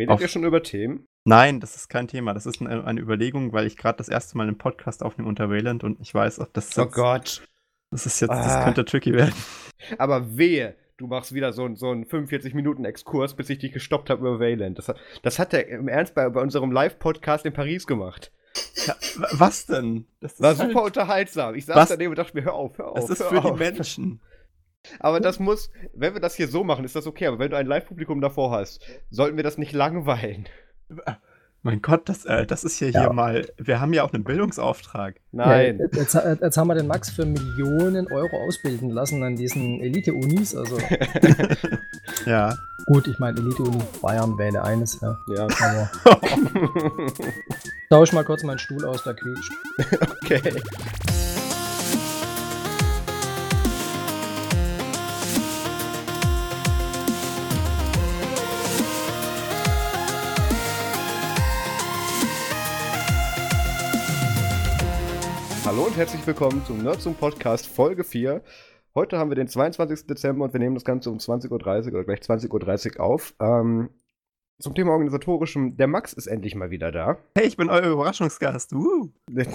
Redet Auf ihr schon über Themen? Nein, das ist kein Thema. Das ist eine, eine Überlegung, weil ich gerade das erste Mal einen Podcast aufnehme unter Wayland und ich weiß, ob das. Oh jetzt, Gott. Das ist jetzt, ah. das könnte tricky werden. Aber wehe, du machst wieder so, so einen 45-Minuten-Exkurs, bis ich dich gestoppt habe über Wayland. Das, das hat er im Ernst bei, bei unserem Live-Podcast in Paris gemacht. Ja, was denn? Das war halt super unterhaltsam. Ich saß daneben und dachte mir, hör auf, hör auf. Das ist für auf. die Menschen. Aber das muss, wenn wir das hier so machen, ist das okay. Aber wenn du ein Live-Publikum davor hast, sollten wir das nicht langweilen. Mein Gott, das, äh, das ist ja hier ja. mal. Wir haben ja auch einen Bildungsauftrag. Nein. Ja, jetzt, jetzt, haben wir den Max für Millionen Euro ausbilden lassen an diesen Elite-Unis. Also. ja. Gut, ich meine, Elite-Uni Bayern wähle eines, ja. Ja. Aber. Tausch mal kurz meinen Stuhl aus, der quietscht. okay. Hallo und herzlich willkommen zum Nerdsum Podcast Folge 4. Heute haben wir den 22. Dezember und wir nehmen das Ganze um 20.30 Uhr oder gleich 20.30 Uhr auf. Ähm, zum Thema organisatorischem, der Max ist endlich mal wieder da. Hey, ich bin euer Überraschungsgast. Uh.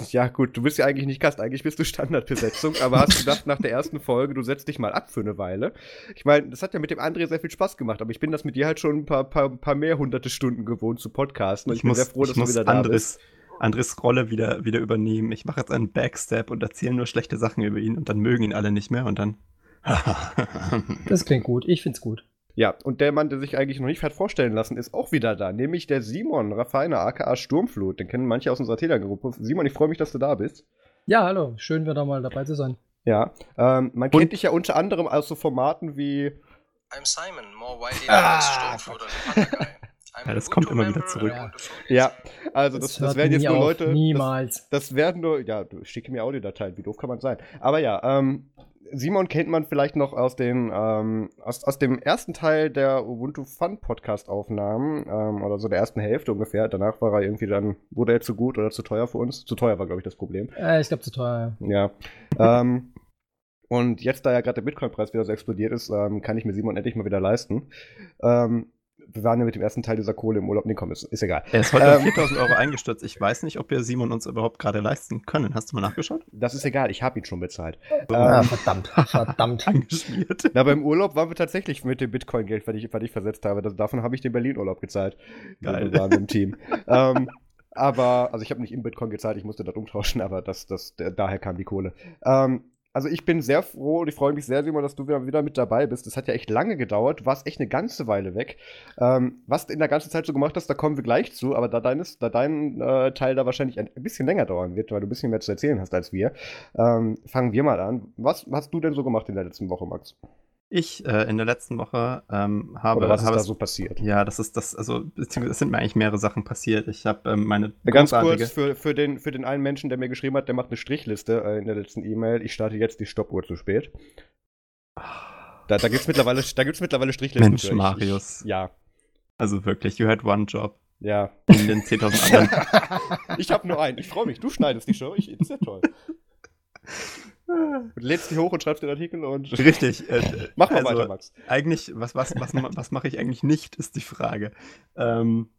Ja, gut, du bist ja eigentlich nicht Gast, eigentlich bist du Standardbesetzung, aber hast gedacht nach der ersten Folge, du setzt dich mal ab für eine Weile. Ich meine, das hat ja mit dem André sehr viel Spaß gemacht, aber ich bin das mit dir halt schon ein paar, paar, paar mehr hunderte Stunden gewohnt zu podcasten. Ich, ich bin muss, sehr froh, dass du wieder da bist. Andres Rolle wieder, wieder übernehmen. Ich mache jetzt einen Backstep und erzähle nur schlechte Sachen über ihn und dann mögen ihn alle nicht mehr und dann. das klingt gut. Ich find's gut. Ja, und der Mann, der sich eigentlich noch nicht hat vorstellen lassen, ist auch wieder da, nämlich der Simon Raffiner, aka Sturmflut. Den kennen manche aus unserer Telegram-Gruppe. Simon, ich freue mich, dass du da bist. Ja, hallo. Schön, wieder mal dabei zu sein. Ja, ähm, man und kennt dich ja unter anderem aus so Formaten wie I'm Simon, more widely known as Sturmflut oder ja, das kommt immer wieder zurück. Ja, also das, das, das werden jetzt nur Leute. Niemals. Das, das, werden nur, ja, du schicke mir Audiodateien, wie doof kann man sein. Aber ja, ähm, Simon kennt man vielleicht noch aus, den, ähm, aus, aus dem ersten Teil der Ubuntu Fun Podcast Aufnahmen, ähm, oder so der ersten Hälfte ungefähr. Danach war er irgendwie dann, wurde er zu gut oder zu teuer für uns. Zu teuer war, glaube ich, das Problem. Äh, ich glaube zu teuer. Ja. ähm, und jetzt, da ja gerade der Bitcoin-Preis wieder so explodiert ist, ähm, kann ich mir Simon endlich mal wieder leisten. Ähm, wir waren ja mit dem ersten Teil dieser Kohle im Urlaub. Nee, komm, ist, ist egal. Er ist heute ähm, 4000 Euro eingestürzt. Ich weiß nicht, ob wir Simon uns überhaupt gerade leisten können. Hast du mal nachgeschaut? Das ist egal, ich habe ihn schon bezahlt. Ah, ähm, verdammt, verdammt. Angeschmiert. Na, beim Urlaub waren wir tatsächlich mit dem Bitcoin-Geld, was ich, was ich versetzt habe. Das, davon habe ich den Berlin-Urlaub gezahlt. Geil. Wir waren im Team. ähm, aber, also ich habe nicht in Bitcoin gezahlt, ich musste das umtauschen, aber das, das, daher kam die Kohle. Ähm, also ich bin sehr froh und ich freue mich sehr, Simon, dass du wieder, mit dabei bist. Das hat ja echt lange gedauert. Du warst echt eine ganze Weile weg. Ähm, was du in der ganzen Zeit so gemacht hast, da kommen wir gleich zu. Aber da, deines, da dein äh, Teil da wahrscheinlich ein bisschen länger dauern wird, weil du ein bisschen mehr zu erzählen hast als wir, ähm, fangen wir mal an. Was hast du denn so gemacht in der letzten Woche, Max? Ich äh, in der letzten Woche ähm, habe. Oder was ist da so passiert? Ja, das ist das, also beziehungsweise es sind mir eigentlich mehrere Sachen passiert. Ich habe ähm, meine. Ganz kurz für, für, den, für den einen Menschen, der mir geschrieben hat, der macht eine Strichliste äh, in der letzten E-Mail. Ich starte jetzt die Stoppuhr zu spät. Da, da gibt es mittlerweile, mittlerweile Strichlisten. Mensch, Marius. Ich, ja. Also wirklich, you had one job. Ja. In den 10.000 anderen. ich habe nur einen. Ich freue mich. Du schneidest die Show. Ich, das ist ja toll. Du lädst die hoch und schreibst den Artikel und. Richtig. Äh, Mach mal also, weiter, Max. Eigentlich, was, was, was, was mache ich eigentlich nicht, ist die Frage. Ähm,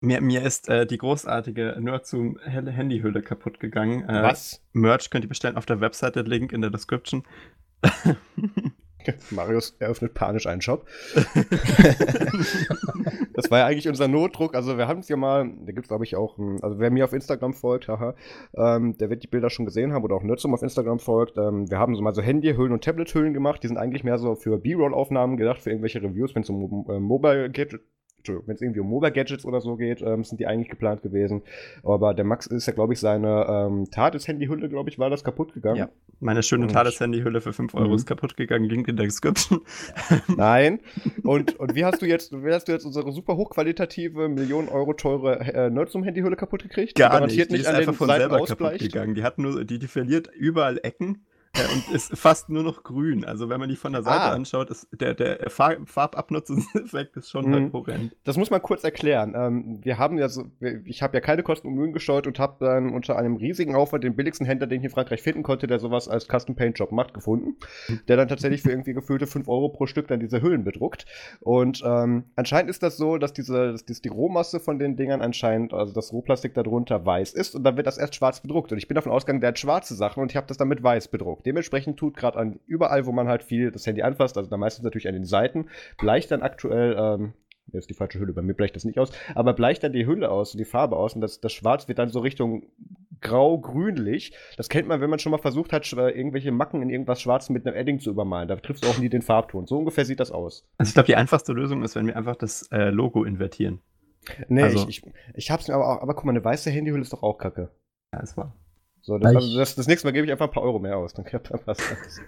mir, mir ist äh, die großartige Nerdzoom Handyhülle kaputt gegangen. Äh, was? Merch könnt ihr bestellen auf der Webseite, Link in der Description. Marius eröffnet panisch einen Shop. das war ja eigentlich unser Notdruck. Also wir haben es ja mal, da gibt es glaube ich auch, also wer mir auf Instagram folgt, haha, ähm, der wird die Bilder schon gesehen haben oder auch Nerdsum auf Instagram folgt. Ähm, wir haben so mal so Handyhüllen und Tablet-Hüllen gemacht. Die sind eigentlich mehr so für B-Roll-Aufnahmen gedacht, für irgendwelche Reviews, wenn es um äh, Mobile Gadget wenn es irgendwie um Mobile-Gadgets oder so geht, ähm, sind die eigentlich geplant gewesen. Aber der Max ist ja, glaube ich, seine ähm, TARDIS-Handyhülle, glaube ich, war das kaputt gegangen. Ja, meine schöne TARDIS-Handyhülle für 5 Euro mhm. ist kaputt gegangen, Link in der Description. Nein. Und, und wie hast du jetzt, wie hast du jetzt unsere super hochqualitative, Millionen Euro teure äh, Nerdsum-Handyhülle kaputt gekriegt? Gar die nicht, die nicht ist einfach von selber kaputt gegangen. Die hat nur, die, die verliert überall Ecken äh, und ist fast nur noch grün. Also wenn man die von der Seite Ah. anschaut, ist der, der Farb Farbabnutzungseffekt ist schon Mhm. halt horrend. Das muss man kurz erklären. Ähm, wir haben ja so, ich habe ja keine Kosten und Mühen gescheut und habe dann unter einem riesigen Aufwand den billigsten Händler, den ich in Frankreich finden konnte, der sowas als Custom Paint Job macht, gefunden. Der dann tatsächlich für irgendwie gefühlte 5 Euro pro Stück dann diese Hüllen bedruckt. Und ähm, anscheinend ist das so, dass diese, dass die Rohmasse von den Dingern anscheinend, also das Rohplastik darunter weiß ist und dann wird das erst schwarz bedruckt. Und ich bin davon ausgegangen, der hat schwarze Sachen und ich habe das dann mit weiß bedruckt. Dementsprechend tut gerade an überall, wo man halt viel das Handy anfasst, also da meistens natürlich an den Seiten, bleicht dann aktuell, ähm, jetzt die falsche Hülle, bei mir bleicht das nicht aus, aber bleicht dann die Hülle aus und die Farbe aus und das, das Schwarz wird dann so Richtung grau-grünlich. Das kennt man, wenn man schon mal versucht hat, sch- irgendwelche Macken in irgendwas Schwarzem mit einem Edding zu übermalen. Da triffst du auch nie den Farbton. So ungefähr sieht das aus. Also ich glaube, die einfachste Lösung ist, wenn wir einfach das äh, Logo invertieren. Nee, Also- ich, ich, ich hab's mir aber auch, aber guck mal, eine weiße Handyhülle ist doch auch kacke. Ja, es war. So, das, Ich- also das, das nächste Mal gebe ich einfach ein paar Euro mehr aus. Dann dann passt das.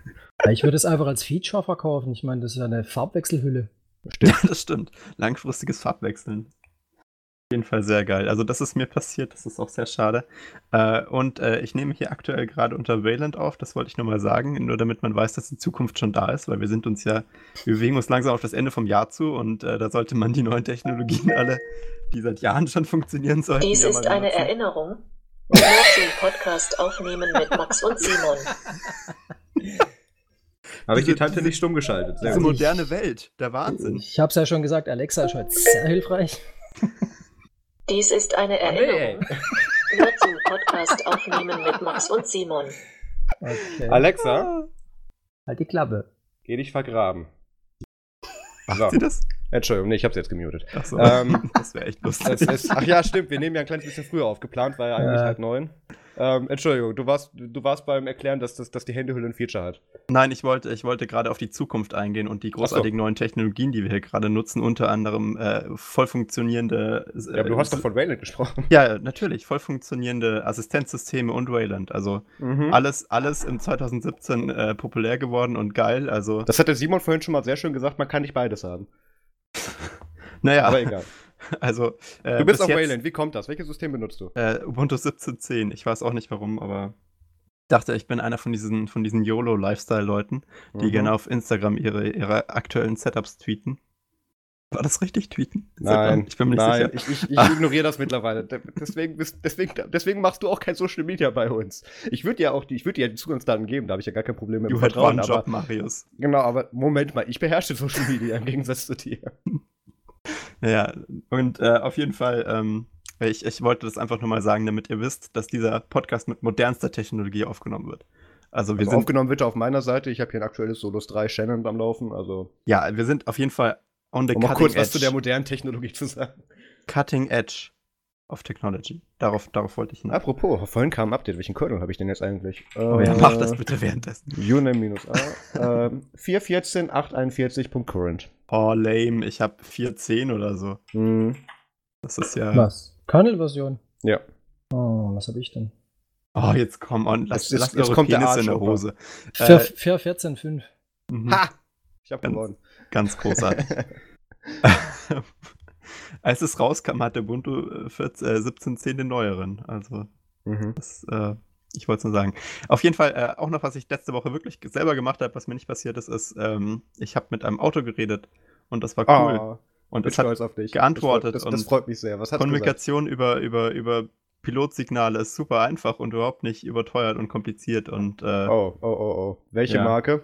Ja, Ich würde es einfach als Feature verkaufen. Ich meine, das ist ja eine Farbwechselhülle. Ja, das stimmt. Langfristiges Farbwechseln. Auf jeden Fall sehr geil. Also das ist mir passiert, das ist auch sehr schade. Äh, und äh, ich nehme hier aktuell gerade unter Wayland auf, das wollte ich nur mal sagen, nur damit man weiß, dass die Zukunft schon da ist, weil wir sind uns ja, wir bewegen uns langsam auf das Ende vom Jahr zu und äh, da sollte man die neuen Technologien alle, die seit Jahren schon funktionieren sollten. Dies ist eine. Erinnerung. Den Podcast aufnehmen mit Max und Simon. Habe ich die Tante nicht stumm geschaltet? Diese moderne Welt, der Wahnsinn. Ich habe es ja schon gesagt, Alexa ist heute sehr hilfreich. Dies ist eine Erinnerung. Möchten den Podcast aufnehmen mit Max und Simon. Okay. Alexa, Halt die Klappe. geh dich vergraben. Macht So. sie das? Entschuldigung, nee, ich habe sie jetzt gemutet. Achso, Ähm, das wäre echt lustig. Es ist, ach ja, stimmt, wir nehmen ja ein kleines bisschen früher auf. Geplant war ja eigentlich Ja. halb neun. Ähm, Entschuldigung, du warst, du warst beim Erklären, dass, das, dass die Handyhülle ein Feature hat. Nein, ich wollte, ich wollte gerade auf die Zukunft eingehen und die großartigen neuen Technologien, die wir hier gerade nutzen, unter anderem äh, voll funktionierende. Äh, Ja, aber du hast doch von Wayland gesprochen. Ja, natürlich, voll funktionierende Assistenzsysteme und Wayland. Also Mhm. alles, alles im 2017 äh, populär geworden und geil. Also, Das hat der Simon vorhin schon mal sehr schön gesagt, man kann nicht beides haben. Naja, Aber egal. also. Äh, Du bist bis auf jetzt, Wayland, wie kommt das? Welches System benutzt du? Äh, Ubuntu 17.10. Ich weiß auch nicht warum, aber ich dachte, ich bin einer von diesen, von diesen YOLO-Lifestyle-Leuten, die Mhm. gerne auf Instagram ihre, ihre aktuellen Setups tweeten. War das richtig, tweeten? Instagram? Nein, Ich bin mir nicht nein, sicher. ich, ich, ich ignoriere das mittlerweile. De- Deswegen, bist, deswegen, deswegen machst du auch kein Social Media bei uns. Ich würde dir auch die, ich würde dir ja die Zugangsdaten geben, da habe ich ja gar kein Problem mit Vertrauen. one Aber, job, Marius. genau, aber Moment mal, ich beherrsche Social Media im Gegensatz zu dir. Ja, und äh, auf jeden Fall, ähm, ich, ich wollte das einfach nur mal sagen, damit ihr wisst, dass dieser Podcast mit modernster Technologie aufgenommen wird. Also wir Also sind, aufgenommen wird auf meiner Seite. Ich habe hier ein aktuelles Solos 3 Shannon am Laufen. Also, ja, wir sind auf jeden Fall on the um cutting kurz edge. was zu der modernen Technologie zu sagen. cutting edge of technology. Darauf, darauf wollte ich hinaus. Apropos, vorhin kam ein Update. Welchen Kernel habe ich denn jetzt eigentlich? Oh ja, mach das bitte währenddessen. Uname-A. ähm, 4.14.841.current. Oh, lame, ich habe 410 oder so. Hm, Das ist ja. Was? Kernel-Version? ja. Oh, was habe ich denn? Oh, jetzt komm on, lasst, Jetzt jetzt eure kommt der Penisse in der. Hose. Für, Äh, für 14.5. mhm, Ha! Ich habe Ganz- gewonnen. Ganz großartig. Als es rauskam, hatte Ubuntu äh, 14, äh, 17.10 den neueren. Also, mhm. das, äh, ich wollte es nur sagen. Auf jeden Fall, äh, auch noch, was ich letzte Woche wirklich selber gemacht habe, was mir nicht passiert ist, ist, ähm, ich habe mit einem Auto geredet und das war cool. Ah, und es hat stolz auf dich. geantwortet Das, das, das freut mich sehr. Was hat Kommunikation über, über, über Pilotsignale ist super einfach und überhaupt nicht überteuert und kompliziert und äh, Oh, oh, oh, oh. Welche Ja. Marke?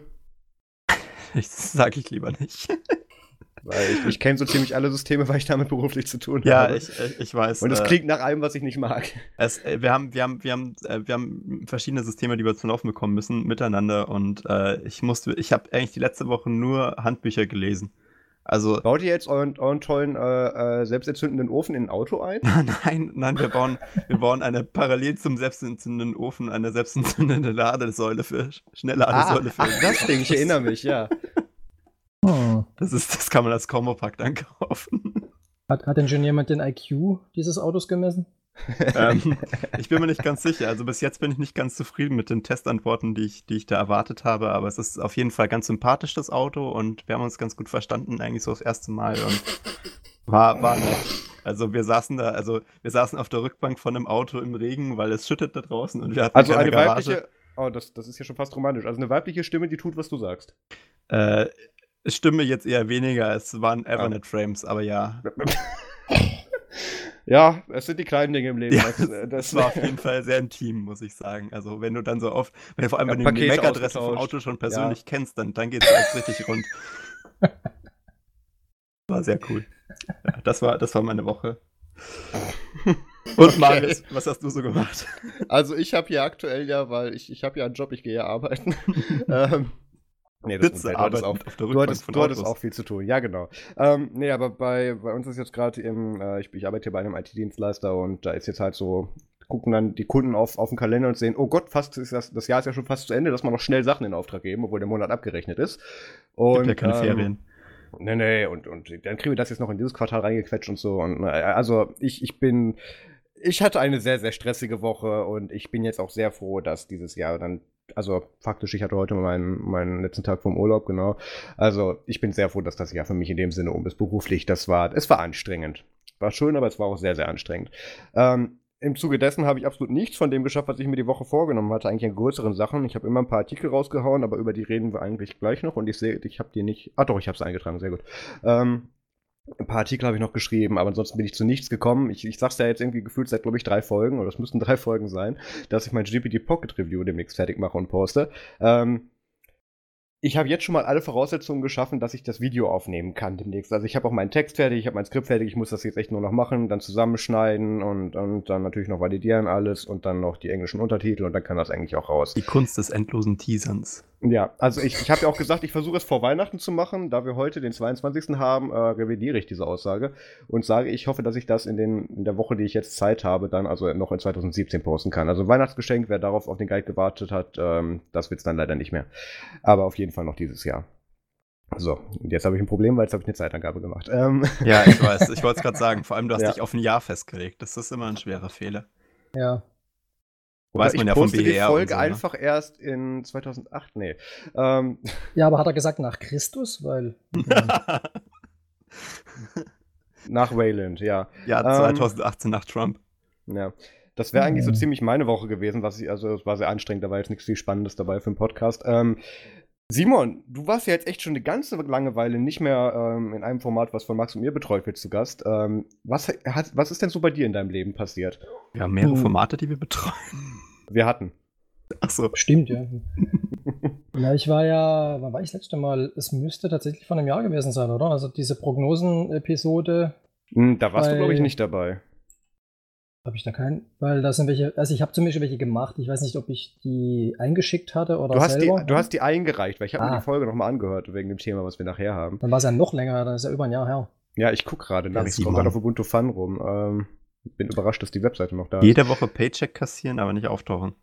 ich sage ich lieber nicht. Weil ich, ich kenne so ziemlich alle Systeme, weil ich damit beruflich zu tun ja, habe. ich, äh, ich weiß. Und es äh, klingt nach allem, was ich nicht mag. Es, äh, wir, haben, wir, haben, wir, haben, äh, wir haben verschiedene Systeme, die wir zum Laufen bekommen müssen, miteinander. Und äh, ich musste, ich habe eigentlich die letzte Woche nur Handbücher gelesen. Also, Baut ihr jetzt euren, euren tollen, äh, selbstentzündenden Ofen in ein Auto ein? nein, nein, wir bauen, wir bauen eine parallel zum selbstentzündenden Ofen eine selbstentzündende Ladesäule für Ah, Schnellladesäule für. ach, das Ding, ich erinnere mich, ja. Hm. Das, ist, das kann man als Kombopack dann kaufen. Hat, hat denn schon jemand den IQ dieses Autos gemessen? ähm, ich bin mir nicht ganz sicher. Also bis jetzt bin ich nicht ganz zufrieden mit den Testantworten, die ich, die ich da erwartet habe. Aber es ist auf jeden Fall ganz sympathisch, das Auto. Und wir haben uns ganz gut verstanden, eigentlich so das erste Mal. Und war, war nett. Also wir saßen da, also wir saßen auf der Rückbank von einem Auto im Regen, weil es schüttet da draußen und wir hatten Also eine Garage. weibliche, Oh, das, das ist ja schon fast romantisch. Also eine weibliche Stimme, die tut, was du sagst. Äh, Stimme jetzt eher weniger, es waren Ethernet-Frames, aber ja. Ja, es sind die kleinen Dinge im Leben. Ja, Das, äh, Das war auf jeden Fall sehr intim, muss ich sagen. Also, wenn du dann so oft, wenn du vor allem Ja, wenn du die MAC-Adresse vom. Auto schon persönlich kennst, dann, dann geht es erst richtig rund. War sehr cool. Ja, das, war, das war meine Woche. Und Marius, was hast du so gemacht? Also ich habe hier aktuell ja, weil ich, ich habe ja einen Job, ich gehe ja arbeiten. ähm, nee, das Sitze du hattest arbeiten auch, auf der du Rückbank hattest, von du hattest auch viel zu tun, ja genau. Ähm, nee, aber bei, bei uns ist jetzt gerade im, äh, ich, ich arbeite hier bei einem IT-Dienstleister und da ist jetzt halt so, gucken dann die Kunden auf, auf den Kalender und sehen, oh Gott, fast ist das, das Jahr ist ja schon fast zu Ende, dass man noch schnell Sachen in Auftrag geben, obwohl der Monat abgerechnet ist. Und, Gibt ja keine ähm, Ferien. Nee, nee, und, und dann kriegen wir das jetzt noch in dieses Quartal reingequetscht und so. Und äh, also ich, ich bin. Ich hatte eine sehr, sehr stressige Woche und ich bin jetzt auch sehr froh, dass dieses Jahr dann. Also faktisch, ich hatte heute meinen, meinen letzten Tag vom Urlaub, genau. Also ich bin sehr froh, dass das Jahr für mich in dem Sinne um ist. Beruflich, das war, es war anstrengend. War schön, aber es war auch sehr, sehr anstrengend. Ähm, Im Zuge dessen habe ich absolut nichts von dem geschafft, was ich mir die Woche vorgenommen hatte, eigentlich an größeren Sachen. Ich habe immer ein paar Artikel rausgehauen, aber über die reden wir eigentlich gleich noch. Und ich sehe, ich habe die nicht. Ah doch, ich habe es eingetragen, sehr gut. Ähm, ein paar Artikel habe ich noch geschrieben, aber ansonsten bin ich zu nichts gekommen. Ich, ich sag's ja jetzt irgendwie gefühlt seit, glaube ich, drei Folgen, oder es müssten drei Folgen sein, dass ich mein GPT Pocket Review demnächst fertig mache und poste. Ähm, ich habe jetzt schon mal alle Voraussetzungen geschaffen, dass ich das Video aufnehmen kann demnächst. Also ich habe auch meinen Text fertig, ich habe mein Skript fertig, ich muss das jetzt echt nur noch machen, dann zusammenschneiden und, und dann natürlich noch validieren alles und dann noch die englischen Untertitel und dann kann das eigentlich auch raus. Die Kunst des endlosen Teaserns. Ja, also ich, ich habe ja auch gesagt, ich versuche es vor Weihnachten zu machen. Da wir heute den 22. haben, äh, revidiere ich diese Aussage und sage, ich hoffe, dass ich das in, den, in der Woche, die ich jetzt Zeit habe, dann also noch in 2017 posten kann. Also Weihnachtsgeschenk, wer darauf auf den Guide gewartet hat, ähm, das wird's dann leider nicht mehr. Aber auf jeden Fall noch dieses Jahr. So, und jetzt habe ich ein Problem, weil jetzt habe ich eine Zeitangabe gemacht. Ähm, Ja, ich weiß. Ich wollte es gerade sagen. Vor allem, du hast Ja. dich auf ein Jahr festgelegt. Das ist immer ein schwerer Fehler. Ja. Weiß oder man ich ja vom poste die Folge so, ne? einfach erst in 2008, nee. Ähm, Ja, aber hat er gesagt nach Christus? Weil. nach Wayland, ja. ja, Ähm, 2018 nach Trump. Ja. Das wäre eigentlich so Mhm. ziemlich meine Woche gewesen, was ich, also es war sehr anstrengend, da war jetzt nichts viel Spannendes dabei für den Podcast. Ähm, Simon, du warst ja jetzt echt schon eine ganze Langeweile nicht mehr ähm, in einem Format, was von Max und mir betreut wird, zu Gast. Ähm, was, hat, was ist denn so bei dir in deinem Leben passiert? Wir haben mehrere Hm. Formate, die wir betreuen. Wir hatten. Achso. Stimmt, ja. ja, ich war ja, wann war ich das letzte Mal? Es müsste tatsächlich vor einem Jahr gewesen sein, oder? Also diese Prognosen-Episode, Hm, da warst du, glaube ich, nicht dabei. Habe ich da keinen, weil da sind welche, also ich habe zumindest welche gemacht. Ich weiß nicht, ob ich die eingeschickt hatte oder Du hast, die, selber. du hast die eingereicht, weil ich habe mir Ah. die Folge nochmal angehört, wegen dem Thema, was wir nachher haben. Dann war es ja noch länger, dann ist ja über ein Jahr her. Ja, ich gucke gerade nach, Ja, ich Simon. gerade auf Ubuntu Fun rum. Ähm, bin überrascht, dass die Webseite noch da ist. Jede Woche Paycheck kassieren, aber nicht auftauchen.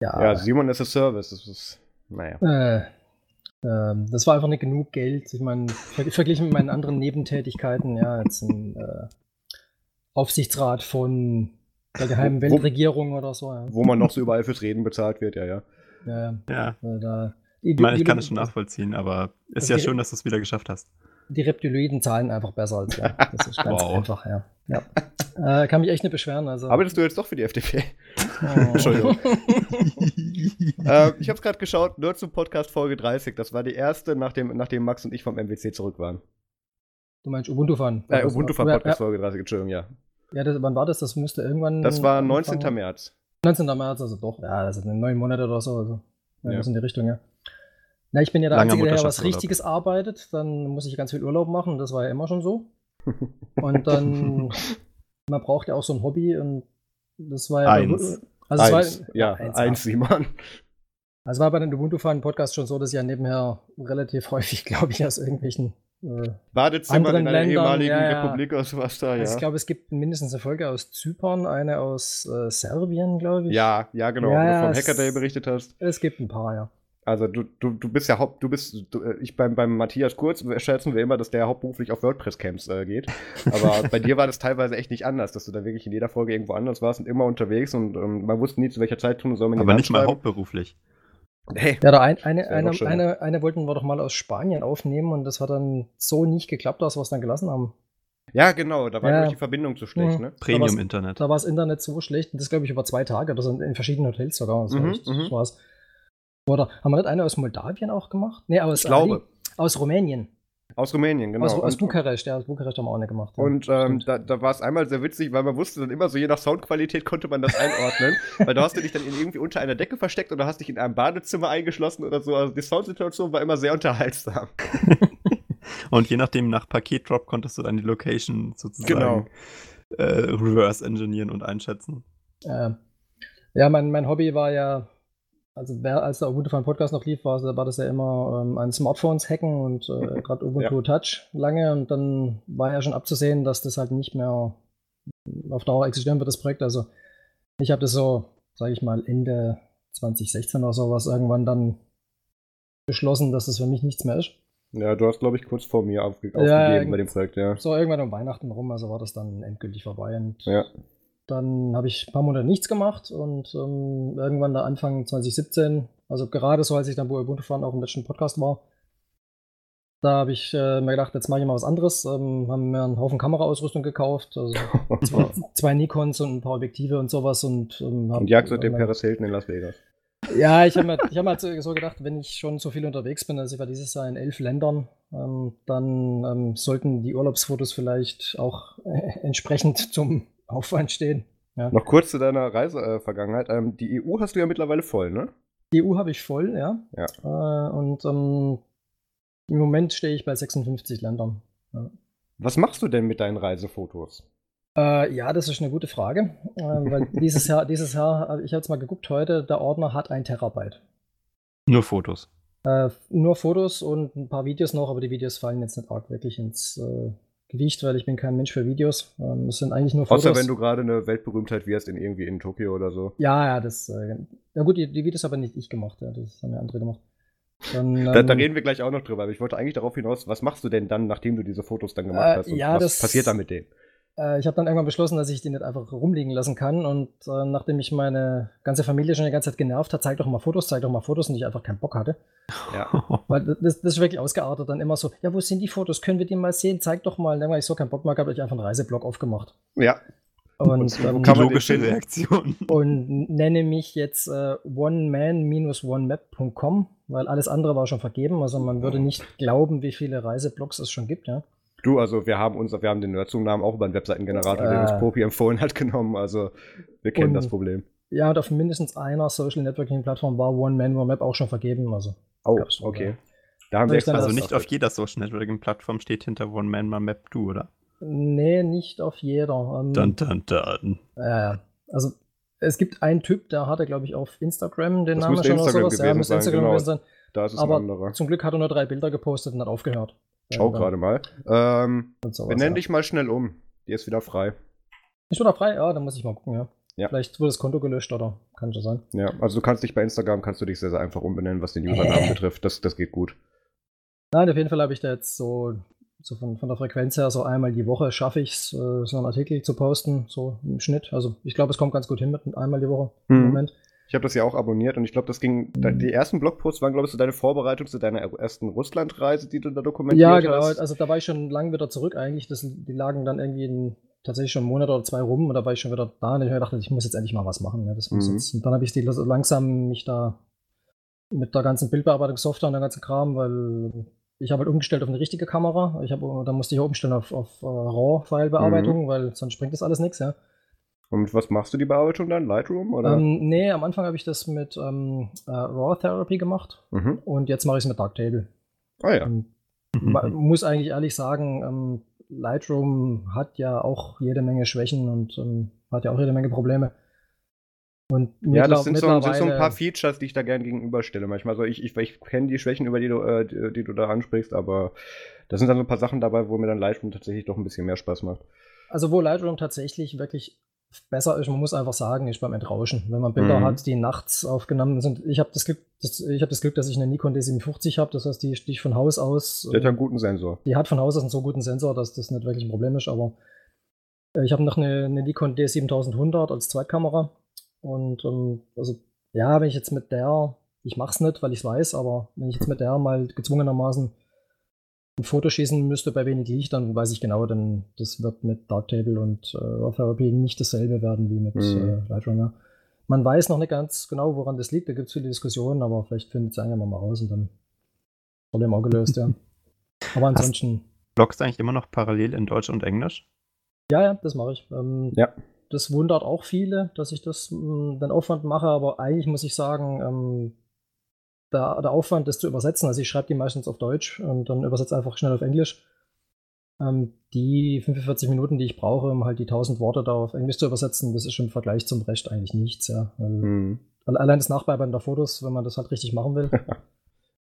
Ja, Ja, Simon ist a Service. Das ist, naja. Äh, ähm, das war einfach nicht genug Geld. Ich meine, ver verglichen mit meinen anderen Nebentätigkeiten, ja, jetzt ein äh, Aufsichtsrat von der geheimen Wo- Weltregierung oder so. Ja. Wo man noch so überall fürs Reden bezahlt wird, ja, ja. Ja, Ja. äh, da, die, Ich meine, ich die- kann es schon nachvollziehen, aber ist ja Okay. schön, dass du es wieder geschafft hast. Die Reptiloiden zahlen einfach besser als wir. Das ist ganz Wow. einfach, ja. ja. Äh, kann mich echt nicht beschweren. Also, Arbeitest du jetzt doch für die FDP? Oh. Entschuldigung. äh, ich habe es gerade geschaut, nur zum Podcast Folge 30. Das war die erste, nachdem, nachdem Max und ich vom MWC zurück waren. Du meinst Ubuntu fahren? Äh, Ubuntu ja, Podcast ja, Folge 30, Entschuldigung, ja. ja, das, wann war das? Das müsste irgendwann. Das war 19. Anfang- März. 19. März, also doch, ja, das sind neun Monate oder so. Also, ja. Ja. In die Richtung, ja. Na, ich bin ja der Langer Einzige, der was. Richtiges arbeitet. Dann muss ich ganz viel Urlaub machen. Das war ja immer schon so. Und dann, man braucht ja auch so ein Hobby und das war ja. Eins. Also eins, war, ja, eins, eins, Simon. Also war bei den Ubuntu Fun Podcast schon so, dass ich ja nebenher relativ häufig, glaube ich, aus irgendwelchen. Äh, Badezimmer in einer Ländern, ehemaligen ja, ja. Republik aus was da, also ja. Ich glaube, es gibt mindestens eine Folge aus Zypern, eine aus äh, Serbien, glaube ich. Ja, ja, genau, Ja, wo du ja, vom Hacker Day berichtet hast. Es gibt ein paar, ja. Also du, du, du bist ja Haupt, du bist, du, äh, ich beim, beim Matthias Kurz schätzen wir immer, dass der hauptberuflich auf WordPress-Camps äh, geht. Aber bei dir war das teilweise echt nicht anders, dass du da wirklich in jeder Folge irgendwo anders warst und immer unterwegs und ähm, man wusste nie, zu welcher Zeit tun soll man die Aber nicht mal hauptberuflich. Hey, Ja, da ein, eine, Das eine, eine, eine wollten wir doch mal aus Spanien aufnehmen und das hat dann so nicht geklappt, dass wir es dann gelassen haben. ja, genau, da war Ja. die Verbindung zu schlecht, Mhm. ne? Premium-Internet. Da war das Internet so schlecht und das glaube ich über zwei Tage, das sind in verschiedenen Hotels sogar. Das, war Mhm, echt, mhm. das war's. Oder haben wir nicht eine aus Moldawien auch gemacht? Nee, aus, Ich glaube. äh, aus Rumänien. Aus Rumänien, genau. aus, aus Und- Bukarest, ja, aus Bukarest haben wir auch eine gemacht. ja. Und ähm, da, da war es einmal sehr witzig, weil man wusste dann immer so, je nach Soundqualität konnte man das einordnen. weil da hast du dich dann irgendwie unter einer Decke versteckt oder hast dich in einem Badezimmer eingeschlossen oder so. Also die Soundsituation war immer sehr unterhaltsam. Und je nachdem, nach Paketdrop konntest du dann die Location sozusagen Genau. äh, reverse engineeren und einschätzen. Äh, ja, mein, mein Hobby war ja, also wer, als der Ubuntu Fun Podcast noch lief, war, war das ja immer ähm, an Smartphones hacken und äh, gerade Ubuntu Touch lange und dann war ja schon abzusehen, dass das halt nicht mehr auf Dauer existieren wird, das Projekt. Also ich habe das so, sage ich mal, Ende 2016 oder sowas irgendwann dann beschlossen, dass das für mich nichts mehr ist. Ja, du hast, glaube ich, kurz vor mir aufge Ja, aufgegeben ja, bei dem Projekt, ja. So irgendwann um Weihnachten rum, also war das dann endgültig vorbei und Ja. Dann habe ich ein paar Monate nichts gemacht und ähm, irgendwann da Anfang 2017, also gerade so, als ich dann bei Ubuntu fahren auch im letzten Podcast war, da habe ich äh, mir gedacht, jetzt mache ich mal was anderes. Ähm, haben mir einen Haufen Kameraausrüstung gekauft, also zwei, zwei Nikons und ein paar Objektive und sowas und ähm, hab, Und jagst mit dem äh, Paris Hilton in Las Vegas. Ja, ich habe mir, ich hab mir halt so so gedacht, wenn ich schon so viel unterwegs bin, also ich war dieses Jahr in elf Ländern, ähm, dann ähm, sollten die Urlaubsfotos vielleicht auch äh, entsprechend zum Aufwand stehen. Ja. Noch kurz zu deiner Reisevergangenheit. ähm, die EU hast du ja mittlerweile voll, ne? Die EU habe ich voll, ja. Ja. Äh, und ähm, im Moment stehe ich bei 56 Ländern. Was machst du denn mit deinen Reisefotos? Äh, ja, das ist eine gute Frage, äh, weil dieses Jahr, dieses Jahr, äh, ich habe jetzt mal geguckt heute, der Ordner hat ein Terabyte. Nur Fotos. Äh, nur Fotos und ein paar Videos noch, aber die Videos fallen jetzt nicht arg wirklich ins Gewicht, weil ich bin kein Mensch für Videos. Ähm, es sind eigentlich nur Fotos. Außer wenn du gerade eine Weltberühmtheit wirst in irgendwie in Tokio oder so. Ja, ja, das. Äh, ja gut, die, die Videos aber nicht ich gemacht, ja, das haben ja andere gemacht. Dann, Da, da ähm, reden wir gleich auch noch drüber, aber ich wollte eigentlich darauf hinaus, was machst du denn dann, nachdem du diese Fotos dann gemacht Äh, hast? Und ja, was das- passiert dann mit denen? Äh, ich habe dann irgendwann beschlossen, dass ich die nicht einfach rumliegen lassen kann. Und äh, nachdem mich meine ganze Familie schon die ganze Zeit genervt hat, zeig doch mal Fotos, zeig doch mal Fotos und ich einfach keinen Bock hatte. Ja. Weil das, das ist wirklich ausgeartet. Dann immer so, ja, wo sind die Fotos? Können wir die mal sehen? Zeig doch mal. Und dann, weil ich so keinen Bock mehr habe ich einfach einen Reiseblog aufgemacht. Ja, Und, Und ähm, kann man den Logische? Reaktion. und nenne mich jetzt äh, oneman-onemap.com, weil alles andere war schon vergeben. Also man würde nicht glauben, wie viele Reiseblogs es schon gibt, ja. Du, also wir haben uns, wir haben den Nerdzoom-Namen auch über einen Webseitengenerator, den uns Äh. Popi empfohlen hat, genommen. Also wir kennen Und- das Problem. Ja, und auf mindestens einer Social Networking Plattform war One Man One Map auch schon vergeben. Also Oh, okay. ja. Da haben wir dann Also nicht auf jeder Social Networking Plattform steht hinter One Man, One Map Du, oder? nee, nicht auf jeder. Ähm, Dun, dun, dun. Ja, ja. Also es gibt einen Typ, der hatte, glaube ich, auf Instagram den Das Namen schon oder Instagram sowas. Ja, müsste sein, Instagram genau. gewesen sein. Da ist es Aber ein anderer. zum Glück hat er nur drei Bilder gepostet und hat aufgehört. Schau Ja, gerade mal. Ähm, benenn ja. dich mal schnell um. Die ist wieder frei. Ist wieder frei? Ja, dann muss ich mal gucken, ja. Ja. Vielleicht wurde das Konto gelöscht oder kann schon sein. Ja, also du kannst dich bei Instagram, kannst du dich sehr, sehr einfach umbenennen, was den Usernamen betrifft. Das, das geht gut. Nein, auf jeden Fall habe ich da jetzt so, so von, von der Frequenz her, so einmal die Woche schaffe ich es, äh, so einen Artikel zu posten, so im Schnitt. Also ich glaube, es kommt ganz gut hin mit einmal die Woche im Mhm. Moment. Ich habe das ja auch abonniert und ich glaube, das ging. Mhm. Die ersten Blogposts waren, glaube ich, so deine Vorbereitung zu deiner ersten Russlandreise, die du da dokumentiert Ja, genau. hast. Also da war ich schon lang wieder zurück eigentlich. Das, die lagen dann irgendwie in, tatsächlich schon einen Monat oder zwei rum und da war ich schon wieder da und ich gedacht, ich muss jetzt endlich mal was machen. Ja, das muss Mhm. jetzt, und dann habe ich die langsam mich da mit der ganzen Bildbearbeitungssoftware und der ganzen Kram, weil ich habe halt umgestellt auf eine richtige Kamera. Ich habe, da musste ich umstellen auf, auf äh, RAW-File-Bearbeitung, weil sonst bringt das alles nichts, ja. Und was machst du die Bearbeitung dann? Lightroom oder? Ähm, nee, am Anfang habe ich das mit ähm, äh, Raw Therapy gemacht mhm. und jetzt mache ich es mit Darktable. Ah ja. Und man muss eigentlich ehrlich sagen, ähm, Lightroom hat ja auch jede Menge Schwächen und ähm, hat ja auch jede Menge Probleme. Und Ja, das sind so, sind so ein paar Features, die ich da gern gegenüberstelle. Manchmal so, ich, ich, ich kenne die Schwächen, über die du, äh, die, die du da ansprichst, aber da sind dann so ein paar Sachen dabei, wo mir dann Lightroom tatsächlich doch ein bisschen mehr Spaß macht. Also wo Lightroom tatsächlich wirklich besser ist, man muss einfach sagen, ist beim Entrauschen. Wenn man Bilder Mhm. hat, die nachts aufgenommen sind. Ich habe das Glück, das, ich habe das Glück, dass ich eine Nikon D750 habe. Das heißt, die, die ich von Haus aus. Der hat einen guten Sensor. die hat von Haus aus einen so guten Sensor, dass das nicht wirklich ein Problem ist, aber äh, ich habe noch eine, eine Nikon D7100 als Zweitkamera und ähm, also ja, wenn ich jetzt mit der, ich mache es nicht, weil ich es weiß, aber wenn ich jetzt mit der mal gezwungenermaßen ein Foto schießen müsste bei wenig Licht, dann weiß ich genau, dann das wird mit Darktable und äh, Raw Therapy nicht dasselbe werden wie mit Mhm. äh, Lightroom. Ja. man weiß noch nicht ganz genau, woran das liegt. Da gibt es viele Diskussionen, aber vielleicht findet es irgendwann mal raus und dann Problem auch gelöst, ja. Aber ansonsten. Bloggst du eigentlich immer noch parallel in Deutsch und Englisch? Ja, ja, das mache ich. Ähm, Ja. Das wundert auch viele, dass ich das ähm, den Aufwand mache, aber eigentlich muss ich sagen, ähm, der, der Aufwand, das zu übersetzen, also ich schreibe die meistens auf Deutsch und dann übersetze einfach schnell auf Englisch. Ähm, die 45 Minuten, die ich brauche, um halt die 1000 Worte da auf Englisch zu übersetzen, das ist im Vergleich zum Recht eigentlich nichts, ja. Weil Mhm. alle- Allein das Nachbearbeiten der Fotos, wenn man das halt richtig machen will,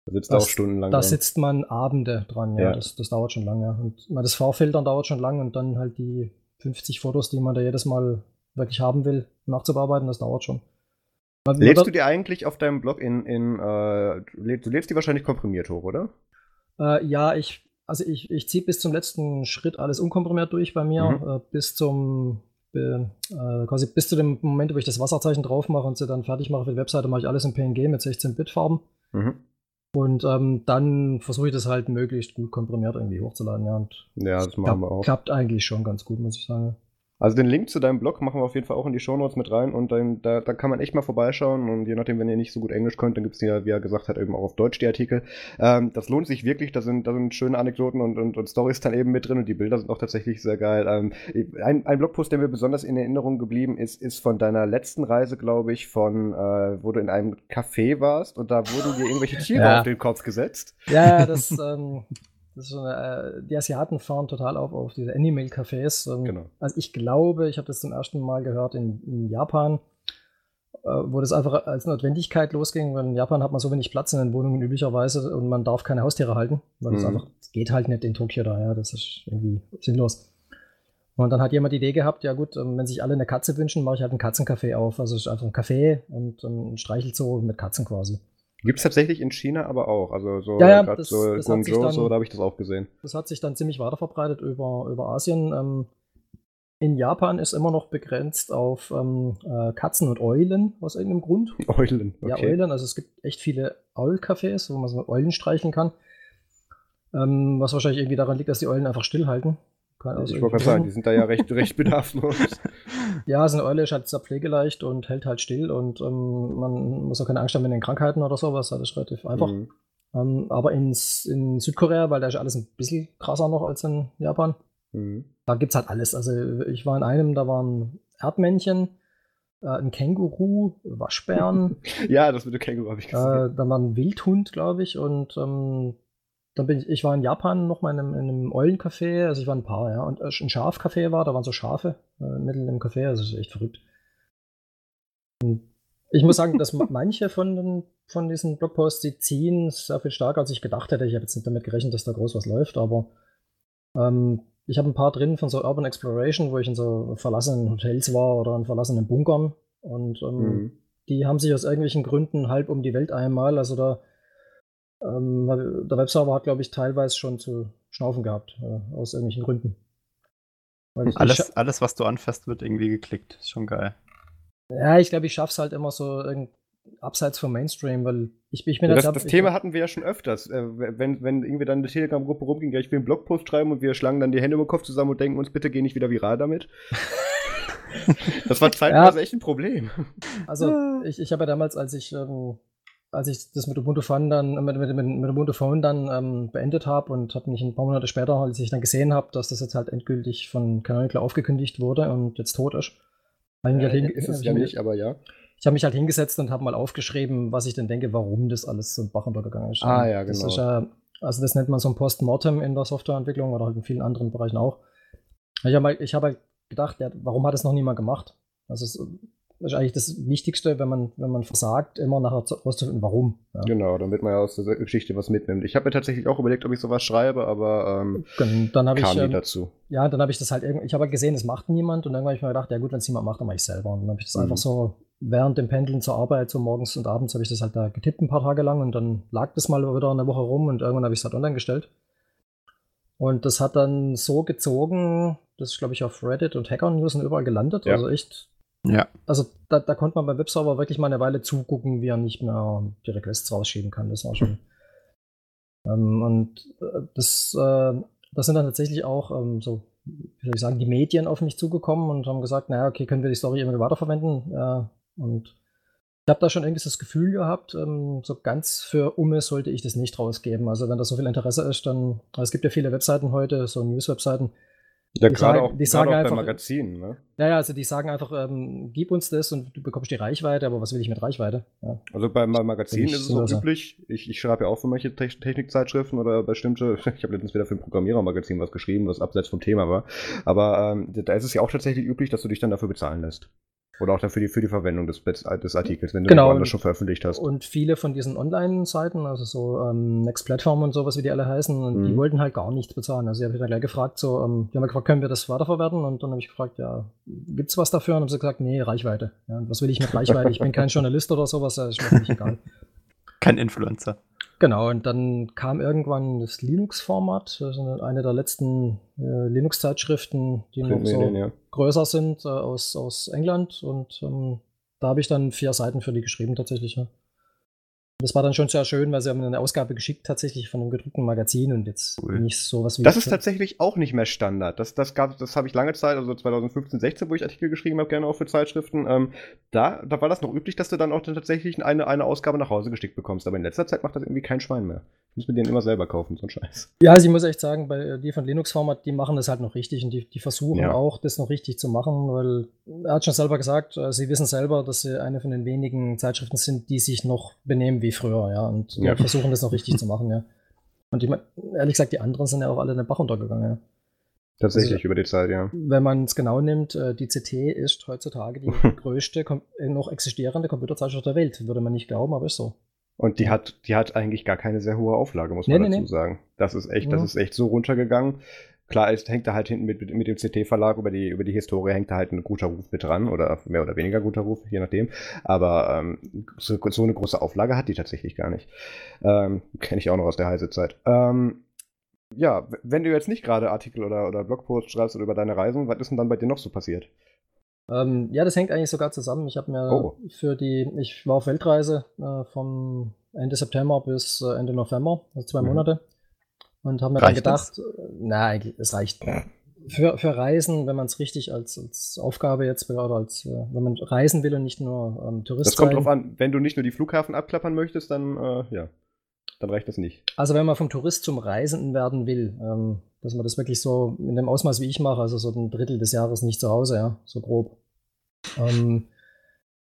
Da sitzt Das- auch stundenlang. da dran. sitzt man Abende dran, ja. Ja. Das, das dauert schon lange. Und das Vorfiltern dauert schon lange und dann halt die 50 Fotos, die man da jedes Mal wirklich haben will, nachzubearbeiten, das dauert schon. Lädst du die eigentlich auf deinem Blog in, in äh, du lädst- die wahrscheinlich komprimiert hoch, oder? Äh, ja, ich, also ich, ich ziehe bis zum letzten Schritt alles unkomprimiert durch bei mir, Mhm. äh, bis zum äh, quasi bis zu dem Moment, wo ich das Wasserzeichen drauf mache und sie dann fertig mache für die Webseite, mache ich alles in PNG mit 16-Bit-Farben. Mhm. Und ähm, dann versuche ich das halt möglichst gut komprimiert irgendwie hochzuladen, ja. Und Ja, das machen wir auch. klappt eigentlich schon ganz gut, muss ich sagen. Also den Link zu deinem Blog machen wir auf jeden Fall auch in die Shownotes mit rein und dann, da, da kann man echt mal vorbeischauen und je nachdem, wenn ihr nicht so gut Englisch könnt, dann gibt es ja, wie er gesagt hat, eben auch auf Deutsch die Artikel. Ähm, das lohnt sich wirklich, da sind, da sind schöne Anekdoten und, und, und Stories dann eben mit drin und die Bilder sind auch tatsächlich sehr geil. Ähm, ein, ein Blogpost, der mir besonders in Erinnerung geblieben ist, ist von deiner letzten Reise, glaube ich, von, äh, wo du in einem Café warst und da wurden dir irgendwelche Tiere Ja. auf den Kopf gesetzt. Ja, das, ähm, so eine, äh, die Asiaten fahren total auf auf diese Animal-Cafés. Genau. Also ich glaube, ich habe das zum ersten Mal gehört in, in Japan, äh, wo das einfach als Notwendigkeit losging, weil in Japan hat man so wenig Platz in den Wohnungen üblicherweise und man darf keine Haustiere halten, weil das Mhm. einfach, geht halt nicht in Tokio da, ja, das ist irgendwie sinnlos. Und dann hat jemand die Idee gehabt, ja gut, ähm, wenn sich alle eine Katze wünschen, mache ich halt ein Katzencafé auf. Also es ist einfach ein Café und ähm, ein Streichelzoo mit Katzen quasi. Gibt es tatsächlich in China aber auch. Also so Ja, ja, das- so das Guangzhou, dann- so, da habe ich das auch gesehen. Das hat sich dann ziemlich weiter verbreitet über, über Asien. Ähm, in Japan ist immer noch begrenzt auf ähm, äh, Katzen und Eulen aus irgendeinem Grund. Eulen, okay. Ja, Eulen. Also es gibt echt viele Eulcafés, wo man so Eulen streicheln kann. Ähm, was wahrscheinlich irgendwie daran liegt, dass die Eulen einfach stillhalten. Keine- aus ich wollte gerade sagen, die sind da ja recht, recht bedarfslos. Ja, so eine Eule ist halt sehr pflegeleicht und hält halt still und ähm, man muss auch keine Angst haben mit den Krankheiten oder sowas. Das ist relativ einfach. Mhm. Ähm, aber ins, in Südkorea, weil da ist alles ein bisschen krasser noch als in Japan, Mhm. Da gibt es halt alles. Also ich war in einem, da waren Erdmännchen, äh, ein Känguru, Waschbären, Ja, das mit dem Känguru habe ich gesehen. äh, dann war ein Wildhund, glaube ich, und ähm, dann bin ich, ich war in Japan noch mal in einem, in einem Eulencafé, also ich war ein paar, ja, und äh, ein Schafcafé war, da waren so Schafe äh, mitten im Café, also das ist echt verrückt. Und ich muss sagen, dass ma- manche von, den, von diesen Blogposts, die ziehen sehr viel stärker, als ich gedacht hätte. Ich habe jetzt nicht damit gerechnet, dass da groß was läuft, aber ähm, ich habe ein paar drin von so Urban Exploration, wo ich in so verlassenen Hotels war oder in verlassenen Bunkern. Und ähm, Mhm. die haben sich aus irgendwelchen Gründen halb um die Welt einmal. Also da ähm, weil der Webserver hat, glaube ich, teilweise schon zu schnaufen gehabt, äh, aus irgendwelchen Gründen. Weil ich, ich, Alles, alles, was du anfasst, wird irgendwie geklickt. Ist schon geil. ja, ich glaube, ich schaffe es halt immer so abseits vom Mainstream, weil ich, ich bin Ja, halt das, sehr- das ich, Thema hatten wir ja schon öfters. Äh, wenn, wenn irgendwie dann eine Telegram-Gruppe rumging, ja, ich will einen Blogpost schreiben und wir schlagen dann die Hände über den Kopf zusammen und denken uns, bitte geh nicht wieder viral damit. das war zeitweise echt ein Problem. Also ich, ich habe ja damals, als ich, ähm, als ich das mit Ubuntu Phone dann, mit, mit, mit, mit Ubuntu Phone dann ähm, beendet habe und habe mich ein paar Monate später, als ich dann gesehen habe, dass das jetzt halt endgültig von Canonical aufgekündigt wurde und jetzt tot ist. ich mich halt ist es ja nicht, aber ja. Ich habe mich halt hingesetzt und habe mal aufgeschrieben, was ich denn denke, warum das alles so Bach untergegangen ist. Ah, ja, Das genau. ist ja, also das nennt man so ein Postmortem in der Softwareentwicklung oder halt in vielen anderen Bereichen auch. Ich habe halt, ich hab halt gedacht, ja, warum hat das noch niemand gemacht? Also es ist eigentlich das Wichtigste, wenn man, wenn man versagt, immer nachher zu- rauszufinden, warum. Ja. Genau, damit man ja aus der Geschichte was mitnimmt. Ich habe mir tatsächlich auch überlegt, ob ich sowas schreibe, aber ähm, dann habe ich, kam nie ähm, dazu. ja, dann habe ich das halt irgendwie, ich habe halt gesehen, es macht niemand und dann habe ich mir gedacht, ja gut, wenn es niemand macht, dann mache ich selber. Und dann habe ich das Mhm. einfach so während dem Pendeln zur Arbeit, so morgens und abends, habe ich das halt da getippt ein paar Tage lang und dann lag das mal wieder eine Woche rum und irgendwann habe ich es halt online gestellt. Und das hat dann so gezogen, das ist, glaube ich, auf Reddit und Hacker News und überall gelandet. Ja. Also echt, Ja. also da, da konnte man beim Webserver wirklich mal eine Weile zugucken, wie er nicht mehr die Requests rausschieben kann. Das war schon. ähm, und äh, das, äh, das sind dann tatsächlich auch ähm, so, wie soll ich sagen, die Medien auf mich zugekommen und haben gesagt, naja, okay, können wir die Story irgendwie weiterverwenden? Äh, Und ich habe da schon irgendwie das Gefühl gehabt, ähm, so ganz für Umme sollte ich das nicht rausgeben. Also wenn da so viel Interesse ist, dann, es gibt ja viele Webseiten heute, so News-Webseiten, Ja, Die gerade sagen- auch, die sagen einfach- Magazinen, ne? naja, also die sagen einfach, ähm, gib uns das und du bekommst die Reichweite, aber was will ich mit Reichweite? Ja. Also bei Ma- Magazinen ist es auch üblich. Ich, ich schreibe ja auch für manche Te Technikzeitschriften oder bestimmte. Ich habe letztens wieder für ein Programmierermagazin was geschrieben, was abseits vom Thema war. Aber ähm, da ist es ja auch tatsächlich üblich, dass du dich dann dafür bezahlen lässt. Oder auch dafür die, für die Verwendung des, des Artikels, wenn du Genau. woanders schon veröffentlicht hast. Und viele von diesen Online-Seiten, also so ähm, Next Platform und sowas, wie die alle heißen, und die Mhm. wollten halt gar nichts bezahlen. Also ich habe dann gleich gefragt, so, ähm, die haben gefragt, können wir das weiterverwerten? Und dann habe ich gefragt, ja, gibt's was dafür? Und haben sie gesagt, nee, Reichweite. Ja, und was will ich mit Reichweite? Ich bin kein Journalist oder sowas, das ist mir völlig egal. Kein Influencer. Genau, und dann kam irgendwann das Linux-Format, das ist eine der letzten äh, Linux-Zeitschriften, die noch so ja. größer sind äh, aus, aus England. Und ähm, da habe ich dann vier Seiten für die geschrieben tatsächlich. Ja. Das war dann schon sehr schön, weil sie haben eine Ausgabe geschickt tatsächlich von einem gedruckten Magazin und jetzt Cool. nicht sowas wie Das ist tatsächlich auch nicht mehr Standard. Das, das, gab- das habe ich lange Zeit, also 2015, 16, wo ich Artikel geschrieben habe, gerne auch für Zeitschriften. Ähm, da, da war das noch üblich, dass du dann auch dann tatsächlich eine, eine Ausgabe nach Hause geschickt bekommst. Aber in letzter Zeit macht das irgendwie kein Schwein mehr. Ich muss mir den immer selber kaufen, so ein Scheiß. Ja, also ich muss echt sagen, bei äh, die von Linux Format, die machen das halt noch richtig und die, die versuchen Ja. auch, das noch richtig zu machen, weil er hat schon selber gesagt, äh, sie wissen selber, dass sie eine von den wenigen Zeitschriften sind, die sich noch benehmen wie früher, ja, und Ja. versuchen das noch richtig zu machen, ja. Und ich mein, ehrlich gesagt, die anderen sind ja auch alle in den Bach runtergegangen, ja. Tatsächlich Also- über die Zeit, ja. Wenn man es genau nimmt, äh, die CT ist heutzutage die größte äh, noch existierende Computerzeitschrift der Welt. Würde man nicht glauben, aber ist so. Und die hat, die hat eigentlich gar keine sehr hohe Auflage, muss Nee, man nee, dazu nee. sagen. Das ist echt, das ist echt so runtergegangen. Klar, es hängt da halt hinten mit, mit, dem CT-Verlag über die, über die Historie hängt da halt ein guter Ruf mit dran oder mehr oder weniger guter Ruf, je nachdem. Aber ähm, so, so eine große Auflage hat die tatsächlich gar nicht. Ähm, Kenne ich auch noch aus der Heise-Zeit. Ähm, ja, wenn du jetzt nicht gerade Artikel oder, oder Blogpost schreibst oder über deine Reisen, was ist denn dann bei dir noch so passiert? Ähm, ja, das hängt eigentlich sogar zusammen. Ich habe mir Oh. für die, ich war auf Weltreise äh, vom Ende September bis äh, Ende November, also zwei Mhm. Monate. Und habe mir dann Reicht das? gedacht, äh, na, eigentlich, es reicht. Für, für Reisen, wenn man es richtig als, als Aufgabe jetzt oder als, äh, wenn man reisen will und nicht nur ähm, Tourist Das kommt drauf an, wenn du nicht nur die Flughafen abklappern möchtest, dann, äh, ja, dann reicht das nicht. Also wenn man vom Tourist zum Reisenden werden will, ähm, dass man das wirklich so in dem Ausmaß, wie ich mache, also so ein Drittel des Jahres nicht zu Hause, ja, so grob. Ähm,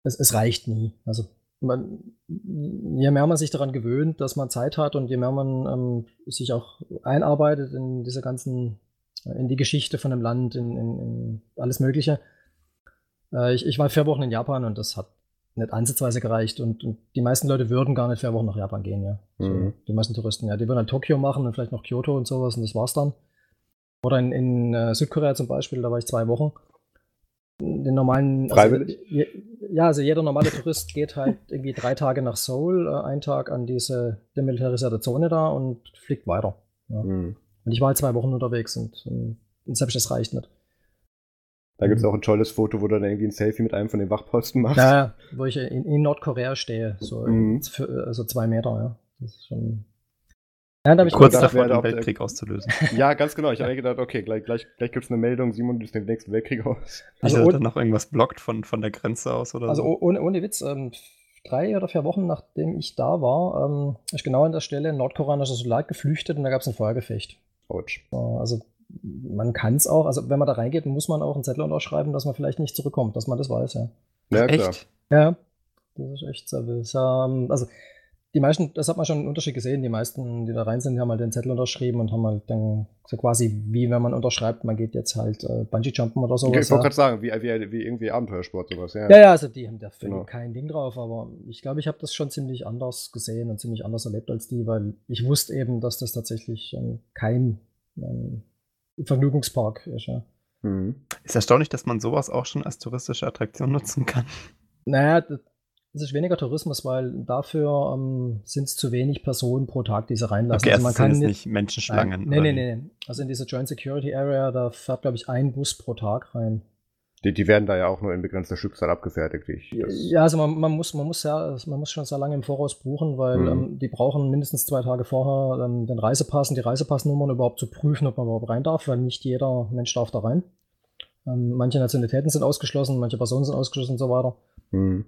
es, es reicht nie. Also man, je mehr man sich daran gewöhnt, dass man Zeit hat und je mehr man ähm, sich auch einarbeitet in diese ganzen, in die Geschichte von dem Land, in, in, in alles Mögliche. Äh, ich, ich war vier Wochen in Japan und das hat nicht ansatzweise gereicht und, und die meisten Leute würden gar nicht vier Wochen nach Japan gehen, ja. So, Mhm. Die meisten Touristen, ja. Die würden dann Tokio machen und vielleicht noch Kyoto und sowas und das war's dann. Oder in, in äh, Südkorea zum Beispiel, da war ich zwei Wochen. Den normalen. Freiwillig? Also, je, ja, also jeder normale Tourist geht halt irgendwie drei Tage nach Seoul, äh, einen Tag an diese demilitarisierte Zone da und fliegt weiter. Ja. Mhm. Und ich war halt zwei Wochen unterwegs und, und, und selbst das reicht nicht. Da gibt es auch ein tolles Foto, wo du dann irgendwie ein Selfie mit einem von den Wachposten machst. Ja, wo ich in, in Nordkorea stehe, so Mhm. für, also zwei Meter, ja. Das ist schon. Ja, da habe ich Kurz gedacht, davor, den Weltkrieg auszulösen. Ja, ganz genau. Ich habe gedacht, okay, gleich, gleich, gleich gibt es eine Meldung, Simon löst den nächsten Weltkrieg aus. Also, und- dann noch irgendwas blockt von, von der Grenze aus oder Also so. oh- ohne, ohne Witz, ähm, drei oder vier Wochen nachdem ich da war, ähm, ist genau an der Stelle ein nordkoreanischer Soldat geflüchtet und da gab es ein Feuergefecht. Autsch. Äh, Also man kann es auch, also wenn man da reingeht, muss man auch einen Zettel unterschreiben, dass man vielleicht nicht zurückkommt, dass man das weiß, ja. Ja, klar. Echt? Ja, das ist echt ist, ähm, also die meisten, das hat man schon einen Unterschied gesehen, die meisten, die da rein sind, die haben halt den Zettel unterschrieben und haben halt dann so quasi, wie wenn man unterschreibt, man geht jetzt halt äh, Bungee-Jumpen oder Ich sowas. wollte ja. gerade sagen, wie, wie, wie irgendwie Abenteuersport sowas, ja. Ja, ja, also die haben da Genau. kein Ding drauf, aber ich glaube, ich habe das schon ziemlich anders gesehen und ziemlich anders erlebt als die, weil ich wusste eben, dass das tatsächlich ähm, kein ähm, Vergnügungspark ist. Ja. Mhm. Ist erstaunlich, dass man sowas auch schon als touristische Attraktion nutzen kann. Naja, das ist weniger Tourismus, weil dafür ähm, sind es zu wenig Personen pro Tag, die sie reinlassen. Okay, also also man kann sind nicht. jetzt nicht Menschenschlangen. Nein, nee, oder nee. Also in diese Joint Security Area, da fährt, glaube ich, ein Bus pro Tag rein. Die, die werden da ja auch nur in begrenzter Stückzahl abgefertigt. Ich, das, Ja, also man, man, muss, man, muss ja, man muss schon sehr lange im Voraus buchen, weil Mhm. ähm, die brauchen mindestens zwei Tage vorher ähm, den Reisepass und die Reisepassnummern überhaupt zu prüfen, ob man überhaupt rein darf, weil nicht jeder Mensch darf da rein. Ähm, manche Nationalitäten sind ausgeschlossen, manche Personen sind ausgeschlossen und so weiter. Mhm.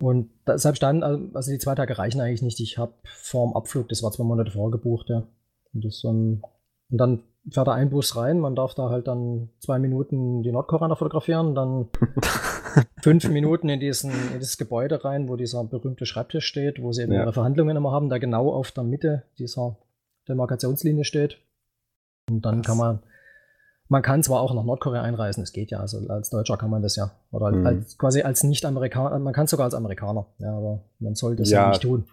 Und deshalb stand, also die zwei Tage reichen eigentlich nicht. Ich habe vor dem Abflug, das war zwei Monate vorgebucht, ja. Und, das, um, und dann fährt da ein Bus rein, man darf da halt dann zwei Minuten die Nordkoreaner fotografieren, dann fünf Minuten in, diesen, in dieses Gebäude rein, wo dieser berühmte Schreibtisch steht, wo sie eben ja. ihre Verhandlungen immer haben, da genau auf der Mitte dieser Demarkationslinie steht. Und dann Was? kann man, man kann zwar auch nach Nordkorea einreisen, es geht ja, also als Deutscher kann man das ja. Oder mhm. als, quasi als Nicht-Amerikaner, man kann es sogar als Amerikaner, ja, aber man sollte es ja, ja nicht tun.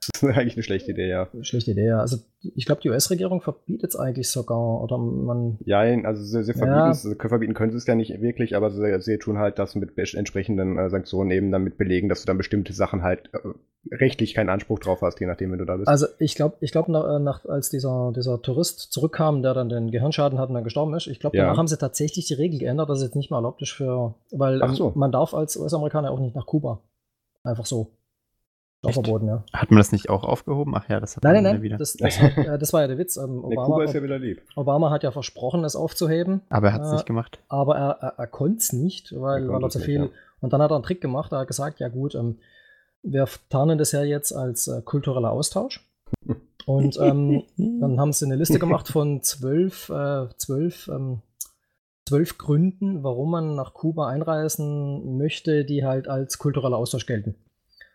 Das ist eigentlich eine schlechte Idee, ja. Schlechte Idee, ja. Also ich glaube, die US-Regierung verbietet es eigentlich sogar. Oder man. Ja, also sie, sie verbieten, ja. verbieten können sie es ja nicht wirklich, aber sie, sie tun halt das mit entsprechenden äh, Sanktionen eben damit belegen, dass du dann bestimmte Sachen halt äh, rechtlich keinen Anspruch drauf hast, je nachdem, wenn du da bist. Also ich glaube, ich glaube, nach, äh, nach, als dieser, dieser Tourist zurückkam, der dann den Gehirnschaden hat und dann gestorben ist, ich glaube, danach ja. haben sie tatsächlich die Regel geändert, dass es jetzt nicht mehr erlaubt ist für. Weil so. man darf als US-Amerikaner auch nicht nach Kuba. Einfach so. Auch verboten, ja. Hat man das nicht auch aufgehoben? Ach ja, das hat man nein, nein, wieder. Das, das, äh, das, war ja der Witz. Ähm, Obama, Kuba ist ja wieder lieb. Obama hat ja versprochen, es aufzuheben. Aber er hat es äh, nicht gemacht. Aber er, er, er konnte es nicht, weil er, weil er zu viel. Nicht, ja. Und dann hat er einen Trick gemacht. Er hat gesagt: Ja, gut, ähm, wir tarnen das ja jetzt als äh, kultureller Austausch. Und ähm, dann haben sie eine Liste gemacht von zwölf, äh, zwölf, ähm, zwölf Gründen, warum man nach Kuba einreisen möchte, die halt als kultureller Austausch gelten.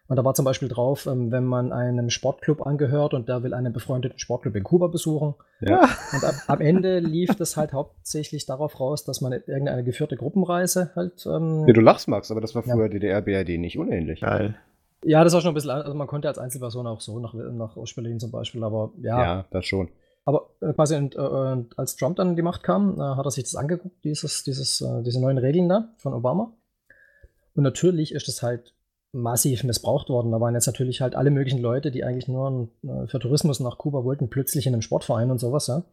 Und da war zum Beispiel drauf, ähm, wenn man einem Sportclub angehört und der will einen befreundeten Sportclub in Kuba besuchen. Ja. Und ab, am Ende lief das halt hauptsächlich darauf raus, dass man irgendeine geführte Gruppenreise halt. Ähm, ja, du lachst, Max, aber das war früher ja. DDR, BRD nicht unähnlich. Geil. Ja, das war schon ein bisschen, also man konnte als Einzelperson auch so nach, nach Ostberlin zum Beispiel, aber ja. Ja, das schon. Aber äh, quasi und, äh, als Trump dann in die Macht kam, äh, hat er sich das angeguckt, dieses, dieses, äh, diese neuen Regeln da von Obama. Und natürlich ist das halt massiv missbraucht worden. Da waren jetzt natürlich halt alle möglichen Leute, die eigentlich nur äh, für Tourismus nach Kuba wollten, plötzlich in einem Sportverein und sowas, ja.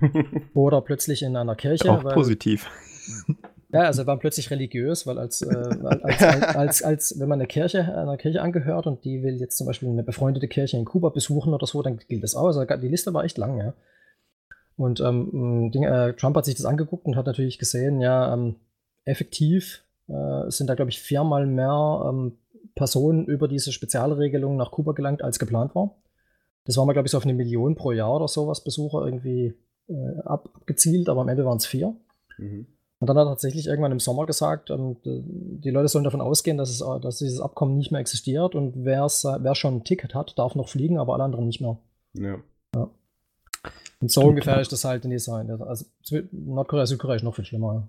Oder plötzlich in einer Kirche. Auch weil, positiv. Ja, also waren plötzlich religiös, weil als, äh, als, als, als, als, wenn man eine Kirche, einer Kirche angehört und die will jetzt zum Beispiel eine befreundete Kirche in Kuba besuchen oder so, dann gilt das auch. Also die Liste war echt lang, ja. Und ähm, Ding, äh, Trump hat sich das angeguckt und hat natürlich gesehen, ja, ähm, effektiv äh, sind da, glaube ich, viermal mehr ähm, Personen über diese Spezialregelung nach Kuba gelangt, als geplant war. Das war mal, glaube ich, so auf eine Million pro Jahr oder sowas Besucher irgendwie äh, abgezielt, aber am Ende waren es vier. Mhm. Und dann hat er tatsächlich irgendwann im Sommer gesagt, ähm, die Leute sollen davon ausgehen, dass, es, dass dieses Abkommen nicht mehr existiert und wer schon ein Ticket hat, darf noch fliegen, aber alle anderen nicht mehr. Ja. ja. Und so ungefähr ist das halt in dieser, also Nordkorea, Südkorea ist noch viel schlimmer.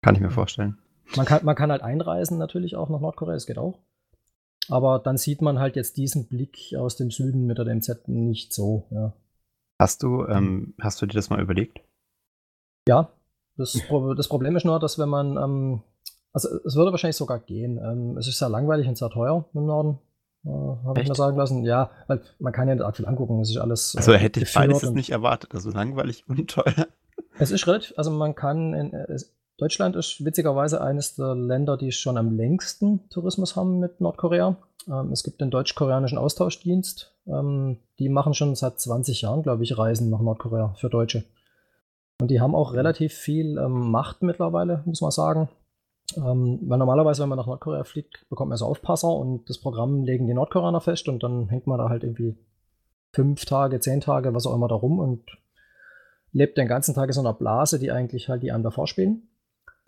Kann ich mir vorstellen. Man kann, man kann halt einreisen natürlich auch nach Nordkorea, das geht auch. Aber dann sieht man halt jetzt diesen Blick aus dem Süden mit der DMZ nicht so, ja. Hast du, ähm, hast du dir das mal überlegt? Ja, das, das Problem ist nur, dass wenn man, ähm, also es würde wahrscheinlich sogar gehen. Ähm, es ist sehr langweilig und sehr teuer im Norden, äh, habe ich mir sagen lassen. Ja, weil man kann ja nicht arg viel angucken. Es ist alles. Äh, also hätte ich beides nicht erwartet. Also langweilig und teuer. Es ist relativ, also man kann, in, es, Deutschland ist witzigerweise eines der Länder, die schon am längsten Tourismus haben mit Nordkorea. Ähm, es gibt den deutsch-koreanischen Austauschdienst. Ähm, die machen schon seit 20 Jahren, glaube ich, Reisen nach Nordkorea für Deutsche. Und die haben auch relativ viel ähm, Macht mittlerweile, muss man sagen. Ähm, weil normalerweise, wenn man nach Nordkorea fliegt, bekommt man so Aufpasser und das Programm legen die Nordkoreaner fest und dann hängt man da halt irgendwie fünf Tage, zehn Tage, was auch immer da rum und lebt den ganzen Tag in so einer Blase, die eigentlich halt die einem davor spielen.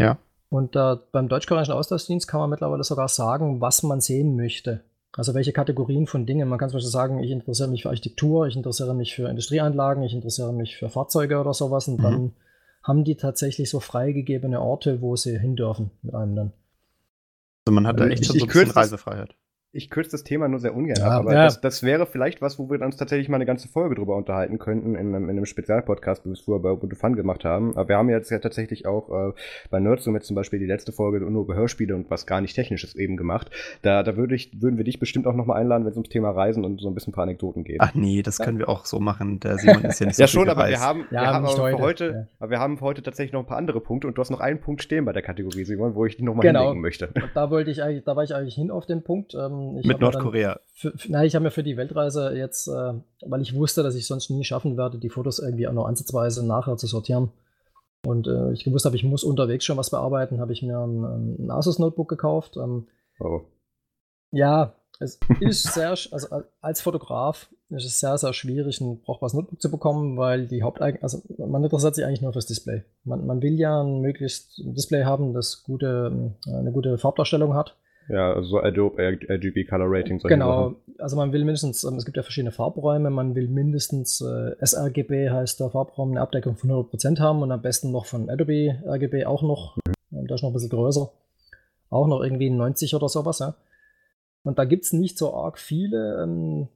Ja. Und äh, beim deutsch-koreanischen Austauschdienst kann man mittlerweile sogar sagen, was man sehen möchte. Also welche Kategorien von Dingen. Man kann zum Beispiel sagen, ich interessiere mich für Architektur, ich interessiere mich für Industrieanlagen, ich interessiere mich für Fahrzeuge oder sowas. Und mhm. dann haben die tatsächlich so freigegebene Orte, wo sie hin dürfen mit einem dann. Also man hat da ähm, echt ich, schon so ein bisschen Reisefreiheit ich kürze das Thema nur sehr ungern ja, ab, aber ja. das, das, wäre vielleicht was, wo wir uns tatsächlich mal eine ganze Folge drüber unterhalten könnten in, in einem Spezialpodcast, wie wir es früher bei Ubuntu Fun gemacht haben. Aber wir haben jetzt ja tatsächlich auch äh, bei Nerdzoom jetzt zum Beispiel die letzte Folge nur über Hörspiele und was gar nicht Technisches eben gemacht. Da, da würde ich, würden wir dich bestimmt auch nochmal einladen, wenn es ums Thema Reisen und so ein bisschen ein paar Anekdoten geht. Ach nee, das können wir auch so machen. Der Simon ist ja nicht so Ja schon, aber wir haben, wir haben aber heute, für heute, aber wir haben für heute tatsächlich noch ein paar andere Punkte und du hast noch einen Punkt stehen bei der Kategorie, Simon, wo ich dich nochmal genau. hinlegen möchte. Da wollte ich eigentlich, da war ich eigentlich hin auf den Punkt. Ähm, Mit Nordkorea. Für, für, nein, ich habe mir für die Weltreise jetzt, äh, weil ich wusste, dass ich sonst nie schaffen werde, die Fotos irgendwie auch noch ansatzweise nachher zu sortieren. Und äh, ich gewusst habe, ich muss unterwegs schon was bearbeiten, habe ich mir ein, ein Asus Notebook gekauft. Ähm, oh. Ja, es ist sehr, also als Fotograf ist es sehr, sehr schwierig, ein brauchbares Notebook zu bekommen, weil die Haupteign, also man interessiert sich eigentlich nur fürs Display. Man, man will ja ein möglichst Display haben, das gute, äh, eine gute Farbdarstellung hat. Ja, also so Adobe RGB Color Rating. Genau, Sachen. also man will mindestens, ähm, es gibt ja verschiedene Farbräume, man will mindestens äh, sRGB heißt der Farbraum, eine Abdeckung von 100% haben und am besten noch von Adobe RGB auch noch, mhm. da ist noch ein bisschen größer, auch noch irgendwie 90 oder sowas, ja. Und da gibt es nicht so arg viele. Ähm,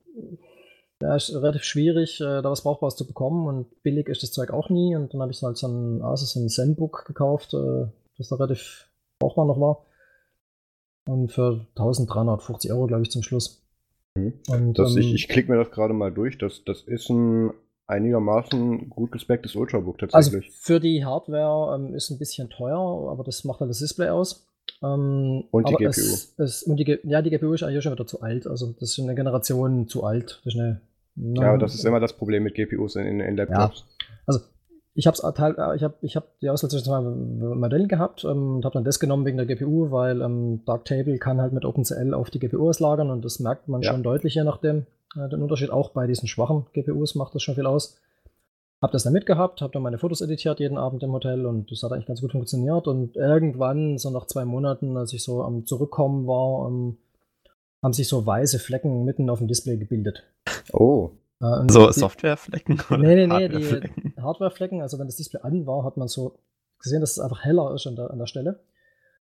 da ist relativ schwierig, äh, da was Brauchbares zu bekommen und billig ist das Zeug auch nie. Und dann habe ich halt so ein Asus ein Zenbook gekauft, äh, das da relativ brauchbar noch war. Und für 1350 Euro, glaube ich, zum Schluss. Mhm. Und, das, ähm, ich ich klicke mir das gerade mal durch. Das, das ist ein einigermaßen gut gespecktes Ultrabook tatsächlich. Also für die Hardware ähm, ist ein bisschen teuer, aber das macht halt das Display aus. Ähm, und die GPU. Es, es, und die, ja, die GPU ist eigentlich schon wieder zu alt. Also das ist eine Generation zu alt. Das eine, ja, das ist immer das Problem mit GPUs in, in Laptops. Ja. Also ich habe äh, ich hab, ich hab die Auswahl zwischen zwei Modellen gehabt ähm, und habe dann das genommen wegen der GPU, weil ähm, Darktable kann halt mit OpenCL auf die GPU auslagern und das merkt man ja. schon deutlich je nachdem. Äh, den Unterschied auch bei diesen schwachen GPUs macht das schon viel aus. Hab das dann mitgehabt, hab dann meine Fotos editiert jeden Abend im Hotel und das hat eigentlich ganz gut funktioniert. Und irgendwann, so nach zwei Monaten, als ich so am Zurückkommen war, ähm, haben sich so weiße Flecken mitten auf dem Display gebildet. Oh. Äh, so Softwareflecken? Nee, nee, nee, die Hardwareflecken. Also wenn das Display an war, hat man so gesehen, dass es einfach heller ist an der, an der Stelle.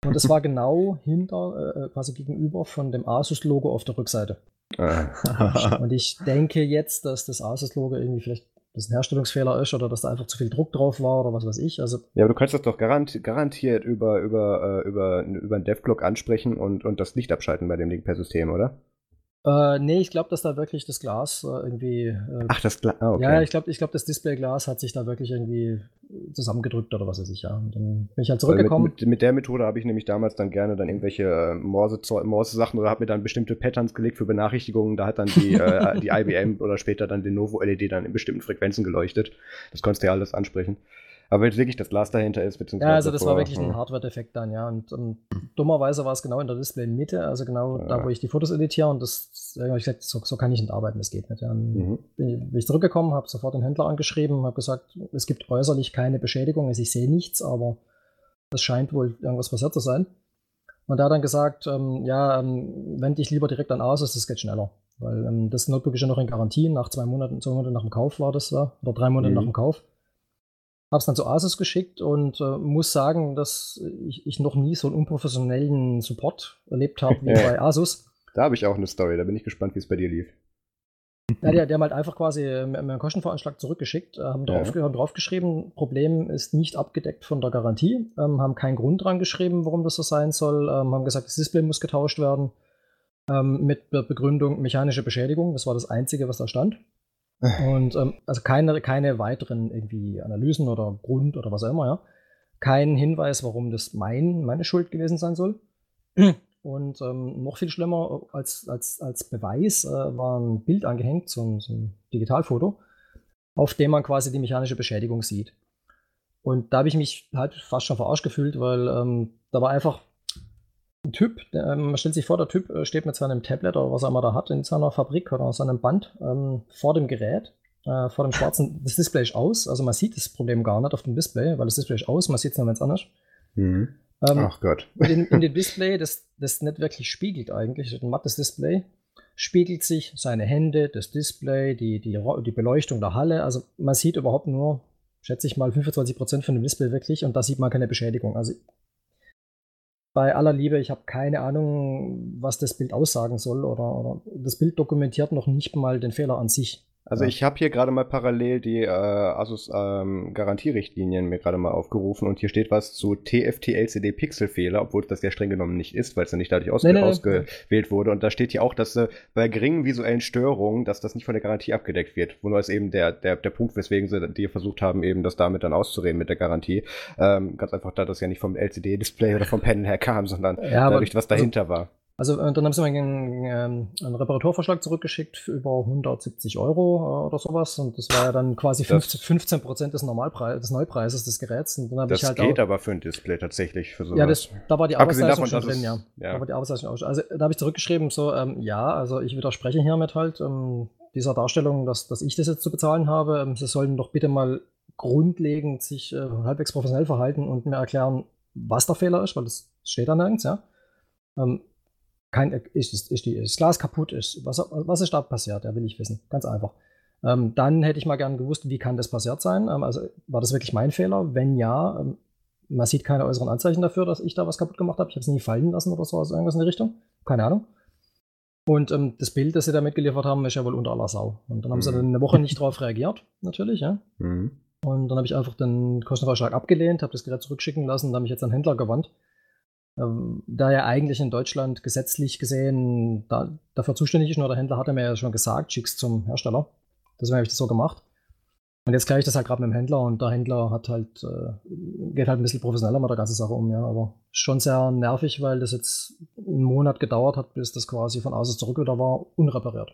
Und das war genau hinter, äh, quasi gegenüber von dem Asus-Logo auf der Rückseite. Ah. und ich denke jetzt, dass das Asus-Logo irgendwie vielleicht dass ein Herstellungsfehler ist oder dass da einfach zu viel Druck drauf war oder was weiß ich. Also ja, aber du kannst das doch garanti garantiert über, über, äh, über, über einen Dev-Block ansprechen und, und das Licht abschalten bei dem Ding per System, oder? Äh, nee, ich glaube, dass da wirklich das Glas äh, irgendwie. Äh, Ach, das Glas. Ah, okay. Ja, ich glaube, ich glaub, das Displayglas hat sich da wirklich irgendwie zusammengedrückt oder was weiß ich, ja. Und dann bin ich halt zurückgekommen. Mit, mit, mit, der Methode habe ich nämlich damals dann gerne dann irgendwelche äh, Morse-Sachen Morse oder habe mir dann bestimmte Patterns gelegt für Benachrichtigungen. Da hat dann die, äh, die IBM oder später dann den Novo LED dann in bestimmten Frequenzen geleuchtet. Das konntest du ja alles ansprechen. Aber wenn wirklich das Glas dahinter ist, beziehungsweise. Ja, also das vor, war wirklich ein hm. Hardware-Defekt dann, ja. Und, und, dummerweise war es genau in der Display-Mitte, also genau ja. da, wo ich die Fotos editiere. Und das, ich gesagt, so, so, kann ich nicht arbeiten, das geht nicht. Ja. Mhm. Bin, ich zurückgekommen, habe sofort den Händler angeschrieben, habe gesagt, es gibt äußerlich keine Beschädigung, also ich sehe nichts, aber es scheint wohl irgendwas passiert zu sein. Und er hat dann gesagt, ähm, ja, ähm, wende dich lieber direkt an Asus, das geht schneller. Weil ähm, das Notebook ist ja noch in Garantie, nach zwei Monaten, zwei Monaten nach dem Kauf war das ja, oder drei Monate mhm. nach dem Kauf. Habe es dann zu Asus geschickt und äh, muss sagen, dass ich, ich, noch nie so einen unprofessionellen Support erlebt habe wie bei Asus. Da habe ich auch eine Story, da bin ich gespannt, wie es bei dir lief. Ja, die, die, haben halt einfach quasi äh, einen Kostenvoranschlag zurückgeschickt, äh, haben, drauf, ja. haben draufgeschrieben, Problem ist nicht abgedeckt von der Garantie, ähm, haben keinen Grund dran geschrieben, warum das so sein soll, ähm, haben gesagt, das Display muss getauscht werden, ähm, mit Begründung mechanische Beschädigung, das war das Einzige, was da stand. Und ähm, also keine, keine weiteren irgendwie Analysen oder Grund oder was auch immer, ja. Kein Hinweis, warum das mein, meine Schuld gewesen sein soll. Und ähm, noch viel schlimmer als, als, als Beweis äh, war ein Bild angehängt, so ein, so ein Digitalfoto, auf dem man quasi die mechanische Beschädigung sieht. Und da habe ich mich halt fast schon verarscht gefühlt, weil ähm, da war einfach ein Typ, der, ähm, man stellt sich vor, der Typ äh, steht mit seinem Tablet oder was er immer da hat in seiner Fabrik oder seinem Band ähm, vor dem Gerät, äh, vor dem schwarzen, das Display ist aus, also man sieht das Problem gar nicht auf dem Display, weil das Display ist aus, man sieht es nur, wenn es anders. Mhm. Ähm, Ach Gott. in, in dem Display, das, das nicht wirklich spiegelt eigentlich, ein mattes Display, spiegelt sich seine Hände, das Display, die, die, die Beleuchtung der Halle, also man sieht überhaupt nur, schätze ich mal, 25% von dem Display wirklich und da sieht man keine Beschädigung. Also bei aller Liebe, ich habe keine Ahnung, was das Bild aussagen soll oder, oder das Bild dokumentiert noch nicht mal den Fehler an sich. Also ja. ich habe hier gerade mal parallel die äh, Asus ähm, Garantierichtlinien mir gerade mal aufgerufen und hier steht was zu TFT-LCD Pixelfehler, obwohl das ja streng genommen nicht ist, weil es ja nicht dadurch ausge nee, nee, ausgewählt nee. wurde. Und da steht hier auch, dass äh, bei geringen visuellen Störungen, dass das nicht von der Garantie abgedeckt wird. Wo nur ist eben der, der, der Punkt, weswegen sie die versucht haben, eben das damit dann auszureden mit der Garantie. Ähm, ganz einfach, da das ja nicht vom LCD-Display oder vom Panel her kam, sondern ja, dadurch, was dahinter war. Also äh, dann haben sie mir einen, ähm, einen Reparaturvorschlag zurückgeschickt für über 170 Euro äh, oder sowas. Und das war ja dann quasi 15 Prozent des Normalpreises, des Neupreises des Geräts. Und dann das ich halt geht auch, aber für ein Display tatsächlich für sowas. Ja, das, da war die Arbeitsleistung davon, schon drin, ja. es- ja. Da war die Arbeitsleistung auch schon. Also da habe ich zurückgeschrieben, so, ähm, ja, also ich widerspreche hiermit halt ähm, dieser Darstellung, dass, dass ich das jetzt zu bezahlen habe. Ähm, sie sollten doch bitte mal grundlegend sich äh, halbwegs professionell verhalten und mir erklären, was der Fehler ist, weil das steht da nirgends, ja. Ähm, kein, ist, ist, ist, die, ist das Glas kaputt ist. Was, was ist da passiert? Ja, will ich wissen. Ganz einfach. Ähm, dann hätte ich mal gern gewusst, wie kann das passiert sein? Ähm, also war das wirklich mein Fehler? Wenn ja, ähm, man sieht keine äußeren Anzeichen dafür, dass ich da was kaputt gemacht habe. Ich habe es nie fallen lassen oder so, also irgendwas in die Richtung. Keine Ahnung. Und ähm, das Bild, das sie da mitgeliefert haben, ist ja wohl unter aller Sau. Und dann haben sie Mhm. dann eine Woche nicht drauf reagiert, natürlich, ja. Mhm. Und dann habe ich einfach den Kostenvorschlag abgelehnt, habe das Gerät zurückschicken lassen und habe mich jetzt an den Händler gewandt. Ähm, da er eigentlich in Deutschland gesetzlich gesehen da, dafür zuständig ist, nur der Händler hatte mir ja schon gesagt, schick's zum Hersteller. Deswegen habe ich das so gemacht. Und jetzt kläre ich das halt gerade mit dem Händler und der Händler hat halt, äh, geht halt ein bisschen professioneller mit der ganzen Sache um, ja. Aber schon sehr nervig, weil das jetzt einen Monat gedauert hat, bis das quasi von außen zurück wieder war, unrepariert.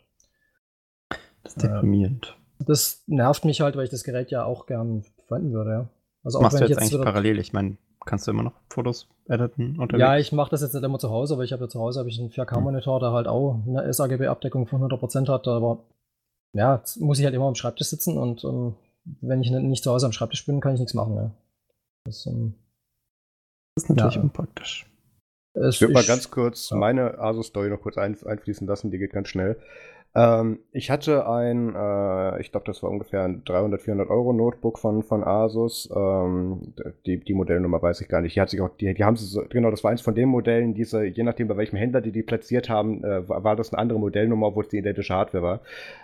Das ist deprimierend. Das nervt mich halt, weil ich das Gerät ja auch gern verwenden würde, ja. Also Das machst du wenn jetzt ich eigentlich wieder- parallel. Ich meine, kannst du immer noch Fotos editen unterwegs? Ja, ich mache das jetzt nicht immer zu Hause, aber ich habe ja zu Hause habe ich einen 4K-Monitor, der halt auch eine sRGB-Abdeckung von 100% hat. Aber ja, jetzt muss ich halt immer am Schreibtisch sitzen und ähm, wenn ich nicht- nicht zu Hause am Schreibtisch bin, kann ich nichts machen. Ja. Das, ähm, das ist natürlich Ja. unpraktisch. es Ich würde mal ganz kurz ja. meine Asus-Story noch kurz ein, einfließen lassen, die geht ganz schnell. Ähm, ich hatte ein, äh, ich glaube, das war ungefähr ein 300, 400 Euro Notebook von, von Asus. Ähm, die, die Modellnummer weiß ich gar nicht. Die hat sich auch, die, die haben sie so, genau, das war eins von den Modellen, diese, je nachdem bei welchem Händler die die platziert haben, äh, war, das eine andere Modellnummer, obwohl es die identische Hardware war.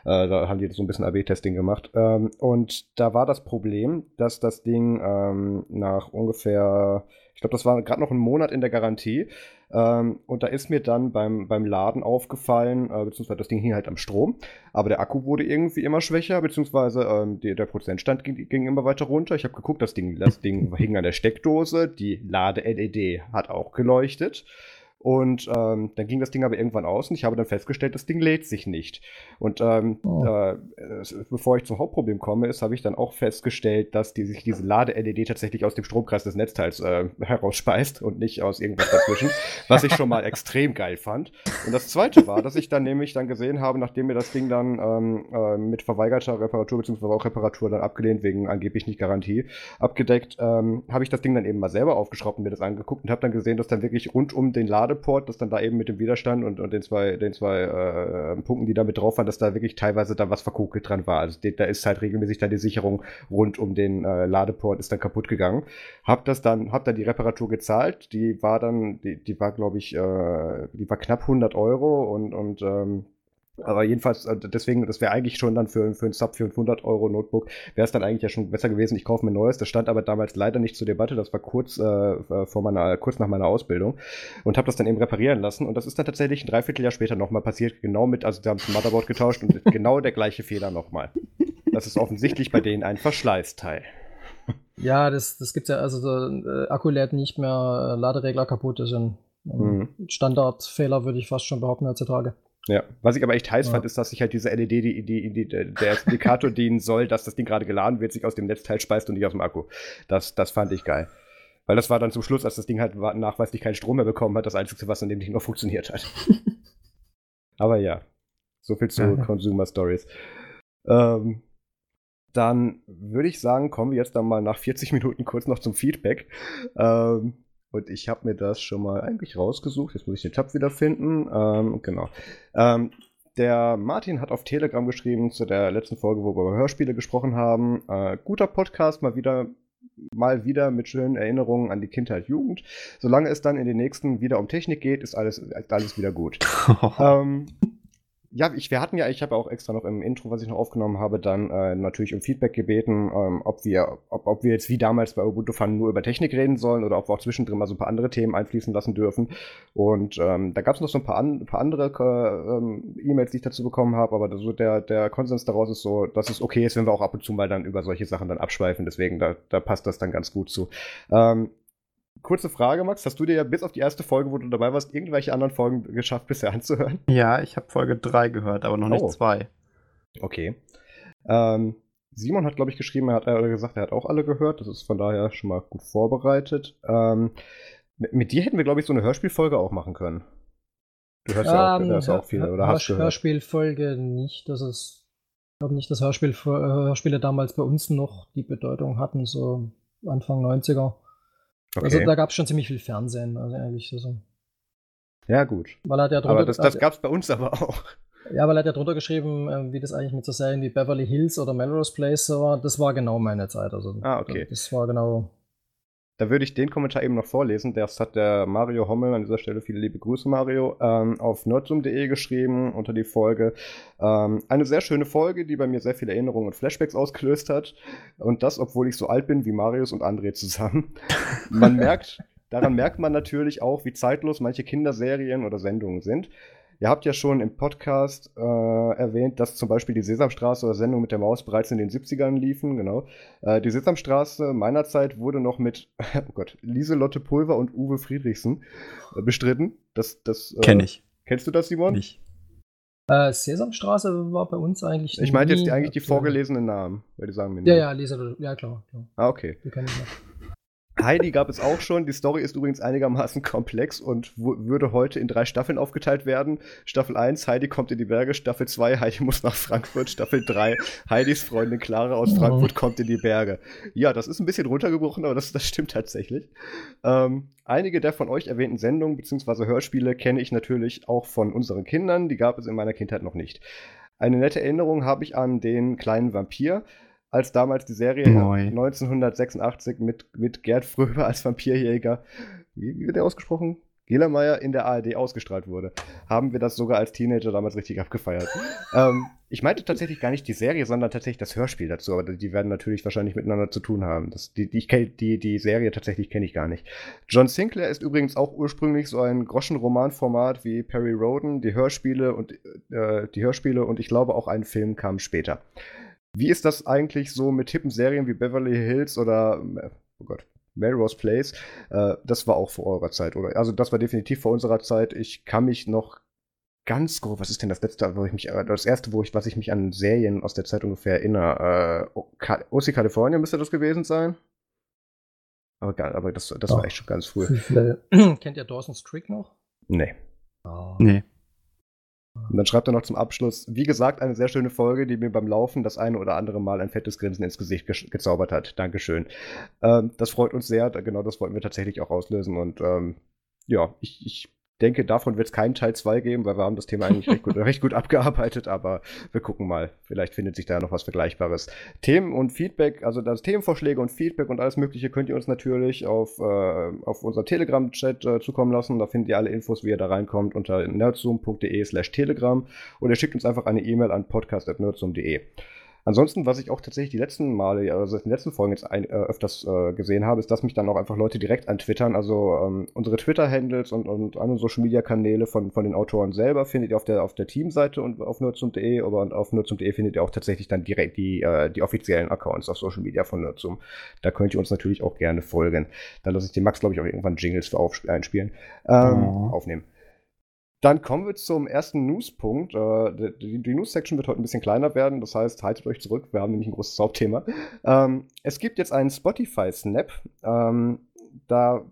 Äh, da haben die so ein bisschen AB-Testing gemacht. Ähm, und da war das Problem, dass das Ding ähm, nach ungefähr, ich glaube, das war gerade noch ein Monat in der Garantie. Ähm, und da ist mir dann beim, beim Laden aufgefallen, äh, beziehungsweise das Ding hing halt am Strom, aber der Akku wurde irgendwie immer schwächer, beziehungsweise ähm, die, der Prozentstand ging, ging immer weiter runter. Ich habe geguckt, das Ding, das Ding hing an der Steckdose, die Lade-LED hat auch geleuchtet. Und ähm, dann ging das Ding aber irgendwann aus und ich habe dann festgestellt, das Ding lädt sich nicht. Und ähm, Oh. äh, bevor ich zum Hauptproblem komme, ist, habe ich dann auch festgestellt, dass die, sich diese Lade-LED tatsächlich aus dem Stromkreis des Netzteils äh, herausspeist und nicht aus irgendwas dazwischen, was ich schon mal extrem geil fand. Und das zweite war, dass ich dann nämlich dann gesehen habe, nachdem mir das Ding dann ähm, äh, mit verweigerter Reparatur beziehungsweise auch Reparatur dann abgelehnt, wegen angeblich nicht Garantie, abgedeckt, ähm, habe ich das Ding dann eben mal selber aufgeschraubt und mir das angeguckt und habe dann gesehen, dass dann wirklich rund um den Ladeport, dass dann da eben mit dem Widerstand und, und den zwei, den zwei äh, Punkten, die da mit drauf waren, dass da wirklich teilweise da was verkokelt dran war. Also da ist halt regelmäßig dann die Sicherung rund um den äh, Ladeport ist dann kaputt gegangen. Hab das dann, hab dann die Reparatur gezahlt. Die war dann, die, die war glaube ich, äh, die war knapp 100 Euro und und ähm, aber jedenfalls, äh, deswegen, das wäre eigentlich schon dann für, für ein Sub 500 Euro Notebook, wäre es dann eigentlich ja schon besser gewesen, ich kaufe mir ein neues. Das stand aber damals leider nicht zur Debatte, das war kurz, äh, vor meiner, kurz nach meiner Ausbildung und habe das dann eben reparieren lassen. Und das ist dann tatsächlich ein Dreivierteljahr später nochmal passiert, genau mit, also da haben sie das Motherboard getauscht und genau der gleiche Fehler nochmal. Das ist offensichtlich bei denen ein Verschleißteil. Ja, das, das gibt's ja, also der äh, Akku lädt nicht mehr, äh, Laderegler kaputt ist ein, ein Mhm. Standardfehler, würde ich fast schon behaupten heutzutage. Ja, was ich aber echt heiß Ja. fand, ist, dass sich halt diese LED, die, die, die, der Indikator dienen soll, dass das Ding gerade geladen wird, sich aus dem Netzteil speist und nicht aus dem Akku. Das, das fand ich geil. Weil das war dann zum Schluss, als das Ding halt nachweislich keinen Strom mehr bekommen hat, das Einzige, was an dem Ding noch funktioniert hat. aber ja, so viel zu. Consumer Stories. Ähm, dann würde ich sagen, kommen wir jetzt dann mal nach 40 Minuten kurz noch zum Feedback. Ähm, und ich habe mir das schon mal eigentlich rausgesucht. Jetzt muss ich den Tab wiederfinden. Ähm, genau. Ähm, der Martin hat auf Telegram geschrieben zu der letzten Folge, wo wir über Hörspiele gesprochen haben. Äh, guter Podcast, mal wieder, mal wieder mit schönen Erinnerungen an die Kindheit, Jugend. Solange es dann in den nächsten wieder um Technik geht, ist alles, ist alles wieder gut. ähm, ja, ich, wir hatten ja, ich habe auch extra noch im Intro, was ich noch aufgenommen habe, dann äh, natürlich um Feedback gebeten, ähm, ob wir, ob, ob wir jetzt wie damals bei Ubuntu Fun nur über Technik reden sollen oder ob wir auch zwischendrin mal so ein paar andere Themen einfließen lassen dürfen. Und ähm, da gab es noch so ein paar, an, paar andere äh, ähm, E-Mails, die ich dazu bekommen habe, aber so der, der Konsens daraus ist so, dass es okay ist, wenn wir auch ab und zu mal dann über solche Sachen dann abschweifen. Deswegen, da, da passt das dann ganz gut zu. Ähm, kurze Frage, Max. Hast du dir ja bis auf die erste Folge, wo du dabei warst, irgendwelche anderen Folgen geschafft, bisher anzuhören? Ja, ich habe Folge 3 gehört, aber noch Oh. nicht 2. Okay. Ähm, Simon hat, glaube ich, geschrieben, er hat äh, gesagt, er hat auch alle gehört. Das ist von daher schon mal gut vorbereitet. Ähm, mit, mit dir hätten wir, glaube ich, so eine Hörspielfolge auch machen können. Du hörst ja auch, Ähm, du hörst auch viel, oder hast Hörsch- gehört. Hörspielfolge nicht. Das ist, ich glaube nicht, dass Hörspiel, äh, Hörspiele damals bei uns noch die Bedeutung hatten, so Anfang 90er. Also Okay. da gab es schon ziemlich viel Fernsehen, also eigentlich so. ja, gut. Weil er ja drunter, Aber das, das also- gab es bei uns aber auch. ja, weil er hat ja drunter geschrieben, äh, wie das eigentlich mit so Serien wie Beverly Hills oder Melrose Place so war. Das war genau meine Zeit. Also Ah, okay. Das war genau. Da würde ich den Kommentar eben noch vorlesen. Das hat der Mario Hommel, an dieser Stelle viele liebe Grüße, Mario, ähm, auf nerdsum.de geschrieben unter die Folge. Ähm, eine sehr schöne Folge, die bei mir sehr viele Erinnerungen und Flashbacks ausgelöst hat. Und das, obwohl ich so alt bin wie Marius und André zusammen. Man merkt, daran merkt man natürlich auch, wie zeitlos manche Kinderserien oder Sendungen sind. Ihr habt ja schon im Podcast äh, erwähnt, dass zum Beispiel die Sesamstraße oder Sendung mit der Maus bereits in den 70ern liefen, genau. Äh, die Sesamstraße meiner Zeit wurde noch mit, oh Gott, Lieselotte Pulver und Uwe Friedrichsen äh, bestritten. Das, das, äh, Kenn ich. Kennst du das, Simon? Nicht. Äh, Sesamstraße war bei uns eigentlich. Ich meinte jetzt die, eigentlich die vorgelesenen Namen, weil die sagen mir Ja, nicht. ja, Lisa, ja klar, klar. Ah, okay. Die kenn ich noch. Heidi gab es auch schon. Die Story ist übrigens einigermaßen komplex und würde heute in drei Staffeln aufgeteilt werden. Staffel 1, Heidi kommt in die Berge. Staffel 2, Heidi muss nach Frankfurt. Staffel 3, Heidis Freundin Clara aus. Frankfurt kommt in die Berge. Ja, das ist ein bisschen runtergebrochen, aber das, das stimmt tatsächlich. Ähm, einige der von euch erwähnten Sendungen bzw. Hörspiele kenne ich natürlich auch von unseren Kindern. Die gab es in meiner Kindheit noch nicht. Eine nette Erinnerung habe ich an den kleinen Vampir, als damals die Serie Moi. 1986 mit, mit Gerd Fröber als Vampirjäger, wie wie wird der ausgesprochen? Gehlermeier in der ARD ausgestrahlt wurde, haben wir das sogar als Teenager damals richtig abgefeiert. ähm, ich meinte tatsächlich gar nicht die Serie, sondern tatsächlich das Hörspiel dazu, aber die werden natürlich wahrscheinlich miteinander zu tun haben. Das, die, die, die, die Serie tatsächlich kenne ich gar nicht. John Sinclair ist übrigens auch ursprünglich so ein Groschenromanformat wie Perry Roden, die Hörspiele und äh, die Hörspiele und ich glaube auch ein Film kam später. Wie ist das eigentlich so mit hippen Serien wie Beverly Hills oder äh, oh Gott, Melrose Place? Äh, das war auch vor eurer Zeit, oder? Also das war definitiv vor unserer Zeit. Ich kann mich noch ganz grob, was ist denn das letzte, wo ich mich, äh, das erste, wo ich, was ich mich an Serien aus der Zeit ungefähr erinnere? Äh, OC California müsste das gewesen sein. Aber, gar- aber das, das war Ach. echt schon ganz früh. Kennt ihr Dawson's Creek noch? Nee. Ah. Nee. Und dann schreibt er noch zum Abschluss, wie gesagt, eine sehr schöne Folge, die mir beim Laufen das eine oder andere Mal ein fettes Grinsen ins Gesicht ge gezaubert hat. Dankeschön. Ähm, das freut uns sehr. Genau das wollten wir tatsächlich auch auslösen. Und ähm, ja, ich, ich denke, davon wird es keinen Teil 2 geben, weil wir haben das Thema eigentlich recht gut, recht gut abgearbeitet, aber wir gucken mal. Vielleicht findet sich da noch was Vergleichbares. Themen und Feedback, also das Themenvorschläge und Feedback und alles Mögliche könnt ihr uns natürlich auf, äh, auf unser Telegram-Chat äh, zukommen lassen. Da findet ihr alle Infos, wie ihr da reinkommt, unter nerdzoom.de slash telegram oder ihr schickt uns einfach eine E-Mail an podcast.nerdzoom.de. Ansonsten, was ich auch tatsächlich die letzten Male, also in den letzten Folgen jetzt ein, äh, öfters äh, gesehen habe, ist, dass mich dann auch einfach Leute direkt antwittern. Also ähm, unsere Twitter-Handles und, und andere Social-Media-Kanäle von, von den Autoren selber findet ihr auf der, auf der Teamseite und auf nerdsum.de, aber und auf nerdsum.de findet ihr auch tatsächlich dann direkt die, äh, die offiziellen Accounts auf Social Media von Nerdsum. Da könnt ihr uns natürlich auch gerne folgen. Da lasse ich den Max, glaube ich, auch irgendwann Jingles für aufsp- einspielen, ähm, Oh. aufnehmen. Dann kommen wir zum ersten News-Punkt. Äh, die News-Section wird heute ein bisschen kleiner werden, das heißt, haltet euch zurück, wir haben nämlich ein großes Hauptthema. Ähm, es gibt jetzt einen Spotify-Snap. Ähm, da,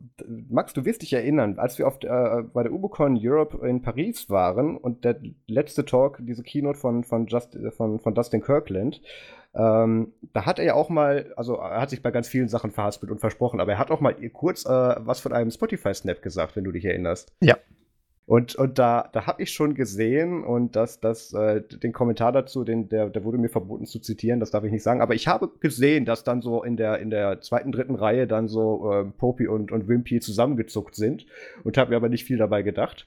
Max, du wirst dich erinnern, als wir der- äh, bei der UboCon Europe in Paris waren und der letzte Talk, diese Keynote von, von, Just, von, von Dustin Kirkland, ähm, da hat er ja auch mal, also er hat sich bei ganz vielen Sachen verhaspelt und versprochen, aber er hat auch mal kurz äh, was von einem Spotify-Snap gesagt, wenn du dich erinnerst. Ja. Und, und da, da habe ich schon gesehen und das, das, äh, den Kommentar dazu, den, der, der wurde mir verboten zu zitieren, das darf ich nicht sagen. Aber ich habe gesehen, dass dann so in der, in der zweiten, dritten Reihe dann so äh, Popey und, und Wimpy zusammengezuckt sind und habe mir aber nicht viel dabei gedacht.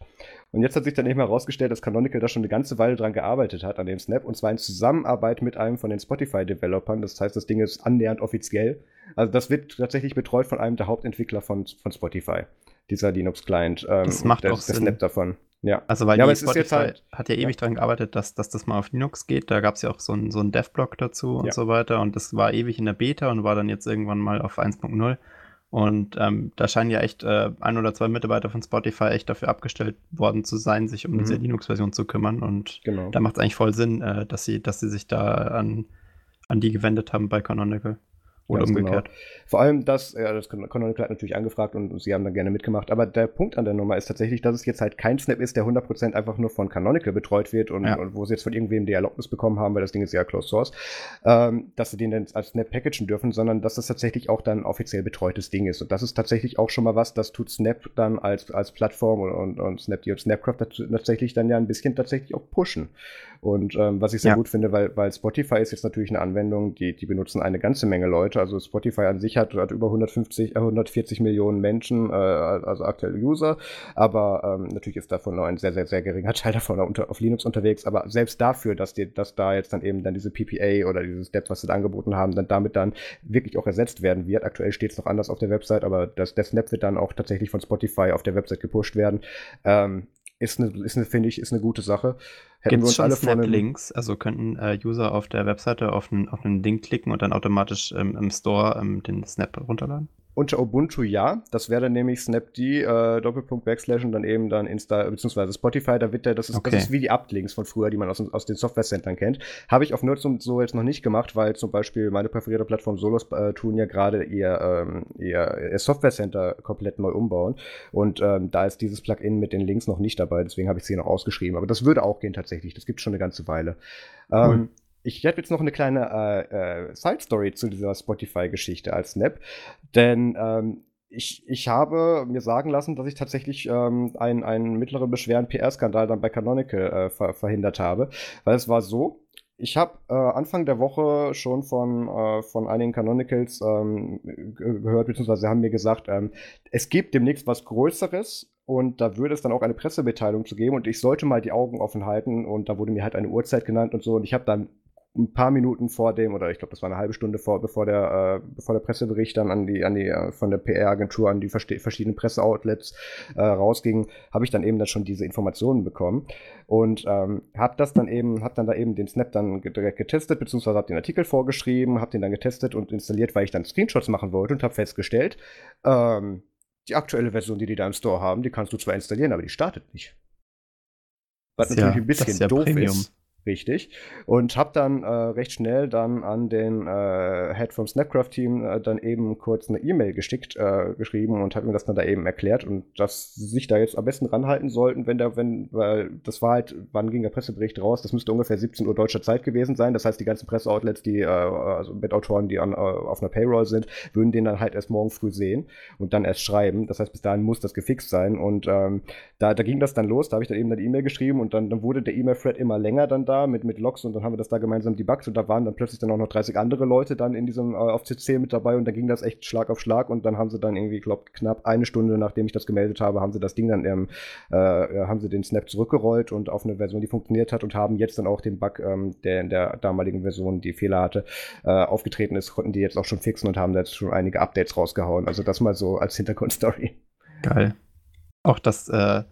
Und jetzt hat sich dann eben herausgestellt, dass Canonical da schon eine ganze Weile dran gearbeitet hat, an dem Snap, und zwar in Zusammenarbeit mit einem von den Spotify-Developern. Das heißt, das Ding ist annähernd offiziell. Also das wird tatsächlich betreut von einem der Hauptentwickler von, von Spotify, dieser Linux-Client. Ähm, Das macht der, auch der Sinn. Snap davon. Ja. Also weil Ja, die Spotify halt- hat ja ewig dran gearbeitet, dass, dass das mal auf Linux geht. Da gab es ja auch so einen so Dev-Blog dazu und Ja. so weiter. Und das war ewig in der Beta und war dann jetzt irgendwann mal auf 1.0. Und ähm, da scheinen ja echt äh, ein oder zwei Mitarbeiter von Spotify echt dafür abgestellt worden zu sein, sich um Mhm. diese Linux-Version zu kümmern. Und Genau. da macht es eigentlich voll Sinn, äh, dass, sie, dass sie sich da an, an die gewendet haben bei Canonical. Oder Ganz genau. umgekehrt. Vor allem das, ja, das Canonical hat natürlich angefragt und, sie haben dann gerne mitgemacht. Aber der Punkt an der Nummer ist tatsächlich, dass es jetzt halt kein Snap ist, der 100% einfach nur von Canonical betreut wird und, Ja. und wo sie jetzt von irgendwem die Erlaubnis bekommen haben, weil das Ding ist ja Closed Source, ähm, dass sie den dann als Snap packagen dürfen, sondern dass das tatsächlich auch dann offiziell betreutes Ding ist. Und das ist tatsächlich auch schon mal was, das tut Snap dann als, als Plattform und, und, und Snapd und Snapcraft tatsächlich dann ja ein bisschen tatsächlich auch pushen. Und ähm, was ich sehr Ja. gut finde, weil, weil Spotify ist jetzt natürlich eine Anwendung, die, die benutzen eine ganze Menge Leute. Also Spotify an sich hat, hat über 150, äh, 140 Millionen Menschen, äh, also aktuelle User. Aber ähm, natürlich ist davon nur ein sehr, sehr, sehr geringer Teil davon unter, auf Linux unterwegs. Aber selbst dafür, dass, die, dass da jetzt dann eben dann diese PPA oder dieses Step, was sie da angeboten haben, dann damit dann wirklich auch ersetzt werden wird. Aktuell steht es noch anders auf der Website, aber das, der Snap wird dann auch tatsächlich von Spotify auf der Website gepusht werden. Ähm, ist eine, ist eine finde ich, ist eine gute Sache. Hätten Gibt wir es uns schon alle einem- Snap-Links? Also könnten äh, User auf der Webseite auf einen, auf einen Link klicken und dann automatisch ähm, im Store ähm, den Snap runterladen? Unter Ubuntu ja. Das wäre dann nämlich Snapd, äh, Doppelpunkt Backslash und dann eben dann Insta, beziehungsweise Spotify. Da wird der, das ist, Okay. das ist wie die App-Links von früher, die man aus, aus den Software-Centern kennt. Habe ich auf Nerds und so jetzt noch nicht gemacht, weil zum Beispiel meine präferierte Plattform Solos äh, tun ja gerade ihr, ähm, ihr, ihr Software-Center komplett neu umbauen. Und ähm, da ist dieses Plugin mit den Links noch nicht dabei, deswegen habe ich sie noch ausgeschrieben. Aber das würde auch gehen tatsächlich. Das gibt schon eine ganze Weile. Cool. Ich hätte jetzt noch eine kleine äh, äh, Side-Story zu dieser Spotify-Geschichte als Snap. Denn ähm, ich, ich habe mir sagen lassen, dass ich tatsächlich ähm, einen, einen mittleren beschweren PR-Skandal dann bei Canonical äh, ver verhindert habe. Weil es war so, ich habe äh, Anfang der Woche schon von, äh, von einigen Canonicals ähm, ge- gehört, beziehungsweise sie haben mir gesagt, ähm, es gibt demnächst was Größeres und da würde es dann auch eine Pressemitteilung zu geben und ich sollte mal die Augen offen halten und da wurde mir halt eine Uhrzeit genannt und so und ich habe dann ein paar Minuten vor dem, oder ich glaube, das war eine halbe Stunde vor, bevor der, äh, bevor der Pressebericht dann an die, an die, äh, von der PR-Agentur an die verschiedenen Presseoutlets äh, rausging, habe ich dann eben dann schon diese Informationen bekommen und ähm, habe das dann eben, habe dann da eben den Snap dann direkt getestet, beziehungsweise habe den Artikel vorgeschrieben, habe den dann getestet und installiert, weil ich dann Screenshots machen wollte und habe festgestellt, ähm, die aktuelle Version, die die da im Store haben, die kannst du zwar installieren, aber die startet nicht. Was ja- natürlich ein bisschen ja doof Premium. ist. Richtig. Und habe dann äh, recht schnell dann an den äh, Head vom Snapcraft-Team äh, dann eben kurz eine E-Mail geschickt, äh, geschrieben und habe ihm das dann da eben erklärt und dass sie sich da jetzt am besten ranhalten sollten, wenn der, wenn, weil das war halt, wann ging der Pressebericht raus? Das müsste ungefähr 17 Uhr deutscher Zeit gewesen sein. Das heißt, die ganzen Presseoutlets, die, äh, also mit Autoren, die an, äh, auf einer Payroll sind, würden den dann halt erst morgen früh sehen und dann erst schreiben. Das heißt, bis dahin muss das gefixt sein. Und ähm, da, da ging das dann los, da habe ich dann eben eine E-Mail geschrieben und dann, dann wurde der E-Mail-Thread immer länger dann da mit, mit Logs und dann haben wir das da gemeinsam debuggt und da waren dann plötzlich dann auch noch 30 andere Leute dann in diesem äh, auf CC mit dabei und da ging das echt Schlag auf Schlag und dann haben sie dann irgendwie, glaube knapp eine Stunde nachdem ich das gemeldet habe, haben sie das Ding dann, ähm, äh, haben sie den Snap zurückgerollt und auf eine Version, die funktioniert hat und haben jetzt dann auch den Bug, ähm, der in der damaligen Version die Fehler hatte, äh, aufgetreten ist, konnten die jetzt auch schon fixen und haben da jetzt schon einige Updates rausgehauen. Also das mal so als Hintergrundstory. Geil. Auch das, äh,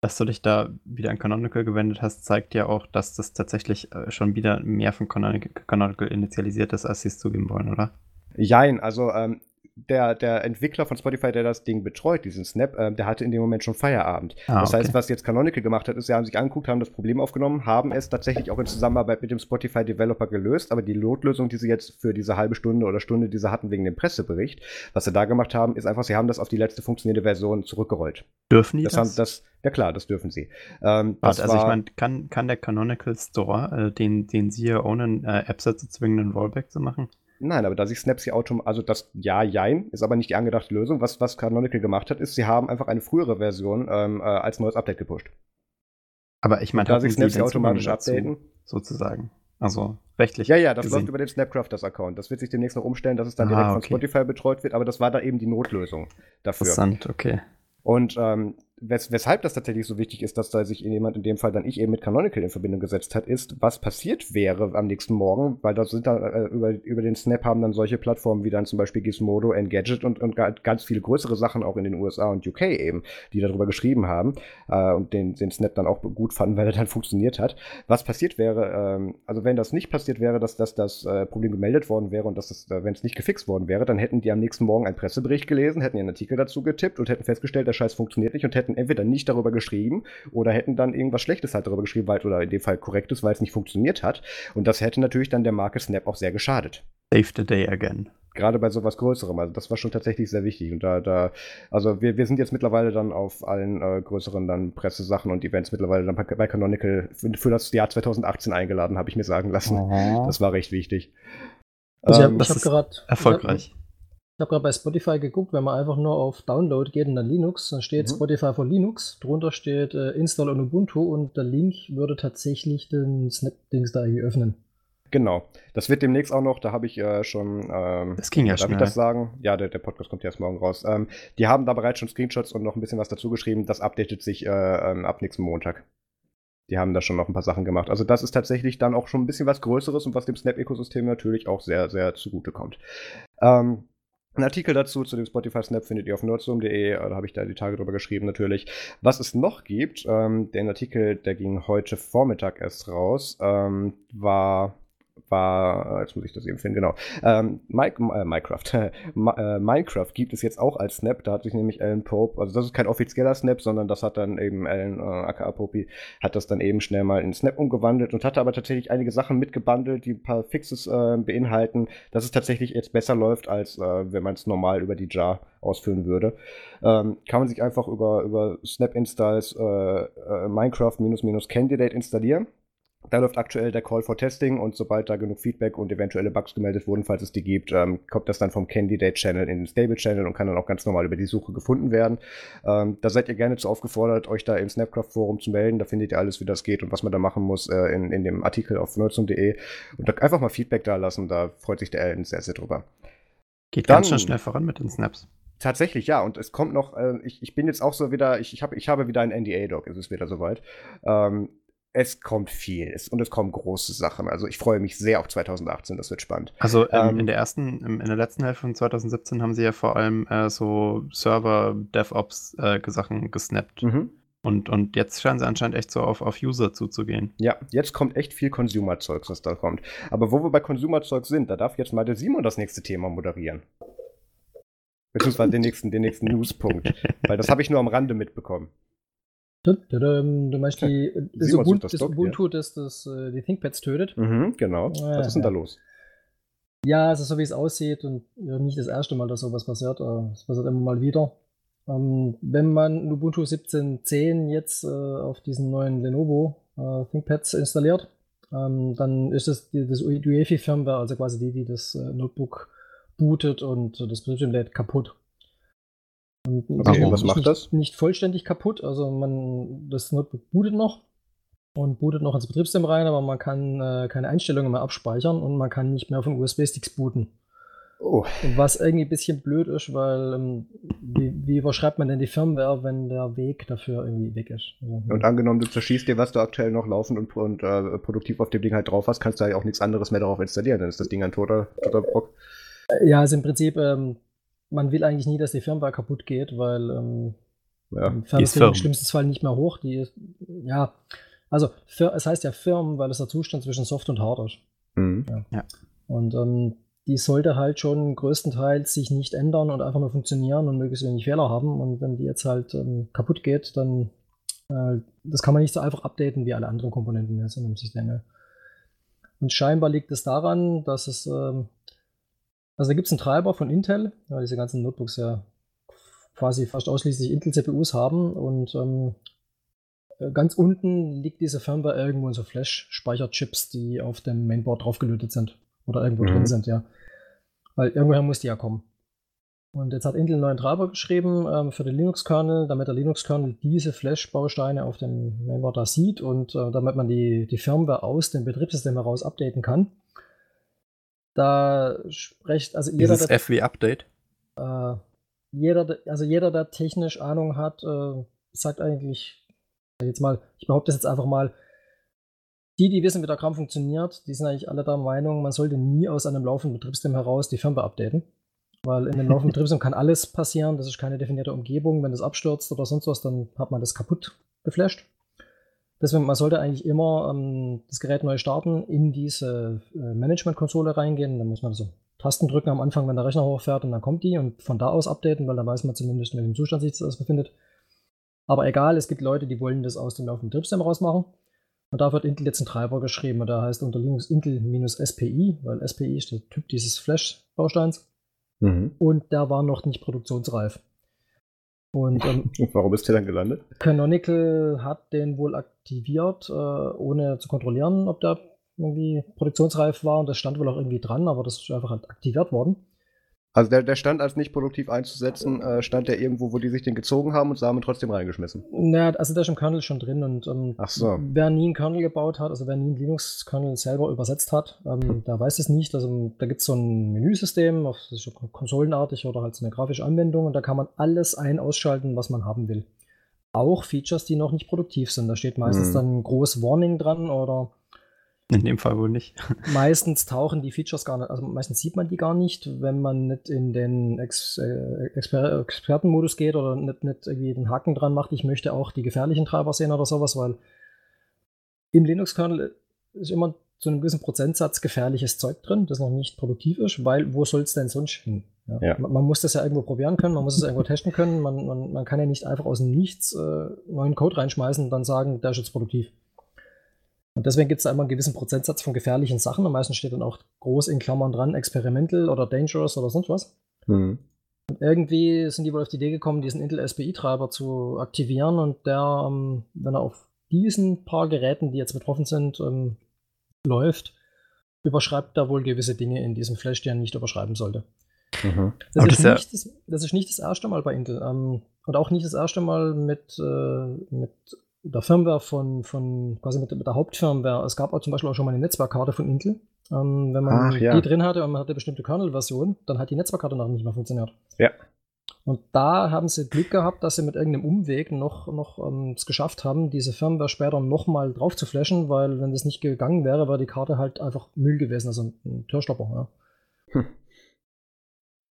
dass du dich da wieder an Canonical gewendet hast, zeigt ja auch, dass das tatsächlich äh, schon wieder mehr von Canonical, initialisiert ist, als sie es zugeben wollen, oder? Jein, also ähm, der, der Entwickler von Spotify, der das Ding betreut, diesen Snap, ähm, der hatte in dem Moment schon Feierabend. Ah, das okay. heißt, was jetzt Canonical gemacht hat, ist, sie haben sich angeguckt, haben das Problem aufgenommen, haben es tatsächlich auch in Zusammenarbeit mit dem Spotify-Developer gelöst, aber die Notlösung, die sie jetzt für diese halbe Stunde oder Stunde, die sie hatten wegen dem Pressebericht, was sie da gemacht haben, ist einfach, sie haben das auf die letzte funktionierende Version zurückgerollt. Dürfen die Das, das? haben, das ja klar, das dürfen sie. Ähm, Warte, also ich meine, kann, kann der Canonical Store, äh, den, den sie hier ownen, äh, Apps dazu zwingen, einen Rollback zu machen? Nein, aber da sich Snaps hier automatisch, also das Ja, Jein, ist aber nicht die angedachte Lösung. Was, was Canonical gemacht hat, ist, sie haben einfach eine frühere Version ähm, äh, als neues Update gepusht. Aber ich meine, Da sich Snaps hier automatisch dazu, updaten. sozusagen? Also rechtlich Ja, ja, das gesehen. läuft über den Snapcrafters-Account. Das wird sich demnächst noch umstellen, dass es dann Ah, direkt von okay. Spotify betreut wird, aber das war da eben die Notlösung dafür. Interessant, okay. Und ähm, wes weshalb das tatsächlich so wichtig ist, dass da sich jemand, in dem Fall dann ich eben mit Canonical in Verbindung gesetzt hat, ist, was passiert wäre am nächsten Morgen, weil da sind da äh, über, über den Snap haben dann solche Plattformen wie dann zum Beispiel Gizmodo, Engadget und, und ganz viele größere Sachen auch in den USA und UK eben, die darüber geschrieben haben äh, und den, den Snap dann auch gut fanden, weil er dann funktioniert hat. Was passiert wäre, ähm, also wenn das nicht passiert wäre, dass, dass das äh, Problem gemeldet worden wäre und dass das, äh, wenn es nicht gefixt worden wäre, dann hätten die am nächsten Morgen einen Pressebericht gelesen, hätten ihren Artikel dazu getippt und hätten festgestellt, der Scheiß funktioniert nicht und hätten entweder nicht darüber geschrieben oder hätten dann irgendwas Schlechtes halt darüber geschrieben, weil, oder in dem Fall korrektes, weil es nicht funktioniert hat. Und das hätte natürlich dann der Marke Snap auch sehr geschadet. Save the day again. Gerade bei sowas Größerem. Also das war schon tatsächlich sehr wichtig. Und da, da, also wir, wir sind jetzt mittlerweile dann auf allen äh, größeren dann Pressesachen und Events mittlerweile dann bei Canonical für, für das Jahr 2018 eingeladen, habe ich mir sagen lassen. Oh. Das war recht wichtig. Also Ähm, ich habe gerade Erfolgreich. Ich habe gerade bei Spotify geguckt, wenn man einfach nur auf Download geht und dann Linux, dann steht Mhm. Spotify für Linux, drunter steht äh, Install on Ubuntu und der Link würde tatsächlich den Snap-Dings da irgendwie öffnen. Genau. Das wird demnächst auch noch, da habe ich äh, schon. Ähm, Das ging ja darf ich schnell. das sagen? Ja, der, der Podcast kommt ja erst morgen raus. Ähm, die haben da bereits schon Screenshots und noch ein bisschen was dazu geschrieben. Das updatet sich äh, ähm, ab nächsten Montag. Die haben da schon noch ein paar Sachen gemacht. Also das ist tatsächlich dann auch schon ein bisschen was Größeres und was dem Snap-Ökosystem natürlich auch sehr, sehr zugutekommt. Ähm, ein Artikel dazu, zu dem Spotify Snap, findet ihr auf nerdzoom.de. Da habe ich da die Tage drüber geschrieben, natürlich. Was es noch gibt, ähm, den Artikel, der ging heute Vormittag erst raus, ähm, war war, äh, jetzt muss ich das eben finden, genau. Ähm, Mike, äh, Minecraft. Äh, Minecraft gibt es jetzt auch als Snap, da hat sich nämlich Alan Pope, also das ist kein offizieller Snap, sondern das hat dann eben Alan, äh, aka Pope, hat das dann eben schnell mal in Snap umgewandelt und hatte aber tatsächlich einige Sachen mitgebundelt, die ein paar Fixes äh, beinhalten, dass es tatsächlich jetzt besser läuft, als äh, wenn man es normal über die Jar ausführen würde. Ähm, kann man sich einfach über, über Snap Installs äh, äh, Minecraft minus minus Candidate installieren. Da läuft aktuell der Call for Testing und sobald da genug Feedback und eventuelle Bugs gemeldet wurden, falls es die gibt, ähm, kommt das dann vom Candidate Channel in den Stable Channel und kann dann auch ganz normal über die Suche gefunden werden. Ähm, da seid ihr gerne zu aufgefordert, euch da im Snapcraft Forum zu melden. Da findet ihr alles, wie das geht und was man da machen muss äh, in, in dem Artikel auf nerdsum.de. Und da einfach mal Feedback da lassen, da freut sich der Alan sehr, sehr drüber. Geht Dann- ganz schön schnell voran mit den Snaps. Tatsächlich, ja. Und es kommt noch, äh, ich, ich bin jetzt auch so wieder, ich, ich, hab, ich habe wieder einen NDA-Doc, es ist wieder soweit. Ähm, es kommt viel und es kommen große Sachen. Also ich freue mich sehr auf 2018, das wird spannend. Also ähm, Ähm, in der ersten, in der letzten Hälfte von 2017 haben sie ja vor allem äh, so Server, DevOps äh, Sachen gesnappt. Mhm. Und, und jetzt scheinen sie anscheinend echt so auf, auf User zuzugehen. Ja, jetzt kommt echt viel Consumer-Zeugs, was da kommt. Aber wo wir bei Consumer-Zeugs sind, da darf jetzt mal der Simon das nächste Thema moderieren. Beziehungsweise den nächsten, den nächsten Newspunkt. Weil das habe ich nur am Rande mitbekommen. Du meinst die, das Simon sucht Ubuntu, das das Doc, Ubuntu das, das äh, die ThinkPads tötet? Mhm, genau. Was ist denn da Ja. los? Ja, also so wie es aussieht und ja, nicht das erste Mal, dass sowas passiert, äh, es passiert immer mal wieder. Ähm, wenn man Ubuntu 17.10 jetzt äh, auf diesen neuen Lenovo äh, ThinkPads installiert, ähm, dann ist es die, das UEFI-Firmware, also quasi die, die das äh, Notebook bootet und äh, das Betriebssystem lädt kaputt. Und Okay, nicht- was macht nicht, das? Nicht vollständig kaputt, also man das Notebook bootet noch und bootet noch ins Betriebssystem rein, aber man kann äh, keine Einstellungen mehr abspeichern und man kann nicht mehr von USB-Sticks booten. Oh, Was irgendwie ein bisschen blöd ist, weil ähm, wie, wie überschreibt man denn die Firmware, wenn der Weg dafür irgendwie weg ist? Also, und angenommen, du zerschießt dir, was du aktuell noch laufend und, und äh, produktiv auf dem Ding halt drauf hast, kannst du ja auch nichts anderes mehr darauf installieren. Dann ist das Ding ein toter, toter Brock. ja, also im Prinzip, ähm, man will eigentlich nie, dass die Firmware kaputt geht, weil ähm, Ja. ist es im schlimmsten Fall nicht mehr hoch. Die ist, ja, also fir- es heißt ja firm, weil es der Zustand zwischen Soft und Hard ist. Mhm. Und ähm, die sollte halt schon größtenteils sich nicht ändern und einfach nur funktionieren und möglichst wenig Fehler haben. Und wenn die jetzt halt ähm, kaputt geht, dann äh, das kann man nicht so einfach updaten wie alle anderen Komponenten jetzt in einem System. Und scheinbar liegt es daran, dass es, ähm, also da gibt es einen Treiber von Intel, weil diese ganzen Notebooks ja quasi fast ausschließlich Intel-CPUs haben und ähm, äh, ganz unten liegt diese Firmware irgendwo in so Flash-Speicherchips, die auf dem Mainboard draufgelötet sind oder irgendwo Mhm. drin sind, ja. Weil irgendwoher muss die ja kommen. Und jetzt hat Intel einen neuen Treiber geschrieben ähm, für den Linux-Kernel, damit der Linux-Kernel diese Flash-Bausteine auf dem Mainboard da sieht und äh, damit man die, die Firmware aus dem Betriebssystem heraus updaten kann. Da spricht, also jeder, Dieses der, FW-Update. äh, jeder, der- also jeder, der technisch Ahnung hat, äh, sagt eigentlich, jetzt mal, ich behaupte das jetzt einfach mal, die, die wissen, wie der Kram funktioniert, die sind eigentlich alle der Meinung, man sollte nie aus einem laufenden Betriebssystem heraus die Firmware updaten. Weil in einem laufenden Betriebssystem kann alles passieren, das ist keine definierte Umgebung. Wenn das abstürzt oder sonst was, dann hat man das kaputt geflasht. Deswegen, man sollte eigentlich immer ähm, das Gerät neu starten, in diese äh, Management-Konsole reingehen. Dann muss man so Tasten drücken am Anfang, wenn der Rechner hochfährt und dann kommt die und von da aus updaten, weil dann weiß man zumindest, in welchem Zustand sich das befindet. Aber egal, es gibt Leute, die wollen das aus dem laufenden Betriebssystem rausmachen. Und da wird Intel jetzt ein Treiber geschrieben und der heißt unter Linux Intel-SPI, weil SPI ist der Typ dieses Flash-Bausteins. Mhm. Und der war noch nicht produktionsreif. Und, ähm, warum ist der dann gelandet? Canonical hat den wohl aktiviert, äh, ohne zu kontrollieren, ob der irgendwie produktionsreif war. Und das stand wohl auch irgendwie dran, aber das ist einfach aktiviert worden. Also der, der stand als nicht produktiv einzusetzen, äh, stand der irgendwo, wo die sich den gezogen haben und sie haben ihn trotzdem reingeschmissen. Naja, also der ist im Kernel schon drin und ähm, Ach so. wer nie einen Kernel gebaut hat, also wer nie einen Linux-Kernel selber übersetzt hat, ähm, hm. der weiß es nicht. Also da gibt es so ein Menüsystem, das ist konsolenartig oder halt so eine grafische Anwendung und da kann man alles ein- ausschalten, was man haben will. Auch Features, die noch nicht produktiv sind. Da steht meistens hm. dann groß Warning dran oder in dem Fall wohl nicht. Meistens tauchen die Features gar nicht, also meistens sieht man die gar nicht, wenn man nicht in den Ex äh, Exper Expertenmodus geht oder nicht, nicht irgendwie den Haken dran macht, ich möchte auch die gefährlichen Treiber sehen oder sowas, weil im Linux-Kernel ist immer zu einem gewissen Prozentsatz gefährliches Zeug drin, das noch nicht produktiv ist, weil wo soll es denn sonst hin? Ja. Ja. Man, man, muss das ja irgendwo probieren können, man muss es irgendwo testen können, man, man, man, kann ja nicht einfach aus dem Nichts äh, neuen Code reinschmeißen und dann sagen, der ist jetzt produktiv. Und deswegen gibt es da immer einen gewissen Prozentsatz von gefährlichen Sachen. Am meisten steht dann auch groß in Klammern dran, experimental oder dangerous oder sonst was. Mhm. Und irgendwie sind die wohl auf die Idee gekommen, diesen Intel SPI-Treiber zu aktivieren und der, ähm, wenn er auf diesen paar Geräten, die jetzt betroffen sind, ähm, läuft, überschreibt da wohl gewisse Dinge in diesem Flash, die er nicht überschreiben sollte. Mhm. Das, ist das, nicht das, das, ist nicht das erste Mal bei Intel. Ähm, und auch nicht das erste Mal mit, äh, mit der Firmware von, von quasi mit, mit, der Hauptfirmware. Es gab auch zum Beispiel auch schon mal eine Netzwerkkarte von Intel. Ähm, wenn man Ach, ja. die drin hatte und man hatte eine bestimmte Kernel-Version, dann hat die Netzwerkkarte noch nicht mehr funktioniert. Ja. Und da haben sie Glück gehabt, dass sie mit irgendeinem Umweg noch, noch ähm, es geschafft haben, diese Firmware später nochmal drauf zu flashen, weil wenn das nicht gegangen wäre, wäre die Karte halt einfach Müll gewesen, also ein Türstopper. Ja. Hm.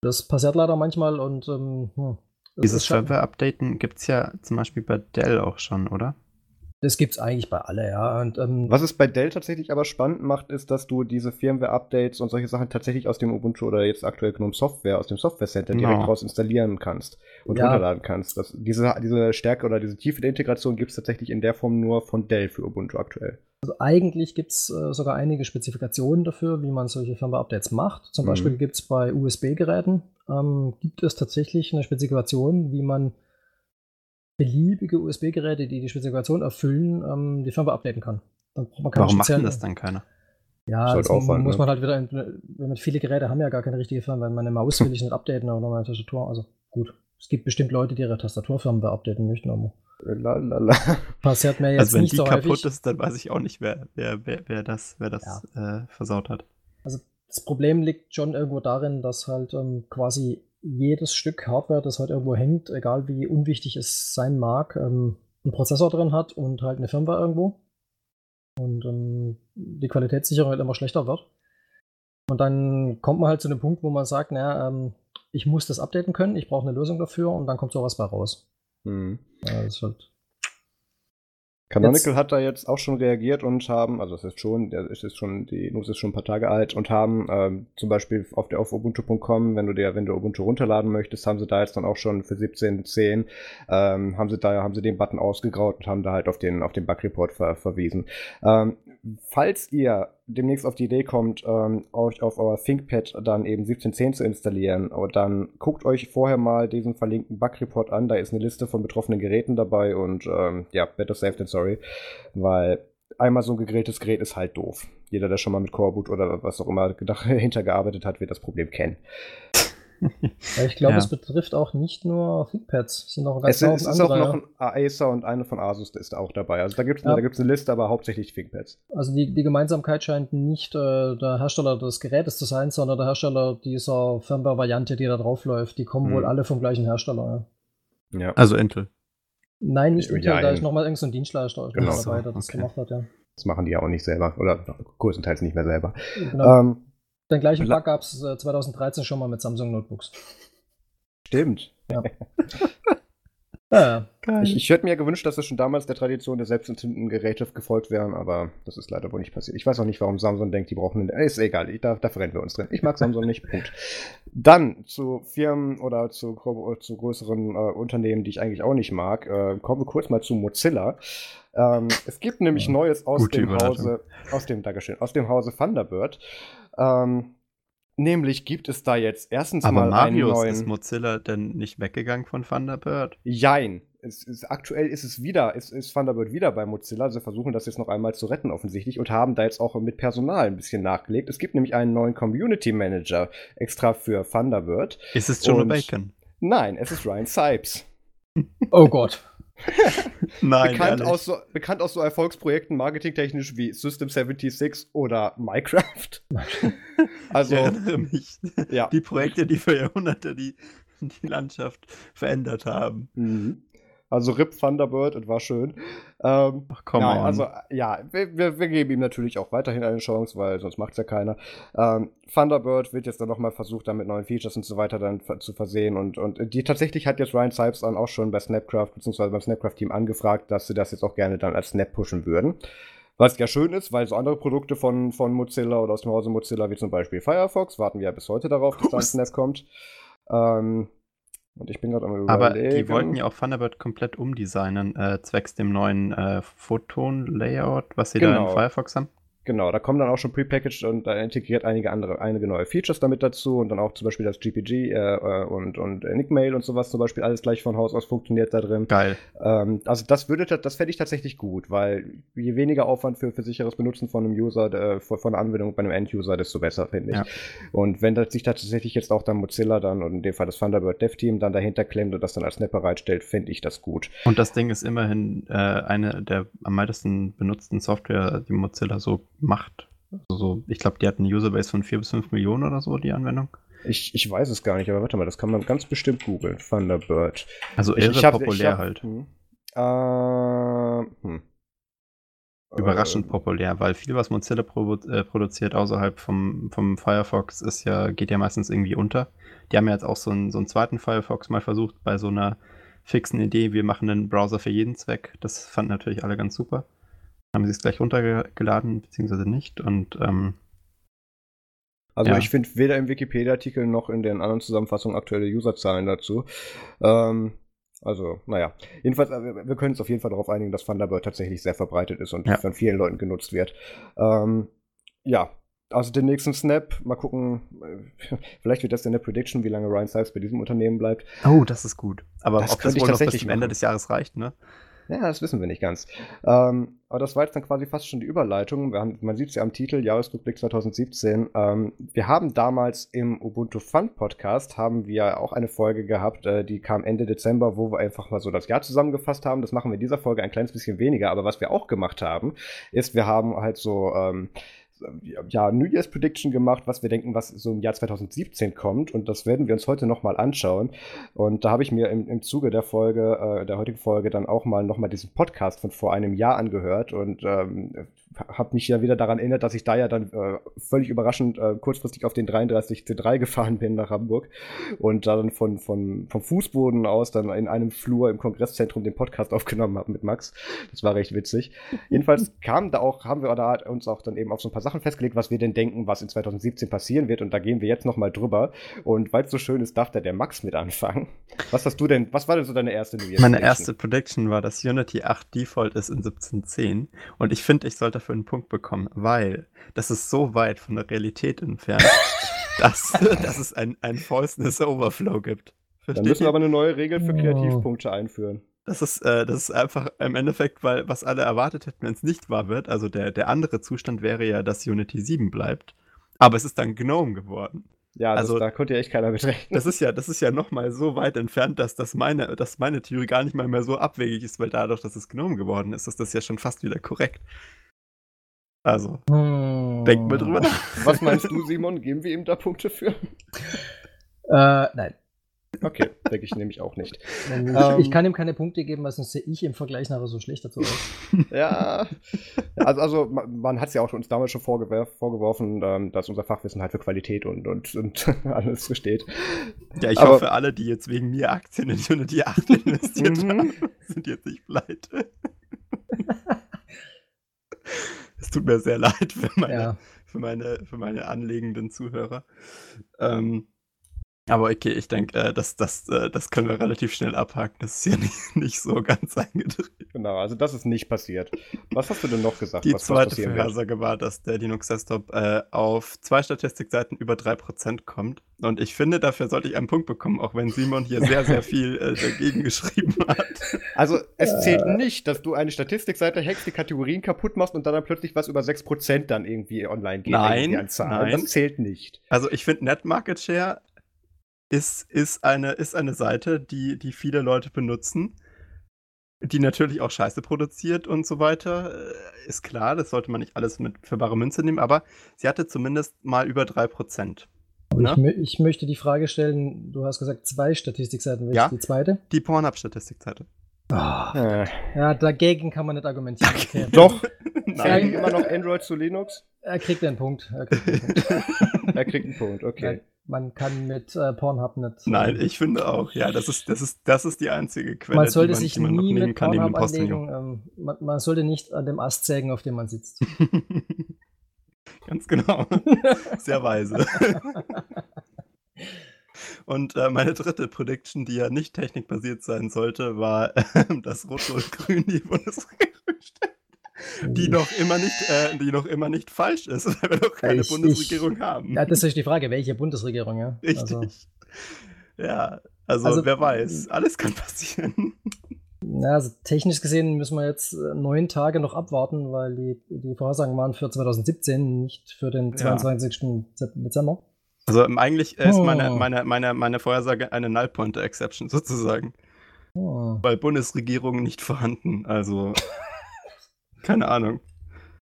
Das passiert leider manchmal und ähm, hm, dieses Firmware-Updaten gibt es ja zum Beispiel bei Dell auch schon, oder? Das gibt es eigentlich bei alle, ja. Und, ähm, Was es bei Dell tatsächlich aber spannend macht, ist, dass du diese Firmware-Updates und solche Sachen tatsächlich aus dem Ubuntu oder jetzt aktuell GNOME Software, aus dem Software Center no. direkt raus installieren kannst und ja. runterladen kannst. Das, diese, diese Stärke oder diese Tiefe der Integration gibt es tatsächlich in der Form nur von Dell für Ubuntu aktuell. Also eigentlich gibt es äh, sogar einige Spezifikationen dafür, wie man solche Firmware-Updates macht. Zum mhm. Beispiel gibt es bei USB-Geräten, ähm, gibt es tatsächlich eine Spezifikation, wie man beliebige USB-Geräte, die die Spezifikation erfüllen, ähm, die Firmware updaten kann. Dann braucht man Warum macht denn das dann keiner? Ja, das Aufwand, muss ne? man halt wieder, wenn viele Geräte haben ja gar keine richtige Firmware, meine Maus will ich nicht updaten oder meine Tastatur, also gut. Es gibt bestimmt Leute, die ihre Tastaturfirmware updaten möchten, aber Lalalala. passiert mir jetzt also wenn nicht die so kaputt häufig. ist, dann weiß ich auch nicht, wer, wer, wer, wer das, wer das ja. äh, versaut hat. Also das Problem liegt schon irgendwo darin, dass halt ähm, quasi jedes Stück Hardware, das halt irgendwo hängt, egal wie unwichtig es sein mag, ähm, einen Prozessor drin hat und halt eine Firmware irgendwo. Und ähm, die Qualitätssicherung halt immer schlechter wird. Und dann kommt man halt zu dem Punkt, wo man sagt, naja, ähm, ich muss das updaten können, ich brauche eine Lösung dafür und dann kommt sowas bei raus. Mhm. Ist halt Canonical jetzt, hat da jetzt auch schon reagiert und haben, also es ist schon, es ist schon, die News ist schon ein paar Tage alt und haben ähm, zum Beispiel auf der auf ubuntu.com, wenn du dir, wenn du Ubuntu runterladen möchtest, haben sie da jetzt dann auch schon für 17.10 ähm, haben sie da, haben sie den Button ausgegraut und haben da halt auf den, auf den Bug Report ver, verwiesen. Ähm, falls ihr demnächst auf die Idee kommt, ähm, euch auf euer ThinkPad dann eben 1710 zu installieren, dann guckt euch vorher mal diesen verlinkten Bug-Report an. Da ist eine Liste von betroffenen Geräten dabei und ähm, ja, better safe than sorry, weil einmal so ein gegrilltes Gerät ist halt doof. Jeder, der schon mal mit Coreboot oder was auch immer hintergearbeitet hat, wird das Problem kennen ich glaube, ja. es betrifft auch nicht nur ThinkPads. Es sind auch ganz es, es ist auch noch ein Acer und eine von Asus ist auch dabei. Also da gibt es ja. eine Liste, aber hauptsächlich ThinkPads. Also die, die Gemeinsamkeit scheint nicht äh, der Hersteller des Gerätes zu sein, sondern der Hersteller dieser Firmware-Variante, die da drauf läuft. Die kommen hm. wohl alle vom gleichen Hersteller. Ja. Also Intel. Nein, nicht Ja, Intel, da ist nochmal irgendein so ein Dienstleister Genau. dabei, der das Okay. gemacht hat, ja. Das machen die ja auch nicht selber. Oder größtenteils nicht mehr selber. Genau. Ähm, Den gleichen Bug gab es äh, 2013 schon mal mit Samsung Notebooks. stimmt. Ja, Geil. Ich, ich hätte mir gewünscht, dass es schon damals der Tradition der selbstentzündenden Geräte gefolgt wären, aber das ist leider wohl nicht passiert. Ich weiß auch nicht, warum Samsung denkt, die brauchen einen. Ist egal, ich- da, da verrennen wir uns drin. Ich mag Samsung nicht. Punkt. Dann zu Firmen oder zu, zu größeren äh, Unternehmen, die ich eigentlich auch nicht mag. Äh, kommen wir kurz mal zu Mozilla. Ähm, es gibt nämlich Ja, Neues aus dem. Hause, aus dem, Dankeschön, aus dem Hause Thunderbird. Ähm, nämlich gibt es da jetzt erstens Aber mal einen Marius, neuen. ist Mozilla denn nicht weggegangen von Thunderbird? Jein. Es ist, aktuell ist es wieder, ist, ist Thunderbird wieder bei Mozilla. Sie versuchen das jetzt noch einmal zu retten, offensichtlich, und haben da jetzt auch mit Personal ein bisschen nachgelegt. Es gibt nämlich einen neuen Community Manager extra für Thunderbird. Ist es John Und- Bacon? Nein, es ist Ryan Sipes. Oh Gott. Nein, bekannt, aus so, bekannt aus so Erfolgsprojekten marketingtechnisch wie System 76 oder Minecraft. also, ich erinnere mich. ja. Die Projekte, die für Jahrhunderte die, die Landschaft verändert haben. Mhm. Also RIP Thunderbird, es war schön. Ähm, Ach komm, Nein, on. also ja, wir, wir, geben ihm natürlich auch weiterhin eine Chance, weil sonst macht es ja keiner. Ähm, Thunderbird wird jetzt dann nochmal versucht, dann mit neuen Features und so weiter dann zu versehen und, und die tatsächlich hat jetzt Ryan Sipes dann auch schon bei Snapcraft bzw. beim Snapcraft-Team angefragt, dass sie das jetzt auch gerne dann als Snap pushen würden. Was ja schön ist, weil so andere Produkte von, von Mozilla oder aus dem Hause Mozilla, wie zum Beispiel Firefox, warten wir ja bis heute darauf, dass da ein. Snap kommt. Ähm, und ich bin gerade am Aber überlegen. die wollten ja auch Thunderbird komplett umdesignen, äh, zwecks dem neuen äh, Photon-Layout, was sie da Genau. in Firefox haben. Genau, da kommen dann auch schon prepackaged und da integriert einige andere, einige neue Features damit dazu und dann auch zum Beispiel das GPG äh, äh, und, und Nickmail und sowas zum Beispiel alles gleich von Haus aus funktioniert da drin. Geil. Ähm, also das würde, das fände ich tatsächlich gut, weil je weniger Aufwand für, für sicheres Benutzen von einem User, äh, von von einer Anwendung bei einem End-User, desto besser, finde ich. Ja. Und wenn das sich tatsächlich jetzt auch dann Mozilla dann und in dem Fall das Thunderbird Dev Team dann dahinter klemmt und das dann als Snap bereitstellt, fände ich das gut. Und das Ding ist immerhin äh, eine der am meisten benutzten Software, die Mozilla so macht. Also so, ich glaube, die hat eine Userbase von 4 bis 5 Millionen oder so, die Anwendung. Ich, ich weiß es gar nicht, aber warte mal, das kann man ganz bestimmt googeln. Thunderbird. Also irre hab- populär hab- halt. Hm. Äh, hm. Überraschend Äh, populär, weil viel, was Mozilla produ äh, produziert außerhalb vom, vom Firefox, ist ja, geht ja meistens irgendwie unter. Die haben ja jetzt auch so einen, so einen zweiten Firefox mal versucht, bei so einer fixen Idee, wir machen einen Browser für jeden Zweck. Das fanden natürlich alle ganz super. Haben sie es gleich runtergeladen, beziehungsweise nicht. Und ähm, Also Ja. ich finde weder im Wikipedia-Artikel noch in den anderen Zusammenfassungen aktuelle Userzahlen dazu. Ähm, also, naja. Jedenfalls, äh, wir können uns auf jeden Fall darauf einigen, dass Thunderbird tatsächlich sehr verbreitet ist und Ja. von vielen Leuten genutzt wird. Ähm, ja, also den nächsten Snap, mal gucken, äh, vielleicht wird das in der Prediction, wie lange Ryan Sipes bei diesem Unternehmen bleibt. oh, das ist gut. Aber Das ob das wohl noch bis tatsächlich zum Ende des Jahres reicht, ne? Ja, das wissen wir nicht ganz. Ähm, aber das war jetzt dann quasi fast schon die Überleitung. Haben, man sieht es ja am Titel, Jahresrückblick 2017. Ähm, wir haben damals im Ubuntu Fun Podcast, haben wir auch eine Folge gehabt, äh, die kam Ende Dezember, wo wir einfach mal so das Jahr zusammengefasst haben. Das machen wir in dieser Folge ein kleines bisschen weniger. Aber was wir auch gemacht haben, ist, wir haben halt so... Ähm, ja, New Year's Prediction gemacht, was wir denken, was so im Jahr 2017 kommt. Und das werden wir uns heute nochmal anschauen. Und da habe ich mir im, im Zuge der Folge, äh, der heutigen Folge, dann auch mal nochmal diesen Podcast von vor einem Jahr angehört und ähm, habe mich ja wieder daran erinnert, dass ich da ja dann äh, völlig überraschend äh, kurzfristig auf den 33 C3 gefahren bin nach Hamburg und da dann von, von, vom Fußboden aus dann in einem Flur im Kongresszentrum den Podcast aufgenommen habe mit Max. Das war recht witzig. Jedenfalls kam da auch, haben wir da uns auch dann eben auf so ein paar Sachen festgelegt, was wir denn denken, was in 2017 passieren wird und da gehen wir jetzt nochmal drüber. Und weil es so schön ist, darf da der Max mit anfangen. Was hast du denn, was war denn so deine erste New Year's Meine Prediction? erste Prediction war, dass Unity 8 Default ist in 1710. Und ich finde, ich sollte dafür einen Punkt bekommen, weil das ist so weit von der Realität entfernt, dass, dass es ein, ein Falseness Overflow gibt. Dann Versteht müssen wir aber eine neue Regel für. Kreativpunkte einführen. Das ist, äh, das ist einfach im Endeffekt, weil was alle erwartet hätten, wenn es nicht wahr wird. Also der, der andere Zustand wäre ja, dass Unity 7 bleibt. Aber es ist dann GNOME geworden. Ja, das, Also- da konnte ja echt keiner mitrechnen. Das ist ja, das ist ja nochmal so weit entfernt, dass, das meine, dass meine Theorie gar nicht mal mehr so abwegig ist, weil dadurch, dass es GNOME geworden ist, ist das ja schon fast wieder korrekt. Also, Hm. denkt mal drüber nach. Was meinst du, Simon? Geben wir ihm da Punkte für? Äh, nein. Okay, denke ich nämlich auch nicht. Ich, Ähm. ich kann ihm keine Punkte geben, weil sonst sehe ich im Vergleich nachher so schlecht dazu aus. Ja, also, also man, man hat es ja auch uns damals schon vorgeworfen, ähm, dass unser Fachwissen halt für Qualität und, und, und alles besteht. Ja, ich Aber- hoffe, alle, die jetzt wegen mir Aktien in Unity 8 investiert Mhm. haben, sind jetzt nicht pleite. Es tut mir sehr leid für meine, Ja. für meine, für meine anlegenden Zuhörer. Ähm, aber okay, ich denke, äh, das, das, äh, das können wir relativ schnell abhaken. Das ist ja nicht, nicht so ganz eingedreht. Genau, also das ist nicht passiert. Was hast du denn noch gesagt? Die was, zweite? Vorhersage war, dass der Linux Desktop äh, auf zwei Statistikseiten über 3% kommt. Und ich finde, dafür sollte ich einen Punkt bekommen, auch wenn Simon hier sehr, sehr viel äh, dagegen geschrieben hat. Also es zählt nicht, dass du eine Statistikseite hackst, die Kategorien kaputt machst und dann, dann plötzlich was über 6% dann irgendwie online geht. Nein, nein. Das zählt nicht. Also ich finde, Net Market Share ist, ist, eine, ist eine Seite, die, die viele Leute benutzen, die natürlich auch Scheiße produziert und so weiter. Äh, Ist klar, das sollte man nicht alles mit für bare Münze nehmen, aber sie hatte zumindest mal über 3%. Aber Ne? ich, mö- ich möchte die Frage stellen, du hast gesagt zwei Statistikseiten, welche Ja. ist die zweite? Die Pornhub-Statistikseite. Ah, Äh, ja, dagegen kann man nicht argumentieren. Okay. doch, Nein. immer noch Android zu Linux? Er kriegt einen Punkt. Er kriegt einen Punkt. Er kriegt einen Punkt, okay. Man kann mit äh, Pornhub nicht. Nein, ich finde auch, ja, das ist, das ist, das ist die einzige Quelle, man sollte die man, sich die man nie mit kann Pornhub anlegen. Ähm, man, man sollte nicht an dem Ast sägen, auf dem man sitzt. Ganz genau. Sehr weise. Und äh, meine dritte Prediction, die ja nicht technikbasiert sein sollte, war, ähm, dass Rot-Rot-Grün die Bundesregierung. Die noch immer nicht, äh, die noch immer nicht falsch ist, weil wir noch keine Ich- Bundesregierung haben. Ja, das ist die Frage, welche Bundesregierung, ja? Richtig. Also, ja, also, Also- wer weiß, alles kann passieren. na, also technisch gesehen müssen wir jetzt äh, neun Tage noch abwarten, weil die, die Vorhersagen waren für 2017, nicht für den Ja. 22. Dezember. Also ähm, eigentlich ist meine, Oh. meine, meine, meine Vorhersage eine Null-Pointer-Exception sozusagen. Oh. Weil Bundesregierung nicht vorhanden. Also, keine Ahnung.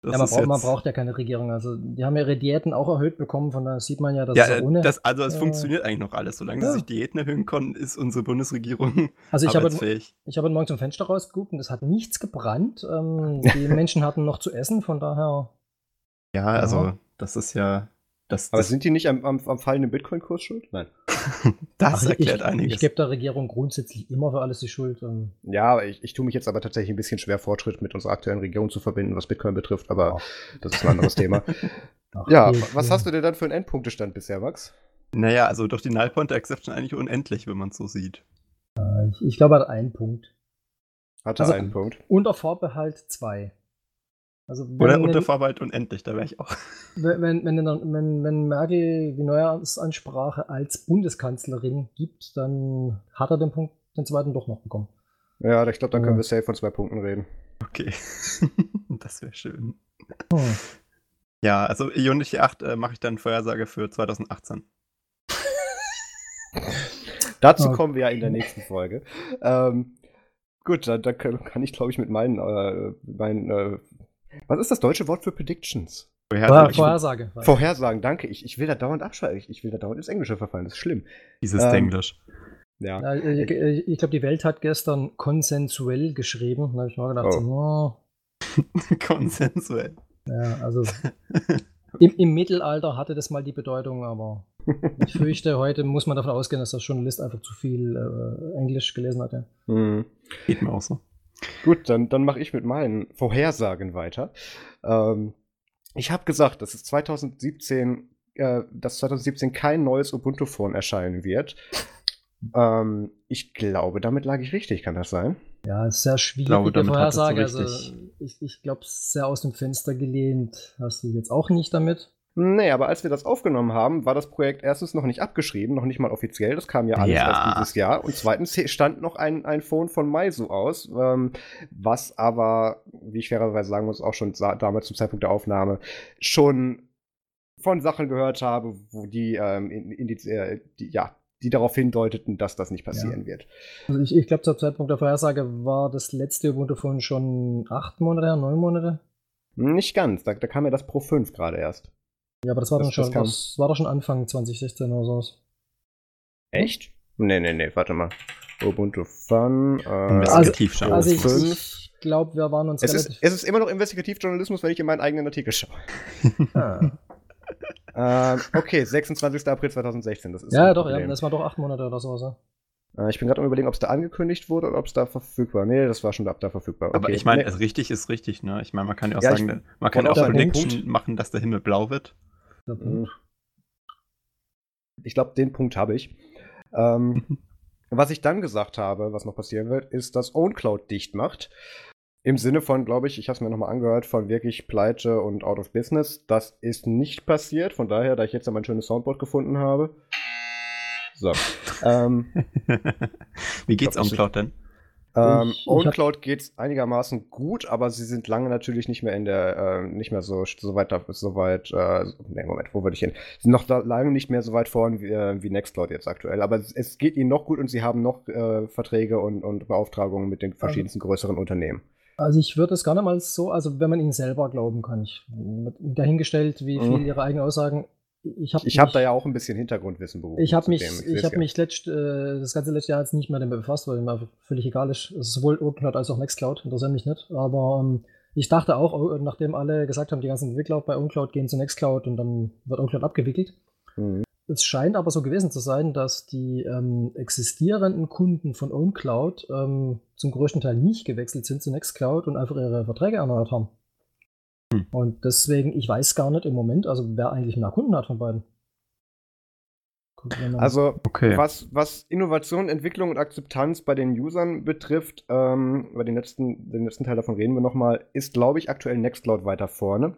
Das Ja, man, braucht, man braucht ja keine Regierung. Also, die haben ja ihre Diäten auch erhöht bekommen, von daher sieht man ja, dass Ja, äh, ohne. das, also es äh, funktioniert eigentlich noch alles. Solange ja. sie sich Diäten erhöhen konnten, ist unsere Bundesregierung also, ich habe, arbeitsfähig. ich habe morgen zum Fenster rausgeguckt und es hat nichts gebrannt. Ähm, die Menschen hatten noch zu essen, von daher. Ja, also das ist ja. Das, Aber das, sind die nicht am, am, am fallenden Bitcoin-Kurs schuld? Nein. das Also erklärt ich, einiges. Ich gebe der Regierung grundsätzlich immer für alles die Schuld. Ja, aber ich, ich tue mich jetzt aber tatsächlich ein bisschen schwer, Fortschritt mit unserer aktuellen Regierung zu verbinden, was Bitcoin betrifft, aber das ist ein anderes Thema. ach, Ja, nee, was nee. hast du denn dann für einen Endpunktestand bisher, Max? naja, also durch die Null Pointer Exception eigentlich unendlich, wenn man es so sieht. Ich, ich glaube, er hat einen Punkt. Hatte Also- einen Punkt. Unter Vorbehalt zwei. Also, wenn, Oder wenn, unter Vorbehalt unendlich, da wäre ich auch. wenn, wenn, wenn, wenn, wenn Merkel die Neujahrsansprache als Bundeskanzlerin gibt, dann hat er den Punkt, den zweiten doch noch bekommen. Ja, ich glaube, dann können Ja. wir safe von zwei Punkten reden. Okay. das wäre schön. Hm. Ja, also Unity 8 äh, mache ich dann Vorhersage für 2018. Dazu Okay. kommen wir ja in der nächsten Folge. Ähm, gut, dann, dann kann kann ich, glaube ich, mit meinen, äh, meinen äh, was ist das deutsche Wort für Predictions? Vorhersage. Vorhersage. Vorhersagen, danke. Ich, ich will da dauernd abschreiben. Ich, ich will da dauernd ins Englische verfallen. Das ist schlimm. Dieses Ähm, Englisch. Ja. Ja, ich ich, ich glaube, die Welt hat gestern konsensuell geschrieben. Da habe ich mir gedacht, Oh. so, Konsensuell. oh, ja, also im, im Mittelalter hatte das mal die Bedeutung, aber ich fürchte, heute muss man davon ausgehen, dass der Journalist einfach zu viel äh, Englisch gelesen hatte. Mhm. Geht mir auch so. Gut, dann, dann mache ich mit meinen Vorhersagen weiter. Ähm, ich habe gesagt, dass es 2017, äh, dass 2017 kein neues Ubuntu-Phone erscheinen wird. Ähm, ich glaube, damit lag ich richtig, kann das sein? Ja, sehr schwierige glaube, damit Vorhersage. Also, ich ich glaube, sehr aus dem Fenster gelehnt hast du jetzt auch nicht damit. Nee, aber als wir das aufgenommen haben, war das Projekt erstens noch nicht abgeschrieben, noch nicht mal offiziell. Das kam ja alles Ja. erst dieses Jahr. Und zweitens stand noch ein, ein Phone von Meizu aus, ähm, was aber, wie ich fairerweise sagen muss, auch schon damals zum Zeitpunkt der Aufnahme schon von Sachen gehört habe, wo die, ähm, in, in die, äh, die, ja, die darauf hindeuteten, dass das nicht passieren wird. Also ich, ich glaube, zum Zeitpunkt der Vorhersage war das letzte Ubuntu-Phone schon acht Monate her, neun Monate. Nicht ganz, da, da kam ja das Pro 5 gerade erst. Ja, aber das war, Das- schon, das das war doch schon Anfang 2016 oder so. Echt? Nee, nee, nee, warte mal. Ubuntu Fun. Äh, Investigativjournalismus. Also ich, fünf. ich glaube, wir waren uns es, ist, es ist immer noch Investigativjournalismus, wenn ich in meinen eigenen Artikel schaue. Ah. Ähm, okay, 26. April 2016. Das ist Ja, doch, ja, Problem. das war doch acht Monate oder so. so. Äh, ich bin gerade am überlegen, ob es da angekündigt wurde oder ob es da verfügbar Nee, das war schon ab da verfügbar. Aber Okay, ich meine, nee. also richtig ist richtig, ne? Ich meine, man kann ja auch Ja, ich- sagen, man kann auch auch Punkt- machen, dass der Himmel blau wird. Mhm. Punkt. Ich glaube, den Punkt habe ich. Ähm, was ich dann gesagt habe, was noch passieren wird, ist, dass OwnCloud dicht macht. Im Sinne von, glaube ich, ich habe es mir nochmal angehört, von wirklich Pleite und out of business. Das ist nicht passiert. Von daher, da ich jetzt ja mein schönes Soundboard gefunden habe. So. ähm, Wie geht's glaub, das OnCloud denn? Ähm, OwnCloud geht es einigermaßen gut, aber sie sind lange natürlich nicht mehr in der, äh, nicht mehr so, so weit, so weit, äh, nee, Moment, wo würde ich hin? Sie sind noch da lange nicht mehr so weit vorn wie, äh, wie Nextcloud jetzt aktuell, aber es, es geht ihnen noch gut und sie haben noch äh, Verträge und, und Beauftragungen mit den verschiedensten größeren Unternehmen. Also ich würde es gar nicht mal so, also wenn man ihnen selber glauben kann, ich dahingestellt, wie viel Mhm. ihre eigenen Aussagen. Ich habe Ich habe da ja auch ein bisschen Hintergrundwissen beruflich. Ich habe mich, ich weiß habe mich letzt, äh, das ganze letzte Jahr jetzt nicht mehr damit befasst, weil mir völlig egal ist. Es ist sowohl OpenCloud als auch Nextcloud, interessiert mich nicht. Aber ähm, ich dachte auch, oh, nachdem alle gesagt haben, die ganzen Entwickler bei OwnCloud gehen zu Nextcloud und dann wird OwnCloud abgewickelt. Mhm. Es scheint aber so gewesen zu sein, dass die ähm, existierenden Kunden von OwnCloud ähm, zum größten Teil nicht gewechselt sind zu Nextcloud und einfach ihre Verträge erneuert haben. Hm. Und deswegen, ich weiß gar nicht im Moment, also wer eigentlich mehr Kunden hat von beiden. Also, Okay. Was, was Innovation, Entwicklung und Akzeptanz bei den Usern betrifft, ähm, über den letzten, den letzten Teil davon reden wir nochmal, ist, glaube ich, aktuell Nextcloud weiter vorne.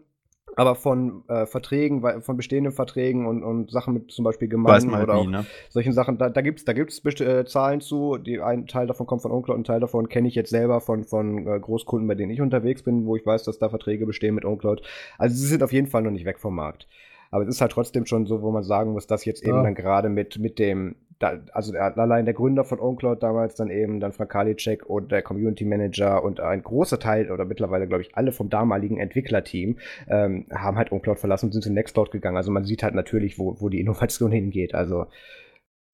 Aber von äh, Verträgen, von bestehenden Verträgen und, und Sachen mit zum Beispiel Gemeinden halt oder nie, ne? solchen Sachen, da, da gibt es da gibt's äh, Zahlen zu. Die, ein Teil davon kommt von OwnCloud, ein Teil davon kenne ich jetzt selber von, von äh, Großkunden, bei denen ich unterwegs bin, wo ich weiß, dass da Verträge bestehen mit OwnCloud. Also sie sind auf jeden Fall noch nicht weg vom Markt. Aber es ist halt trotzdem schon so, wo man sagen muss, dass jetzt eben Ja. dann gerade mit, mit dem, da, also allein der Gründer von OwnCloud damals, dann eben dann Frank Kalicek und der Community Manager und ein großer Teil oder mittlerweile, glaube ich, alle vom damaligen Entwicklerteam ähm, haben halt OwnCloud verlassen und sind zu Nextcloud gegangen. Also man sieht halt natürlich, wo, wo die Innovation hingeht. Also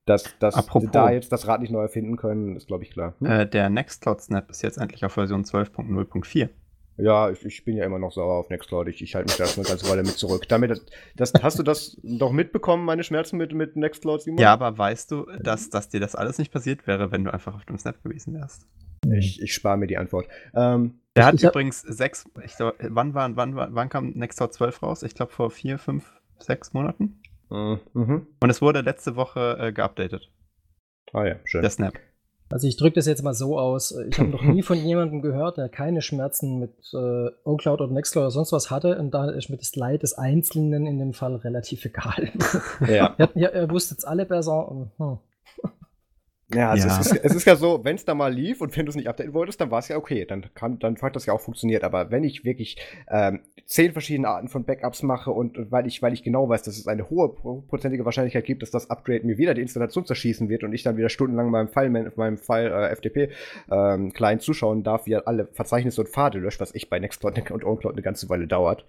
dass, dass Apropos. da jetzt das Rad nicht neu erfinden können, ist, glaube ich, klar. Hm? Äh, der Nextcloud Snap ist jetzt endlich auf Version 12.0.4. Ja, ich, ich bin ja immer noch sauer auf Nextcloud. Ich, ich halte mich da schon eine ganze Weile mit zurück. Damit, das, hast du das doch mitbekommen, meine Schmerzen mit, mit Nextcloud, Simon? Ja, aber weißt du, dass, dass dir das alles nicht passiert wäre, wenn du einfach auf dem Snap gewesen wärst? Ich, ich spare mir die Antwort. Ähm, Der hat übrigens sechs, ich glaub, wann, war, wann, wann kam Nextcloud 12 raus? Ich glaube vor vier, fünf, sechs Monaten. mhm. Und es wurde letzte Woche äh, geupdatet, Ah ja, schön. der Snap. Also ich drücke das jetzt mal so aus. Ich habe noch nie von jemandem gehört, der keine Schmerzen mit äh, OnCloud oder Nextcloud oder sonst was hatte. Und da ist mir das Leid des Einzelnen in dem Fall relativ egal. ja. ihr, ihr, ihr wusstet es alle besser. Und, hm. Ja, also Ja. Es, ist, es ist ja so, wenn es da mal lief und wenn du es nicht updaten wolltest, dann war es ja okay. Dann, kann, dann hat das ja auch funktioniert. Aber wenn ich wirklich ähm, zehn verschiedene Arten von Backups mache und, weil, ich, weil ich genau weiß, dass es eine hohe pro- prozentige Wahrscheinlichkeit gibt, dass das Upgrade mir wieder die Installation zerschießen wird und ich dann wieder stundenlang meinem File, meinem File äh, FTP ähm, zuschauen darf, wie er alle Verzeichnisse und Pfade löscht, was echt bei Nextcloud und OnCloud eine ganze Weile dauert,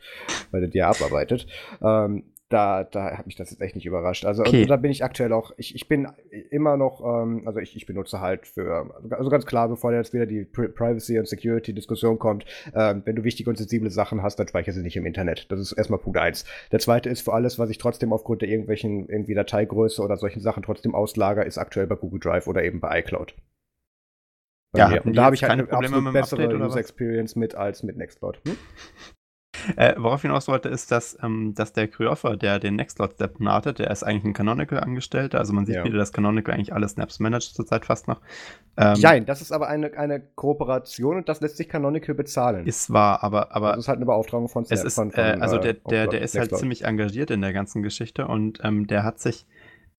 weil der die ja abarbeitet. Ähm, da, da hat mich das jetzt echt nicht überrascht. Also, Okay. da bin ich aktuell auch, ich, ich bin immer noch, ähm, also ich, ich benutze halt für, also ganz klar, bevor jetzt wieder die Pri Privacy- und Security-Diskussion kommt, ähm, wenn du wichtige und sensible Sachen hast, dann speichere sie nicht im Internet. Das ist erstmal Punkt eins. Der zweite ist für alles, was ich trotzdem aufgrund der irgendwelchen irgendwie Dateigröße oder solchen Sachen trotzdem auslager, ist aktuell bei Google Drive oder eben bei iCloud. Bei Ja, und da habe ich halt keine eine Probleme absolut bessere Update User? Experience mit als mit Nextcloud. Hm? Äh, worauf ich hinaus wollte, ist, dass, ähm, dass der Kryoffer, der den Nextcloud-Step naht, der ist eigentlich ein Canonical-Angestellter. Also man sieht Ja. wieder, dass Canonical eigentlich alle Snaps managt zurzeit fast noch. Ähm, Nein, das ist aber eine, eine Kooperation und das lässt sich Canonical bezahlen. Ist wahr, aber, aber das ist halt eine Beauftragung von es ist, von, von, äh, also äh, der, der, der ist halt ziemlich engagiert in der ganzen Geschichte und ähm, der hat sich,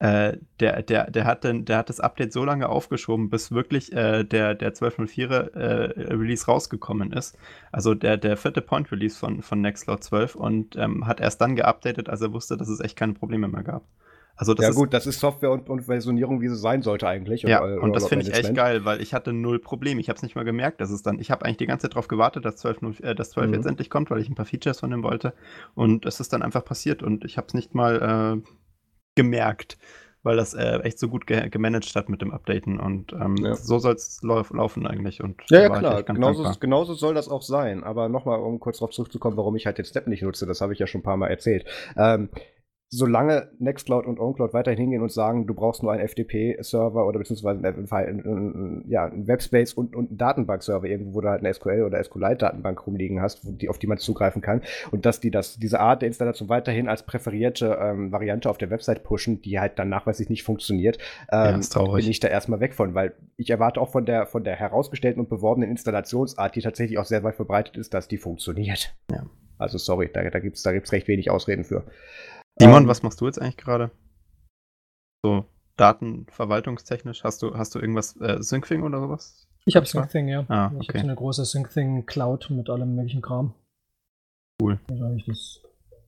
äh, der, der, der, hat den, der hat das Update so lange aufgeschoben, bis wirklich äh, der, der 12.04 äh, Release rausgekommen ist. Also der, der vierte Point Release von, von Nextcloud 12 und ähm, hat erst dann geupdatet, als er wusste, dass es echt keine Probleme mehr gab. Also das ja ist, gut, das ist Software und, und Versionierung, wie sie sein sollte eigentlich. Ja, oder- und oder das finde ich echt geil, weil ich hatte null Problem. Ich habe es nicht mal gemerkt, dass es dann. Ich habe eigentlich die ganze Zeit darauf gewartet, dass 12, nur- äh, dass 12 Mhm. jetzt endlich kommt, weil ich ein paar Features von dem wollte. Und es ist dann einfach passiert und ich habe es nicht mal äh, gemerkt. weil das äh, echt so gut ge gemanagt hat mit dem Updaten und ähm, Ja. so soll es lau laufen eigentlich. Und Ja, ja klar, genauso, dankbar. genauso soll das auch sein. Aber nochmal, um kurz darauf zurückzukommen, warum ich halt den Step nicht nutze, das habe ich ja schon ein paar Mal erzählt. Ähm, solange Nextcloud und OwnCloud weiterhin hingehen und sagen, du brauchst nur einen FTP-Server oder beziehungsweise einen, einen, ja, einen Webspace und, und einen Datenbank-Server irgendwo, wo du halt eine SQL oder SQLite-Datenbank rumliegen hast, die, auf die man zugreifen kann und dass die das, diese Art der Installation weiterhin als präferierte ähm, Variante auf der Website pushen, die halt dann nachweislich nicht funktioniert, Ja, ähm, traurig. bin ich da erstmal weg von, weil ich erwarte auch von der, von der herausgestellten und beworbenen Installationsart, die tatsächlich auch sehr weit verbreitet ist, dass die funktioniert. Ja. Also sorry, da, da gibt es da gibt's recht wenig Ausreden für. Simon, Ähm, was machst du jetzt eigentlich gerade? So, datenverwaltungstechnisch? Hast du, hast du irgendwas, äh, Syncfing oder sowas? Ich habe? SyncThing, ja. Ah, Ich habe okay. so eine große SyncThing Cloud mit allem möglichen Kram. Cool. Also eigentlich das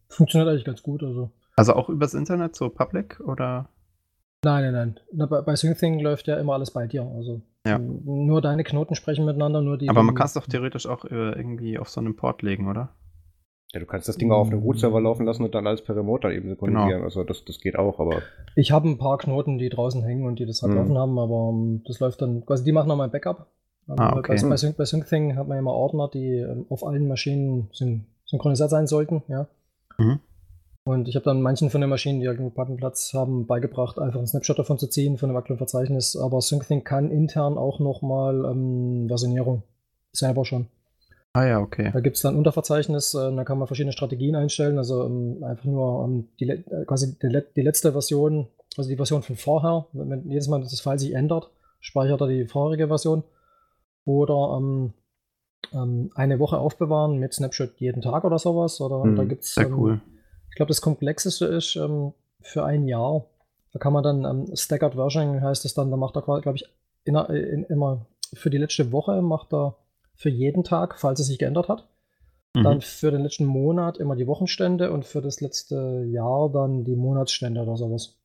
funktioniert eigentlich ganz gut. Also. Also auch übers Internet, so public oder? Nein, nein, nein. Bei, bei SyncThing läuft ja immer alles bei dir. Also Ja. nur deine Knoten sprechen miteinander, nur die. Aber man kann es doch theoretisch auch äh, irgendwie auf so einem Port legen, oder? Ja, du kannst das Ding auch auf einem Root-Server laufen lassen und dann alles per Remote dann eben synchronisieren. Genau. Also das, das geht auch, aber Ich habe ein paar Knoten, die draußen hängen und die das halt Mhm. offen haben, aber ähm, das läuft dann, quasi die machen nochmal ein Backup. Ah, okay. Bei, bei, Sync, bei SyncThing hat man ja immer Ordner, die ähm, auf allen Maschinen syn synchronisiert sein sollten, ja. Mhm. Und ich habe dann manchen von den Maschinen, die irgendwo Plattenplatz haben, beigebracht, einfach einen Snapshot davon zu ziehen, von dem aktuellen Verzeichnis. Aber SyncThing kann intern auch nochmal ähm, Versionierung selber schon. Ah ja, okay. Da gibt es dann ein Unterverzeichnis, äh, da kann man verschiedene Strategien einstellen, also ähm, einfach nur ähm, die, äh, quasi die, die letzte Version, also die Version von vorher, wenn, wenn jedes Mal das File sich ändert, speichert er die vorherige Version. Oder ähm, ähm, eine Woche aufbewahren mit Snapshot jeden Tag oder sowas. Oder Mhm, da gibt es, Sehr ähm, cool. ich glaube, das komplexeste ist ähm, für ein Jahr. Da kann man dann Staggered Versioning heißt es dann, da macht er, glaube ich, in, in, immer für die letzte Woche macht er für jeden Tag, falls es sich geändert hat. Dann Mhm. für den letzten Monat immer die Wochenstände und für das letzte Jahr dann die Monatsstände oder sowas.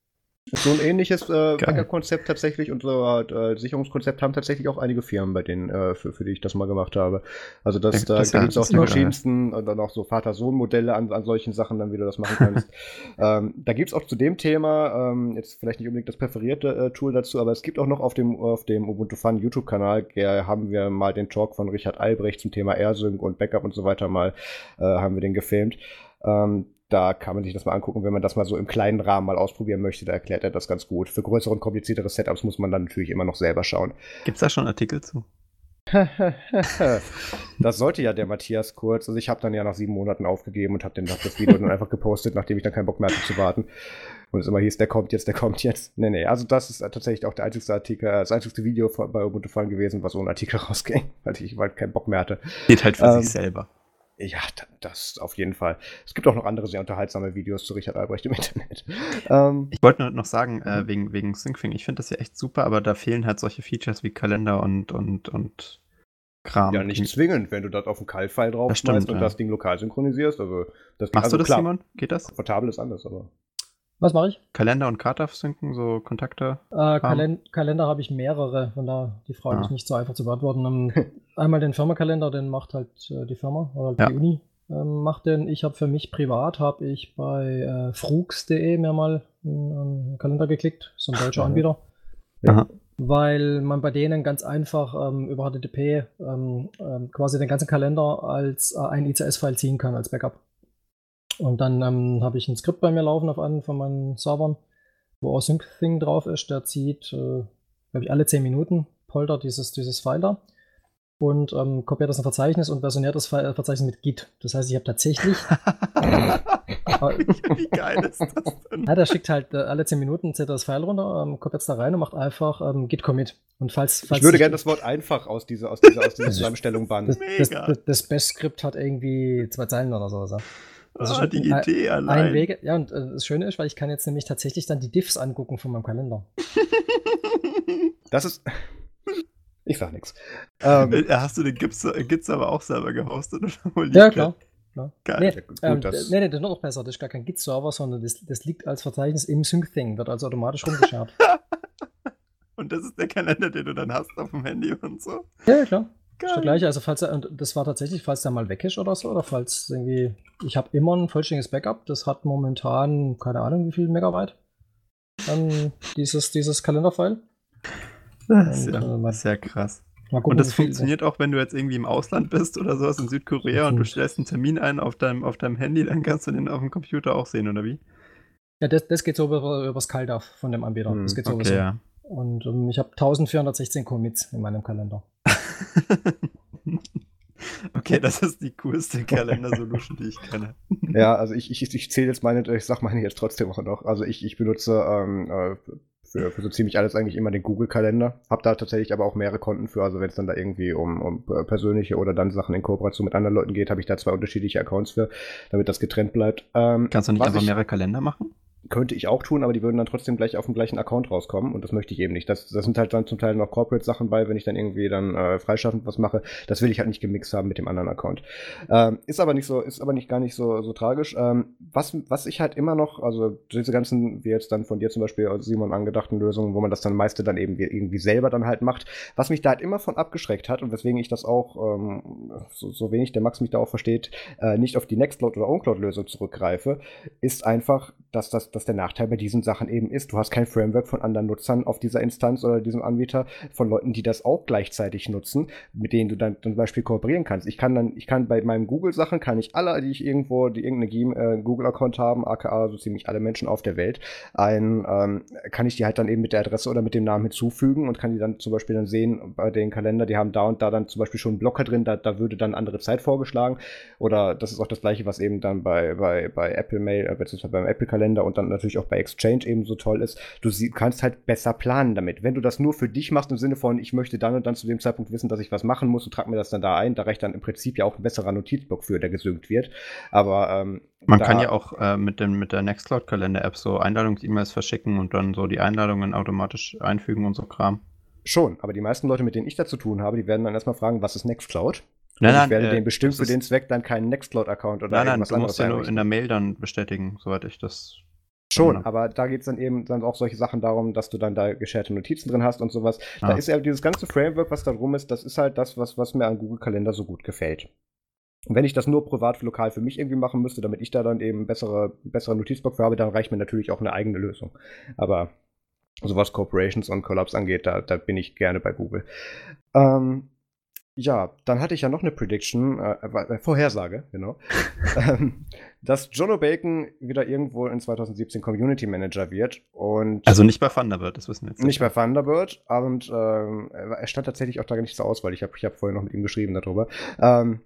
So ein ähnliches äh, Backup-Konzept tatsächlich und so halt, äh, Sicherungskonzept haben tatsächlich auch einige Firmen, bei denen, äh, für, für die ich das mal gemacht habe. Also das, da, gibt es auch die verschiedensten und dann auch so Vater-Sohn-Modelle an, an solchen Sachen, dann wie du das machen kannst. ähm, da gibt es auch zu dem Thema, ähm, jetzt vielleicht nicht unbedingt das präferierte äh, Tool dazu, aber es gibt auch noch auf dem, auf dem Ubuntu Fun YouTube-Kanal, haben wir mal den Talk von Richard Albrecht zum Thema AirSync und Backup und so weiter mal, äh, haben wir den gefilmt. Ähm, da kann man sich das mal angucken, wenn man das mal so im kleinen Rahmen mal ausprobieren möchte. Da erklärt er das ganz gut. Für größere und kompliziertere Setups muss man dann natürlich immer noch selber schauen. Gibt es da schon Artikel zu? das sollte ja der Matthias kurz. Also ich habe dann ja nach sieben Monaten aufgegeben und habe dann das Video dann einfach gepostet, nachdem ich dann keinen Bock mehr hatte zu warten. Und es immer hieß, der kommt jetzt, der kommt jetzt. Nee, nee, also das ist tatsächlich auch der einzigste Artikel, äh, das einzigste Video bei Ubuntu Fun gewesen, was ohne Artikel rausging, weil ich ich keinen Bock mehr hatte. Geht halt für Ähm, sich selber. Ja, da- das auf jeden Fall. Es gibt auch noch andere sehr unterhaltsame Videos zu Richard Albrecht im Internet. Ähm, Ich wollte nur noch sagen, äh, Mhm. wegen, wegen Syncfing, ich finde das ja echt super, aber da fehlen halt solche Features wie Kalender und, und, und Kram. ja, nicht zwingend, wenn du das auf einen Kalt-File drauf Das stimmt, und ja. das Ding lokal synchronisierst. Also, das Machst also du das, klar, Simon? Geht das? Komfortabel ist anders, aber. Was mache ich? Kalender und Karte synken, so Kontakte? Äh, Kalen Kalender habe ich mehrere, von da die Frage Ah. ist nicht so einfach zu beantworten. Ähm, einmal den Firmenkalender, den macht halt äh, die Firma oder halt Ja. die Uni. Ähm, macht den. Ich habe für mich privat, habe ich bei äh, frugs.de mir mal einen, Kalender geklickt, so ein deutscher. Anbieter. Aha. Weil man bei denen ganz einfach ähm, über HTTP ähm, ähm, quasi den ganzen Kalender als äh, ein ICS-File ziehen kann als Backup. Und dann ähm, habe ich ein Skript bei mir laufen auf einen von meinen Servern, wo auch SyncThing drauf ist. Der zieht, äh, glaube ich, alle 10 Minuten poltert dieses, dieses File da und ähm, kopiert das in ein Verzeichnis und versioniert das File, äh, Verzeichnis mit Git. Das heißt, ich habe tatsächlich, Wie geil ist das denn? ja, der schickt halt äh, alle 10 Minuten, zählt das File runter, ähm, kopiert es da rein und macht einfach ähm, Git-Commit. Und falls, falls Ich würde gerne das Wort einfach aus dieser, aus dieser, aus dieser Zusammenstellung bannen. das, das, Mega. das, das Best-Skript hat irgendwie zwei Zeilen oder sowas. Ist Ah, schon die ein- Idee allein. Ein Wege, ja, und äh, das Schöne ist, weil ich kann jetzt nämlich tatsächlich dann die Diffs angucken von meinem Kalender. Das ist. Ich sag nichts. Ähm, Äh, Hast du den Gips, Gits aber auch selber gehostet? Oder wo liegt Ja, klar. klar. Geil. Nee, Ja, gut, ähm, das- nee, nee, das ist noch besser. Das ist gar kein Git-Server, sondern das, das liegt als Verzeichnis im Sync-Thing, wird also automatisch rumgeschert. Und das ist der Kalender, den du dann hast auf dem Handy und so. ja, ja, klar. Ist der Geil. gleiche. Also, falls er, und das war tatsächlich, falls der mal weg ist oder so, oder falls irgendwie, ich habe immer ein vollständiges Backup, das hat momentan, keine Ahnung, wie viel Megabyte. an dieses, dieses Kalenderfile. Das ist Und, ja äh, mal- sehr krass. Gucken, Und das funktioniert auch, wenn du jetzt irgendwie im Ausland bist oder sowas in Südkorea und du Natürlich. stellst einen Termin ein auf deinem, auf deinem Handy, dann kannst du den auf dem Computer auch sehen, oder wie? Ja, das, das geht so über, übers CalDAV von dem Anbieter. Hm, das geht so Okay, ja. Und ähm, ich habe 1416 Commits in meinem Kalender. okay, das ist die coolste Kalender-Solution, die ich kenne. Ja, also ich, ich, ich zähle jetzt meine, ich sag meine jetzt trotzdem auch noch. Also ich, ich benutze ähm, äh, für, für so ziemlich alles eigentlich immer den Google-Kalender. Hab da tatsächlich aber auch mehrere Konten für. Also wenn es dann da irgendwie um, um persönliche oder dann Sachen in Kooperation mit anderen Leuten geht, habe ich da zwei unterschiedliche Accounts für, damit das getrennt bleibt. Ähm, Kannst du nicht einfach ich- mehrere Kalender machen? Könnte ich auch tun, aber die würden dann trotzdem gleich auf dem gleichen Account rauskommen und das möchte ich eben nicht. Das, das sind halt dann zum Teil noch Corporate-Sachen bei, wenn ich dann irgendwie dann äh, freischaffend was mache. Das will ich halt nicht gemixt haben mit dem anderen Account. Ähm, ist aber nicht so, ist aber nicht gar nicht so, so tragisch. Ähm, was, was ich halt immer noch, also diese ganzen, wie jetzt dann von dir zum Beispiel, also Simon, angedachten Lösungen, wo man das dann meiste dann eben irgendwie selber dann halt macht, was mich da halt immer von abgeschreckt hat und weswegen ich das auch, ähm, so, so wenig der Max mich da auch versteht, äh, nicht auf die Nextcloud oder OwnCloud-Lösung zurückgreife, ist einfach, dass, das, dass der Nachteil bei diesen Sachen eben ist, du hast kein Framework von anderen Nutzern auf dieser Instanz oder diesem Anbieter, von Leuten, die das auch gleichzeitig nutzen, mit denen du dann zum Beispiel kooperieren kannst. Ich kann dann, ich kann bei meinen Google-Sachen, kann ich alle, die ich irgendwo, die irgendeine Game- äh, Google-Account haben, aka so ziemlich alle Menschen auf der Welt, ein, ähm, kann ich die halt dann eben mit der Adresse oder mit dem Namen hinzufügen und kann die dann zum Beispiel dann sehen bei den Kalender, die haben da und da dann zum Beispiel schon einen Blocker drin, da, da würde dann andere Zeit vorgeschlagen. Oder das ist auch das gleiche, was eben dann bei, bei, bei Apple Mail, äh, beziehungsweise beim Apple Kalender und dann natürlich auch bei Exchange eben so toll ist. Du kannst halt besser planen damit. Wenn du das nur für dich machst im Sinne von, ich möchte dann und dann zu dem Zeitpunkt wissen, dass ich was machen muss und trag mir das dann da ein, da reicht dann im Prinzip ja auch ein besserer Notizblock für, der gesynkt wird. Aber ähm, Man kann ja auch äh, mit, dem, mit der Nextcloud-Kalender-App so Einladungs-E-Mails verschicken und dann so die Einladungen automatisch einfügen und so Kram. Schon, aber die meisten Leute, mit denen ich da zu tun habe, die werden dann erstmal fragen, was ist Nextcloud? Nein, und nein, ich werde äh, denen bestimmt für den Zweck dann keinen Nextcloud-Account oder Nein, nein, irgendwas du musst ja nur in der Mail dann bestätigen, soweit ich das. Schon, Mhm. aber da geht es dann eben dann auch solche Sachen darum, dass du dann da gescherte Notizen drin hast und sowas. Da Ah. ist ja dieses ganze Framework, was da rum ist, das ist halt das, was, was mir an Google Kalender so gut gefällt. Und wenn ich das nur privat lokal für mich irgendwie machen müsste, damit ich da dann eben bessere, bessere Notizblock für habe, dann reicht mir natürlich auch eine eigene Lösung. Aber so was Corporations und Collabs angeht, da, da bin ich gerne bei Google. Ähm, ja, dann hatte ich ja noch eine Prediction, äh, äh, Vorhersage, genau, ähm, dass Jono Bacon wieder irgendwo in 2017 Community Manager wird und Also nicht bei Thunderbird, das wissen wir jetzt. nicht bei Thunderbird und ähm, er stand tatsächlich auch da nicht zur Auswahl. Ich habe ich hab vorher noch mit ihm geschrieben darüber. Ähm,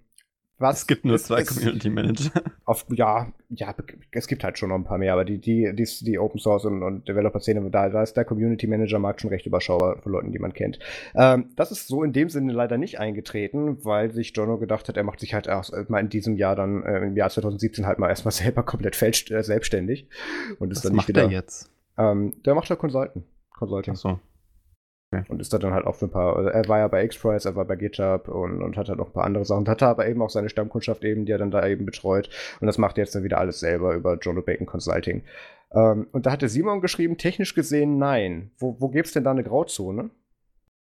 was Es gibt nur ist- zwei ist- Community Manager. Auf, ja, ja, es gibt halt schon noch ein paar mehr, aber die, die, die, die Open Source und, und Developer-Szene, da, da ist der Community Manager Markt schon recht überschaubar von Leuten, die man kennt. Ähm, das ist so in dem Sinne leider nicht eingetreten, weil sich Jono gedacht hat, er macht sich halt erst mal in diesem Jahr dann, äh, im Jahr 2017 halt mal erstmal selber komplett fälscht, äh, selbstständig. Und ist Was dann nicht macht wieder. er jetzt? Ähm, der macht halt Consulting. Consulting. Achso. Und ist da dann halt auch für ein paar, also er war ja bei X-Prize, er war bei GitHub und, und hat halt noch ein paar andere Sachen. Hatte aber eben auch seine Stammkundschaft eben, die er dann da eben betreut. Und das macht er jetzt dann wieder alles selber über John Bacon Consulting. Ähm, und da hatte Simon geschrieben, technisch gesehen nein. Wo, wo gäbe es denn da eine Grauzone?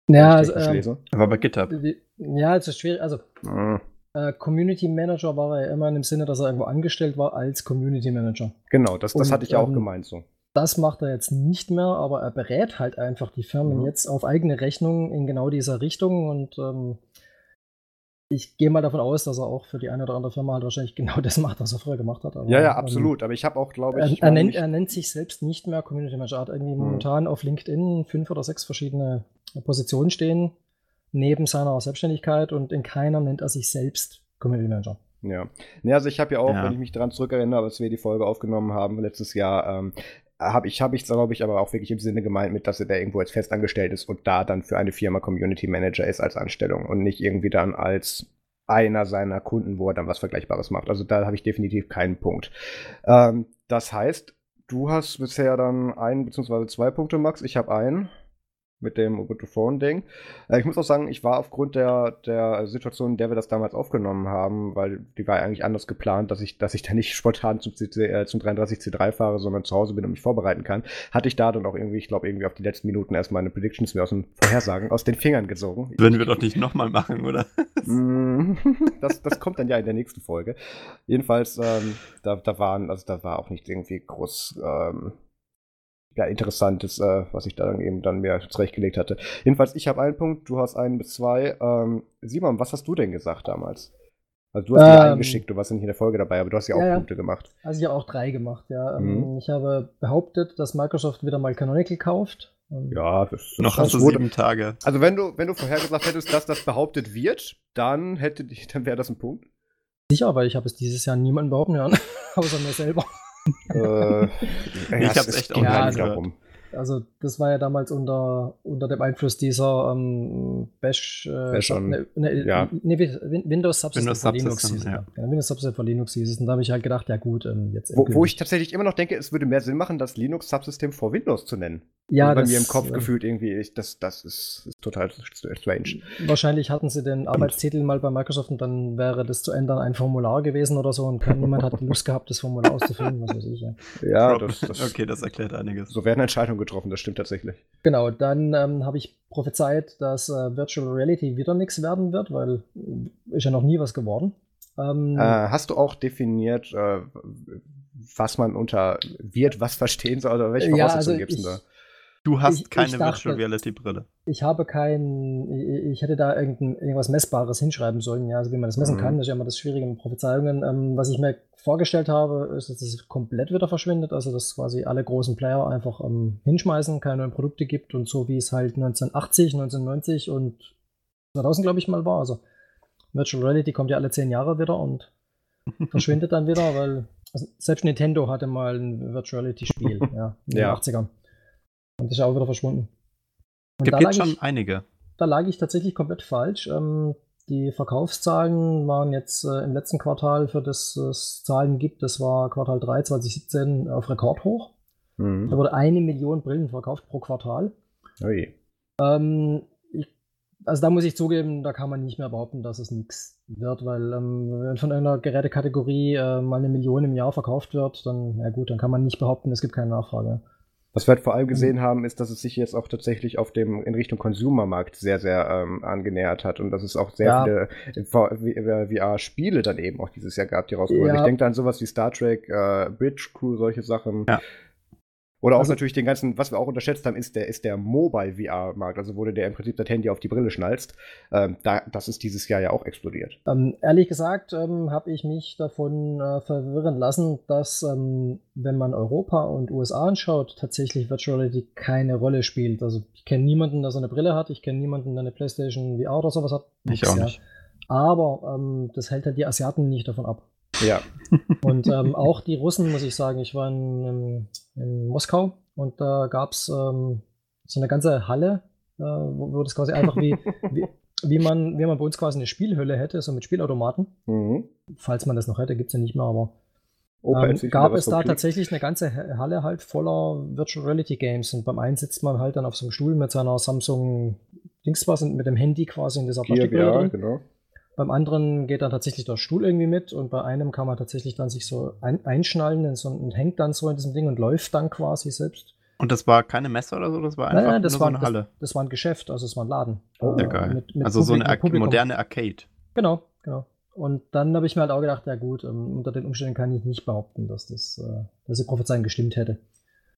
Ja, also, ähm? Er war bei GitHub. ja, es ist schwierig. Also, Mhm. äh, Community Manager war er ja immer in dem Sinne, dass er irgendwo angestellt war als Community Manager. Genau, das, das Und, hatte ich ja auch ähm, gemeint so. Das macht er jetzt nicht mehr, aber er berät halt einfach die Firmen Mhm. jetzt auf eigene Rechnung in genau dieser Richtung und ähm, ich gehe mal davon aus, dass er auch für die eine oder andere Firma halt wahrscheinlich genau das macht, was er früher gemacht hat. Aber, Ja, ja, ähm, absolut. Aber ich habe auch, glaube Er, ich, er, meine nennt, er nennt sich selbst nicht mehr Community Manager. Er hat irgendwie Hm. momentan auf LinkedIn fünf oder sechs verschiedene Positionen stehen, neben seiner Selbstständigkeit und in keiner nennt er sich selbst Community Manager. Ja. Nee, also ich habe ja auch, Ja. wenn ich mich daran zurückerinnere, als wir die Folge aufgenommen haben letztes Jahr, ähm, habe ich, habe ich, glaube ich, aber auch wirklich im Sinne gemeint mit, dass er da irgendwo als festangestellt ist und da dann für eine Firma Community Manager ist als Anstellung und nicht irgendwie dann als einer seiner Kunden, wo er dann was Vergleichbares macht. Also da habe ich definitiv keinen Punkt. Ähm, das heißt, du hast bisher dann ein bzw. zwei Punkte, Max. Ich habe einen mit dem Ubuntu Phone Ding. Äh, ich muss auch sagen, ich war aufgrund der, der Situation, in der wir das damals aufgenommen haben, weil die war eigentlich anders geplant, dass ich, dass ich da nicht spontan zum, CC, äh, zum 33C3 fahre, sondern zu Hause bin und mich vorbereiten kann, hatte ich da dann auch irgendwie, ich glaube, irgendwie auf die letzten Minuten erst meine Predictions mir aus den Vorhersagen, aus den Fingern gezogen. Würden wir doch nicht nochmal machen, oder? Mm, das, das kommt dann ja in der nächsten Folge. Jedenfalls, ähm, da, da waren, also da war auch nicht irgendwie groß, ähm, ja, Interessantes, äh, was ich da dann eben dann mir zurechtgelegt hatte. Jedenfalls, ich habe einen Punkt, du hast einen bis zwei. Ähm, Simon, was hast du denn gesagt damals? Also du hast ähm, die eingeschickt, du warst ja nicht in der Folge dabei, aber du hast ja auch ja, Punkte gemacht. Also ich habe auch drei gemacht, ja. Ähm, mhm. Ich habe behauptet, dass Microsoft wieder mal Canonical kauft. Ähm, ja, das, das noch hast du sieben Tage. Also wenn du, wenn du vorhergesagt hättest, dass das behauptet wird, dann hätte dann wäre das ein Punkt. Sicher, weil ich habe es dieses Jahr niemanden behaupten hören, außer mir selber. Äh, ich habe es echt auch ja, also, darum. Also das war ja damals unter, unter dem Einfluss dieser ähm, Bash, äh, Bash on, ne, ne, ja. ne, Windows Subsystem Windows von Linux hieß ja. ja. Windows Subsystem von Linux hieß es. Und da habe ich halt gedacht, ja gut, ähm, jetzt. Wo, wo, ich tatsächlich immer noch denke, es würde mehr Sinn machen, das Linux Subsystem vor Windows zu nennen. Ja, also bei das, mir im Kopf äh, gefühlt irgendwie, ich, das, das ist, ist, total strange. Wahrscheinlich hatten sie den Arbeitstitel mal bei Microsoft und dann wäre das zu ändern ein Formular gewesen oder so und niemand hat Lust gehabt, das Formular auszufüllen, was weiß ich. Ja, ja das, das, okay, das erklärt einiges. So werden Entscheidungen getroffen, das stimmt tatsächlich. Genau, dann ähm, habe ich prophezeit, dass äh, Virtual Reality wieder nichts werden wird, weil äh, ist ja noch nie was geworden. Ähm, äh, hast du auch definiert, äh, was man unter wird, was verstehen soll, oder welche Voraussetzungen ja, also gibt es da? Du hast ich, keine ich dachte, Virtual Reality Brille. Ich habe kein, ich, hätte da irgendwas Messbares hinschreiben sollen, ja, also wie man das messen mhm. kann, das ist ja immer das Schwierige in Prophezeiungen. Ähm, was ich mir vorgestellt habe, ist, dass es komplett wieder verschwindet, also dass quasi alle großen Player einfach ähm, hinschmeißen, keine neuen Produkte gibt und so wie es halt 1980, 1990 und 2000 glaube ich mal war, also Virtual Reality kommt ja alle zehn Jahre wieder und verschwindet dann wieder, weil also selbst Nintendo hatte mal ein Virtual Reality Spiel, ja, in den 80ern. Und ist auch wieder verschwunden. Und Gibt jetzt schon ich, einige. Da lag ich tatsächlich komplett falsch. Ähm, die Verkaufszahlen waren jetzt äh, im letzten Quartal, für das es Zahlen gibt, das war Quartal 3 2017 auf Rekord hoch. Mhm. Da wurde eine Million Brillen verkauft pro Quartal. Ui. Ähm, ich, also da muss ich zugeben, da kann man nicht mehr behaupten, dass es nichts wird, weil ähm, wenn von einer Gerätekategorie äh, mal eine Million im Jahr verkauft wird, dann, ja gut, dann kann man nicht behaupten, es gibt keine Nachfrage. Was wir halt vor allem mhm. gesehen haben, ist, dass es sich jetzt auch tatsächlich auf dem in Richtung Konsumermarkt sehr, sehr ähm, angenähert hat und dass es auch sehr ja. viele VR-Spiele dann eben auch dieses Jahr gab, die rauskommen. Ja. Ich denke an sowas wie Star Trek, äh, Bridge Crew, solche Sachen. Ja. Oder auch also, natürlich den ganzen, was wir auch unterschätzt haben, ist der, ist der Mobile VR-Markt, also wo du dir im Prinzip das Handy auf die Brille schnallst. Ähm, da, das ist dieses Jahr ja auch explodiert. Ähm, ehrlich gesagt ähm, habe ich mich davon äh, verwirren lassen, dass ähm, wenn man Europa und USA anschaut, tatsächlich Virtual Reality keine Rolle spielt. Also ich kenne niemanden, der so eine Brille hat, ich kenne niemanden, der eine PlayStation VR oder sowas hat. Ich auch nicht. Aber ähm, das hält halt die Asiaten nicht davon ab. Ja. Und ähm, auch die Russen, muss ich sagen, ich war in, in Moskau und da gab es ähm, so eine ganze Halle, äh, wo, wo, das quasi einfach wie, wie, wie, man, wie man bei uns quasi eine Spielhölle hätte, so mit Spielautomaten. Mhm. Falls man das noch hätte, gibt es ja nicht mehr, aber ähm, gab es da tatsächlich eine ganze Halle halt voller Virtual Reality Games und beim einen sitzt man halt dann auf so einem Stuhl mit seiner Samsung Dings was mit dem Handy quasi in dieser Plastikbrille. Genau. Beim anderen geht dann tatsächlich der Stuhl irgendwie mit und bei einem kann man tatsächlich dann sich so ein, einschnallen so, und hängt dann so in diesem Ding und läuft dann quasi selbst. Und das war keine Messe oder so, das war einfach nein, nein, das nur war, so eine Halle. Das, das, war ein Geschäft, also es war ein Laden. Oh, äh, geil. Mit, mit also Publikum, so eine moderne Arcade. Genau, genau. Und dann habe ich mir halt auch gedacht, ja gut, um, unter den Umständen kann ich nicht behaupten, dass das, äh, dass die Prophezeien gestimmt hätte.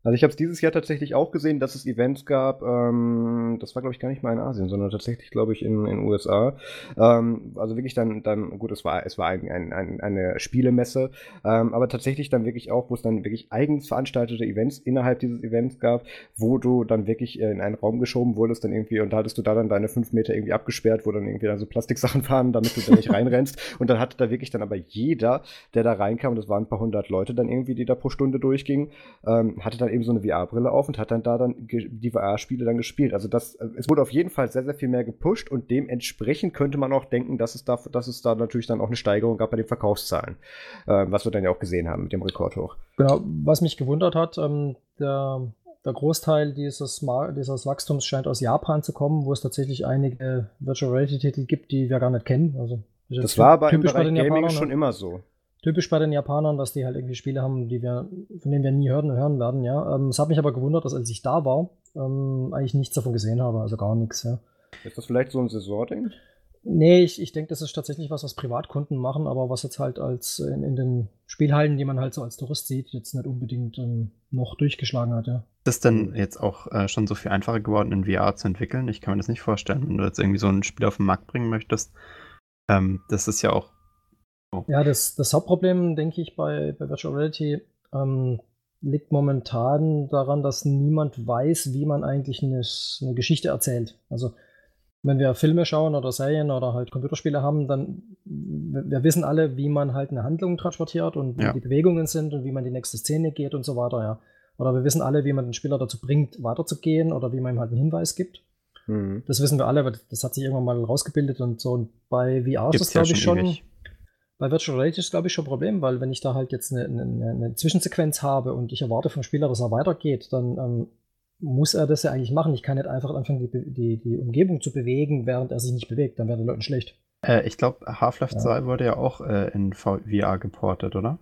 Also ich habe es dieses Jahr tatsächlich auch gesehen, dass es Events gab. Ähm, das war glaube ich gar nicht mal in Asien, sondern tatsächlich glaube ich in den USA. Ähm, also wirklich dann, dann gut, es war es war ein, ein, ein, eine Spielemesse, ähm, aber tatsächlich dann wirklich auch, wo es dann wirklich eigens veranstaltete Events innerhalb dieses Events gab, wo du dann wirklich in einen Raum geschoben wurdest, dann irgendwie und da hattest du da dann deine fünf Meter irgendwie abgesperrt, wo dann irgendwie dann so Plastiksachen waren, damit du da nicht reinrennst. Und dann hatte da wirklich dann aber jeder, der da reinkam, und das waren ein paar hundert Leute dann irgendwie, die da pro Stunde durchgingen, ähm, hatte dann eben so eine VR-Brille auf und hat dann da dann die VR-Spiele dann gespielt. Also das, äh, es wurde auf jeden Fall sehr, sehr viel mehr gepusht und dementsprechend könnte man auch denken, dass es da, dass es da natürlich dann auch eine Steigerung gab bei den Verkaufszahlen, äh, was wir dann ja auch gesehen haben mit dem Rekord hoch. Genau, was mich gewundert hat, ähm, der, der Großteil dieses, dieses Wachstums scheint aus Japan zu kommen, wo es tatsächlich einige Virtual Reality-Titel gibt, die wir gar nicht kennen. Also, das war aber im Bereich Gaming Japanern, schon ne? immer so typisch bei den Japanern, dass die halt irgendwie Spiele haben, die wir, von denen wir nie hören, hören werden, ja. Ähm, es hat mich aber gewundert, dass als ich da war, ähm, eigentlich nichts davon gesehen habe, also gar nichts, ja. Ist das vielleicht so ein Saisonding? Nee, ich, ich denke, das ist tatsächlich was, was Privatkunden machen, aber was jetzt halt als in, in den Spielhallen, die man halt so als Tourist sieht, jetzt nicht unbedingt ähm, noch durchgeschlagen hat, ja. Ist das denn jetzt auch äh, schon so viel einfacher geworden, in VR zu entwickeln? Ich kann mir das nicht vorstellen, wenn du jetzt irgendwie so ein Spiel auf den Markt bringen möchtest. Ähm, das ist ja auch. Oh. Ja, das, das Hauptproblem, denke ich, bei, bei Virtual Reality ähm, liegt momentan daran, dass niemand weiß, wie man eigentlich eine, eine Geschichte erzählt. Also wenn wir Filme schauen oder Serien oder halt Computerspiele haben, dann wir wissen alle, wie man halt eine Handlung transportiert und wie ja. die Bewegungen sind und wie man die nächste Szene geht und so weiter, ja. Oder wir wissen alle, wie man den Spieler dazu bringt, weiterzugehen oder wie man ihm halt einen Hinweis gibt. Mhm. Das wissen wir alle, aber das hat sich irgendwann mal rausgebildet und so. Und bei VR ist das, glaube ich, schon. Ewig. Bei Virtual Reality ist, glaube ich, schon ein Problem, weil wenn ich da halt jetzt eine, eine, eine, Zwischensequenz habe und ich erwarte vom Spieler, dass er weitergeht, dann ähm, muss er das ja eigentlich machen. Ich kann nicht einfach anfangen, die, die, die Umgebung zu bewegen, während er sich nicht bewegt. Dann wäre den Leuten schlecht. Äh, ich glaube, Half-Life ja. 2 wurde ja auch äh, in VR geportet, oder?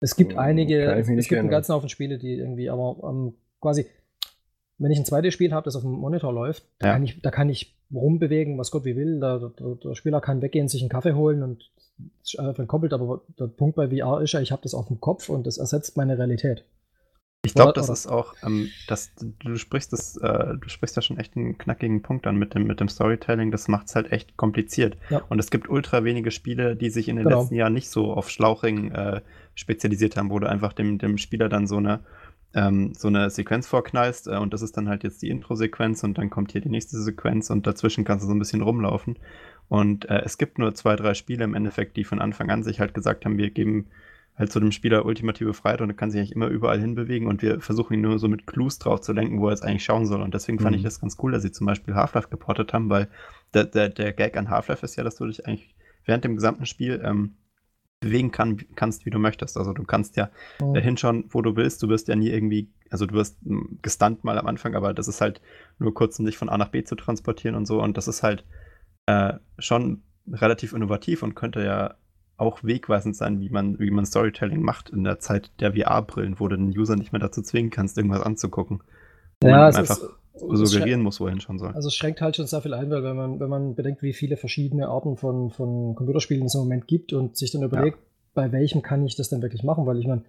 Es gibt einige, es, gibt einen ganzen Haufen Spiele, die irgendwie, aber ähm, quasi, wenn ich ein zweites Spiel habe, das auf dem Monitor läuft, ja. da, kann ich, da kann ich rumbewegen, was Gott wie will. Da, der, der Spieler kann weggehen, sich einen Kaffee holen und ist einfach entkoppelt, aber der Punkt bei VR ist ja, ich habe das auf dem Kopf und das ersetzt meine Realität. Ich glaube, das ist auch, ähm, dass du sprichst das, äh, du sprichst da schon echt einen knackigen Punkt an mit dem, mit dem Storytelling. Das macht es halt echt kompliziert. Ja. Und es gibt ultra wenige Spiele, die sich in den genau. letzten Jahren nicht so auf Schlauchring äh, spezialisiert haben, wo du einfach dem, dem Spieler dann so eine, ähm, so eine Sequenz vorknallst äh, und das ist dann halt jetzt die Intro-Sequenz und dann kommt hier die nächste Sequenz und dazwischen kannst du so ein bisschen rumlaufen. Und äh, es gibt nur zwei, drei Spiele im Endeffekt, die von Anfang an sich halt gesagt haben, wir geben halt zu dem Spieler ultimative Freiheit und er kann sich eigentlich immer überall hinbewegen und wir versuchen ihn nur so mit Clues drauf zu lenken, wo er jetzt eigentlich schauen soll. Und deswegen mhm. fand ich mhm. das ganz cool, dass sie zum Beispiel Half-Life geportet haben, weil der, der, der Gag an Half-Life ist ja, dass du dich eigentlich während dem gesamten Spiel ähm, bewegen kann, kannst, wie du möchtest. Also du kannst ja mhm. äh, hinschauen, wo du willst. Du wirst ja nie irgendwie, also du wirst hm, gestunt mal am Anfang, aber das ist halt nur kurz, um dich von A nach B zu transportieren und so. Und das ist halt äh, schon relativ innovativ und könnte ja auch wegweisend sein, wie man, wie man Storytelling macht in der Zeit der VR-Brillen, wo du den User nicht mehr dazu zwingen kannst, irgendwas anzugucken. Ja, es einfach ist, suggerieren muss, wohin schon soll. Also es schränkt halt schon sehr viel ein, weil wenn man, wenn man bedenkt, wie viele verschiedene Arten von, von Computerspielen es im Moment gibt und sich dann überlegt, ja. bei welchem kann ich das denn wirklich machen, weil ich meine,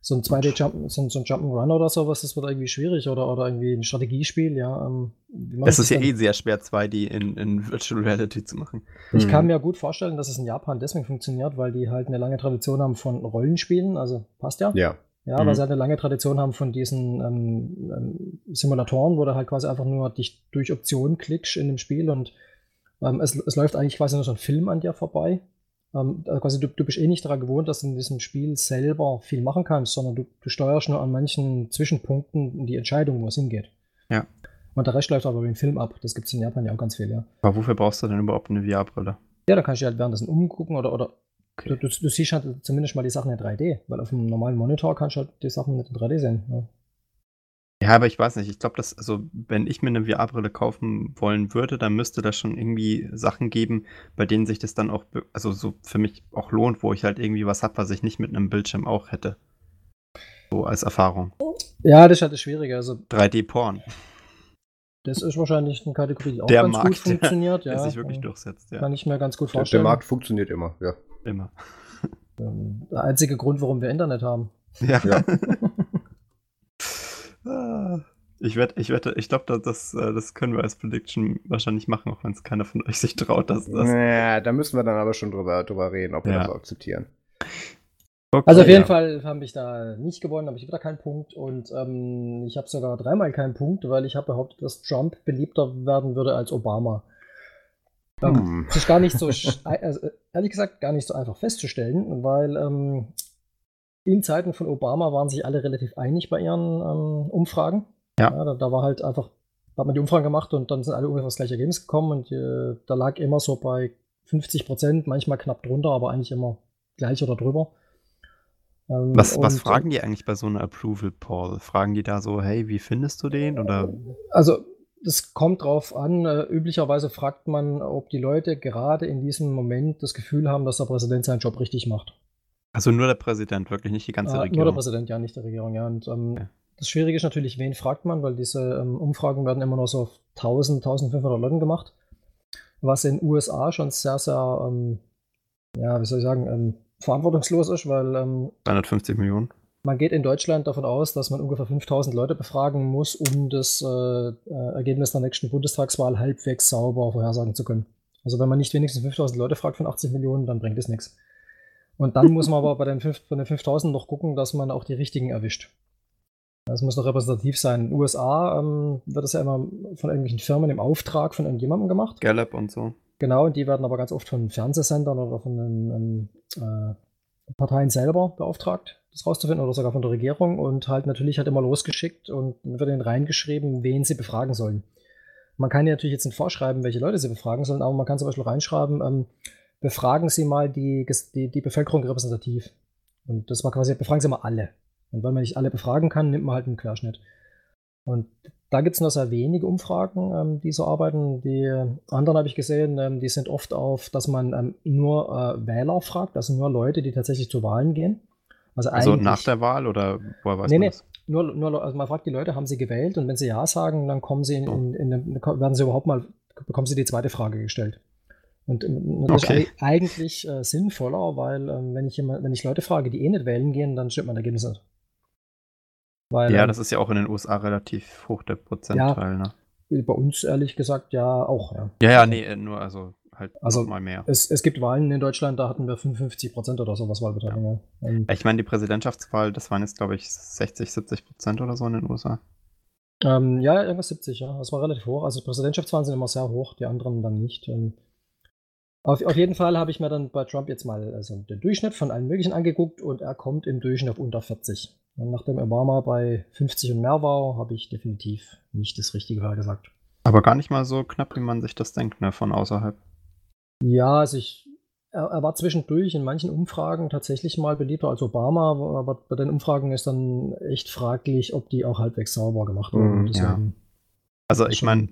so ein 2D-Jump, so, so ein Jump'n'Run oder sowas, das wird irgendwie schwierig oder, oder irgendwie ein Strategiespiel, ja. Ähm, es ist ja eh sehr schwer, 2D in, in Virtual Reality zu machen. Ich hm. kann mir gut vorstellen, dass es in Japan deswegen funktioniert, weil die halt eine lange Tradition haben von Rollenspielen, also passt ja. Ja. Ja, mhm. weil sie halt eine lange Tradition haben von diesen ähm, ähm, Simulatoren, wo du halt quasi einfach nur dich durch Optionen klickst in dem Spiel und ähm, es, es läuft eigentlich quasi nur so ein Film an dir vorbei. Ähm, quasi du, du bist eh nicht daran gewohnt, dass du in diesem Spiel selber viel machen kannst, sondern du, du steuerst nur an manchen Zwischenpunkten die Entscheidung, wo es hingeht. Ja. Und der Rest läuft aber wie ein Film ab. Das gibt es in Japan ja auch ganz viel, ja. Aber wofür brauchst du denn überhaupt eine VR-Brille? Ja, da kannst du halt währenddessen umgucken oder, oder okay. du, du, du, siehst halt zumindest mal die Sachen in 3D, weil auf einem normalen Monitor kannst du halt die Sachen nicht in 3D sehen. Ja. Ja, aber ich weiß nicht. Ich glaube, dass, also, wenn ich mir eine VR-Brille kaufen wollen würde, dann müsste da schon irgendwie Sachen geben, bei denen sich das dann auch, also so für mich auch lohnt, wo ich halt irgendwie was habe, was ich nicht mit einem Bildschirm auch hätte. So als Erfahrung. Ja, das ist halt das Schwierige. Also 3D-Porn. Das ist wahrscheinlich eine Kategorie, die auch der ganz Markt, gut funktioniert. Der, ja, sich wirklich durchsetzt. Ja. Kann ich mir ganz gut vorstellen. Der, der Markt funktioniert immer, ja. Immer. Der einzige Grund, warum wir Internet haben. Ja. ja. Ich wette, ich wette, ich glaube, das, äh, das können wir als Prediction wahrscheinlich machen, auch wenn es keiner von euch sich traut, dass das. Ja, da müssen wir dann aber schon drüber, drüber reden, ob wir ja. das akzeptieren. Okay, also auf jeden ja. Fall habe ich da nicht gewonnen, habe ich wieder keinen Punkt und ähm, ich habe sogar dreimal keinen Punkt, weil ich habe behauptet, dass Trump beliebter werden würde als Obama. Hm. Das ist gar nicht so, also, ehrlich gesagt, gar nicht so einfach festzustellen, weil ähm, in Zeiten von Obama waren sich alle relativ einig bei ihren ähm, Umfragen. Ja. ja da, da, war halt einfach, da hat man die Umfragen gemacht und dann sind alle ungefähr das gleiche Ergebnis gekommen und äh, da lag immer so bei 50 Prozent, manchmal knapp drunter, aber eigentlich immer gleich oder drüber. Ähm, was, was fragen die eigentlich bei so einer Approval Poll? Fragen die da so, hey, wie findest du den? Oder? Also, das kommt drauf an. Äh, üblicherweise fragt man, ob die Leute gerade in diesem Moment das Gefühl haben, dass der Präsident seinen Job richtig macht. Also nur der Präsident, wirklich nicht die ganze äh, Regierung. Nur der Präsident, ja, nicht die Regierung, ja. Und ähm, ja. das Schwierige ist natürlich, wen fragt man, weil diese ähm, Umfragen werden immer nur so auf 1000, 1500 Leuten gemacht. was in den USA schon sehr, sehr, ähm, ja, wie soll ich sagen, ähm, verantwortungslos ist, weil ähm, 350 Millionen. Man geht in Deutschland davon aus, dass man ungefähr 5000 Leute befragen muss, um das äh, äh, Ergebnis der nächsten Bundestagswahl halbwegs sauber vorhersagen zu können. Also wenn man nicht wenigstens 5000 Leute fragt von 80 Millionen, dann bringt es nichts. Und dann muss man aber bei den, 5, bei den 5000 noch gucken, dass man auch die richtigen erwischt. Das muss noch repräsentativ sein. In den USA ähm, wird das ja immer von irgendwelchen Firmen im Auftrag von irgendjemandem gemacht. Gallup und so. Genau, und die werden aber ganz oft von Fernsehsendern oder von den ähm, äh, Parteien selber beauftragt, das rauszufinden, oder sogar von der Regierung und halt natürlich halt immer losgeschickt und wird ihnen reingeschrieben, wen sie befragen sollen. Man kann ja natürlich jetzt nicht vorschreiben, welche Leute sie befragen sollen, aber man kann zum Beispiel reinschreiben, ähm, befragen Sie mal die, die, die Bevölkerung repräsentativ. Und das war quasi, befragen Sie mal alle. Und weil man nicht alle befragen kann, nimmt man halt einen Querschnitt. Und da gibt es noch sehr wenige Umfragen, ähm, die so arbeiten. Die anderen habe ich gesehen, ähm, die sind oft auf, dass man ähm, nur äh, Wähler fragt, also nur Leute, die tatsächlich zu Wahlen gehen. Also, Also nach der Wahl oder woher weiß Nee, man nee. das? nur, nur Le- also man fragt die Leute, haben sie gewählt? Und wenn sie Ja sagen, dann kommen sie in, in, in, werden sie überhaupt mal, bekommen sie die zweite Frage gestellt. Und das Okay. ist ei- eigentlich äh, sinnvoller, weil ähm, wenn, ich jemand, wenn ich Leute frage, die eh nicht wählen gehen, dann stimmt mein Ergebnis nicht. Weil Ja, ähm, das ist ja auch in den USA relativ hoch, der Prozentteil, ne? bei uns ehrlich gesagt ja auch, ja. Ja, ja, nee, äh, nur also halt Also- mal mehr. Es, es gibt Wahlen in Deutschland, da hatten wir 55 Prozent oder sowas Wahlbeteiligung. Ja. Ähm, Ich meine, die Präsidentschaftswahl, das waren jetzt, glaube ich, 60, 70 Prozent oder so in den USA. Ähm, ja, irgendwas 70, ja. Das war relativ hoch. Also Präsidentschaftswahlen sind immer sehr hoch, die anderen dann nicht. Ähm, auf, auf jeden Fall habe ich mir dann bei Trump jetzt mal also den Durchschnitt von allen möglichen angeguckt und er kommt im Durchschnitt auf unter 40. Und nachdem Obama bei 50 und mehr war, habe ich definitiv nicht das Richtige gesagt. Aber gar nicht mal so knapp, wie man sich das denkt, ne, von außerhalb. Ja, also ich, er, er war zwischendurch in manchen Umfragen tatsächlich mal beliebter als Obama, aber bei den Umfragen ist dann echt fraglich, ob die auch halbwegs sauber gemacht wurden. Mhm, ja. Also ich meine,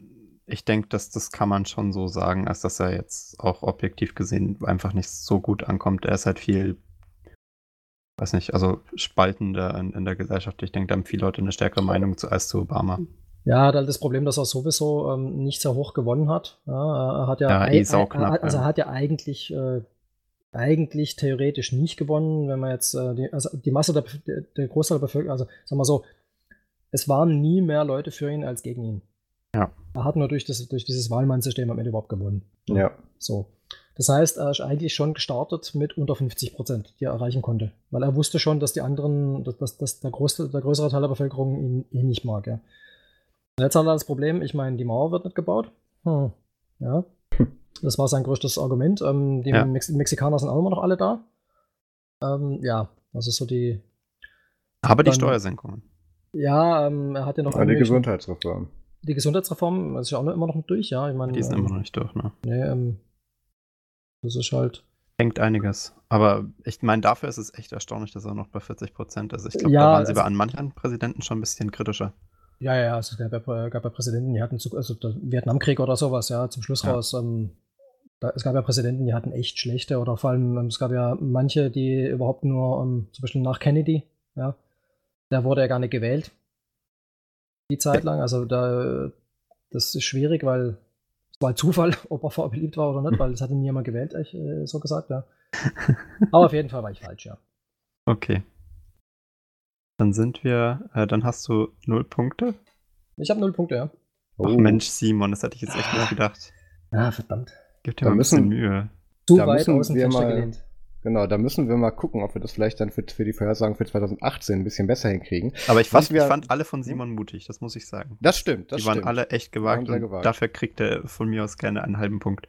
ich denke, dass das kann man schon so sagen, als dass er jetzt auch objektiv gesehen einfach nicht so gut ankommt. Er ist halt viel, weiß nicht, also spaltender in, in der Gesellschaft. Ich denke, da haben viele Leute eine stärkere Meinung zu, als zu Obama. Ja, er hat halt das Problem, dass er sowieso ähm, nicht sehr hoch gewonnen hat. Ja, er hat ja, Ja, ei- eh sauknapp, er, hat- also ja. er hat ja eigentlich, äh, eigentlich theoretisch nicht gewonnen, wenn man jetzt äh, die, also die Masse der, der, der Großteil der Bevölkerung, also sagen wir so, es waren nie mehr Leute für ihn als gegen ihn. Ja. Er hat nur durch, das, durch dieses Wahlmannsystem am Ende überhaupt gewonnen. Ja. So. Das heißt, er ist eigentlich schon gestartet mit unter 50 Prozent, die er erreichen konnte. Weil er wusste schon, dass die anderen, dass, dass, dass der, größte, der größere Teil der Bevölkerung ihn, ihn nicht mag. Ja. Und jetzt hat er das Problem, ich meine, die Mauer wird nicht gebaut. Hm. Ja. Das war sein größtes Argument. Ähm, die Ja. Mex Mexikaner sind auch immer noch alle da. Ähm, ja, das ist so die. Aber die Steuersenkungen. Ja, ähm, er hat ja noch Aber die Gesundheitsreform. die Gesundheitsreform, ist ja auch noch, immer noch nicht durch, ja. Ich meine, Die sind ähm, immer noch nicht durch, ne? Nee, ähm, das ist halt. Hängt einiges. Aber ich meine, dafür ist es echt erstaunlich, dass er noch bei 40 Prozent ist. Ich glaube, Ja, da waren sie also- bei an manchen Präsidenten schon ein bisschen kritischer. Ja, ja, also es gab ja, gab ja Präsidenten, die hatten, zu, also der Vietnamkrieg oder sowas, ja, zum Schluss Ja. raus. Ähm, da, es gab ja Präsidenten, die hatten echt schlechte oder vor allem, ähm, es gab ja manche, die überhaupt nur, ähm, zum Beispiel nach Kennedy, ja, der wurde ja gar nicht gewählt. Die Zeit lang, also da, das ist schwierig, weil es war Zufall, ob er vorher beliebt war oder nicht, weil es hatte nie jemand gewählt, ich, äh, so gesagt, ja. Aber auf jeden Fall war ich falsch, ja. Okay. Dann sind wir, äh, dann hast du null Punkte. Ich habe null Punkte, ja. Ach Oh. Mensch, Simon, das hätte ich jetzt echt nicht gedacht. Ah, verdammt. Gib dir Da mal ein bisschen müssen- Mühe. Zu Da weit müssen aus dem Fenster mal- gelehnt. Genau, da müssen wir mal gucken, ob wir das vielleicht dann für, für die Vorhersagen für 2018 ein bisschen besser hinkriegen. Aber ich fand, ich wir- fand alle von Simon mutig, das muss ich sagen. Das stimmt, das die waren stimmt. alle echt Waren gewagt und gewagt. dafür kriegt er von mir aus gerne einen halben Punkt.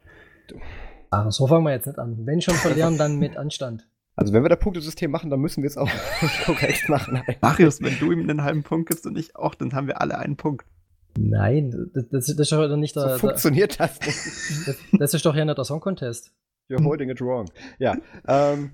Ah, so fangen wir jetzt nicht an. Wenn schon verlieren, dann mit Anstand. Also wenn wir das Punktesystem machen, dann müssen wir es auch korrekt machen. Marius, wenn du ihm einen halben Punkt gibst und ich auch, dann haben wir alle einen Punkt. Nein, das, das, ist doch nicht So der, der funktioniert das nicht. das, das ist doch ja nicht der Song Contest. You're holding it wrong. Ja, ähm,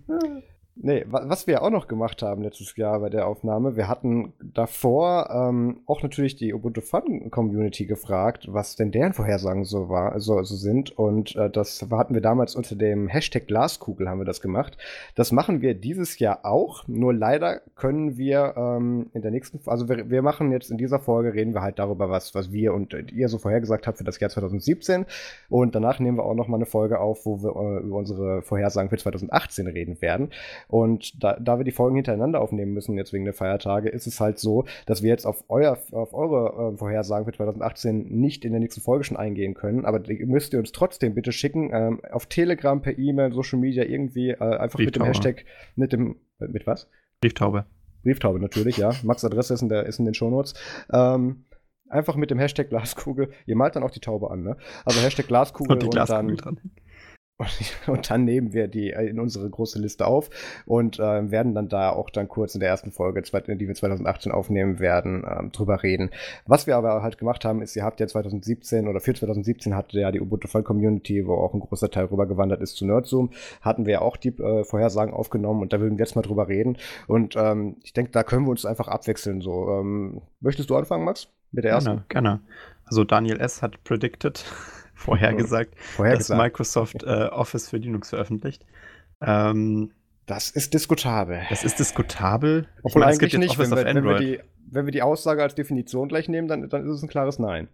Nee, wa- was wir auch noch gemacht haben letztes Jahr bei der Aufnahme, wir hatten davor ähm, auch natürlich die Ubuntu Fun Community gefragt, was denn deren Vorhersagen so war, so, so sind. Und äh, das hatten wir damals unter dem Hashtag Glaskugel haben wir das gemacht. Das machen wir dieses Jahr auch. Nur leider können wir ähm, in der nächsten, also wir, wir machen jetzt in dieser Folge reden wir halt darüber, was, was wir und ihr so vorhergesagt habt für das Jahr 2017. Und danach nehmen wir auch noch mal eine Folge auf, wo wir äh, über unsere Vorhersagen für 2018 reden werden. Und da, da wir die Folgen hintereinander aufnehmen müssen, jetzt wegen der Feiertage, ist es halt so, dass wir jetzt auf, euer, auf eure äh, Vorhersagen für 2018 nicht in der nächsten Folge schon eingehen können. Aber die müsst ihr uns trotzdem bitte schicken. Ähm, auf Telegram, per E-Mail, Social Media, irgendwie äh, einfach mit dem. Hashtag, mit dem, äh, mit was? Brieftaube. Brieftaube natürlich, ja. Max Adresse ist in, der, ist in den Shownotes. Ähm, einfach mit dem Hashtag Glaskugel. Ihr malt dann auch die Taube an, ne? Also Hashtag Glaskugel Und die und Glaskugel dann dran. und dann nehmen wir die äh, in unsere große Liste auf und äh, werden dann da auch dann kurz in der ersten Folge, die wir 2018 aufnehmen werden, ähm, drüber reden. Was wir aber halt gemacht haben, ist, ihr habt ja 2017 oder für 2017 hatte ja die Ubuntu Voll Community, wo auch ein großer Teil rübergewandert ist zu Nerdzoom, hatten wir ja auch die äh, Vorhersagen aufgenommen und da würden wir jetzt mal drüber reden. Und ähm, ich denke, da können wir uns einfach abwechseln. So, ähm, möchtest du anfangen, Max? Mit der ersten? Gerne, gerne. Also Daniel S. hat predicted, vorhergesagt, dass Vorhergesagt. Microsoft äh, Office für Linux veröffentlicht. Ähm, Das ist diskutabel. das ist diskutabel. Ich Obwohl meine, es gibt eigentlich nicht, wenn wir, wenn, wir die, wenn wir die Aussage als Definition gleich nehmen, dann, dann ist es ein klares Nein.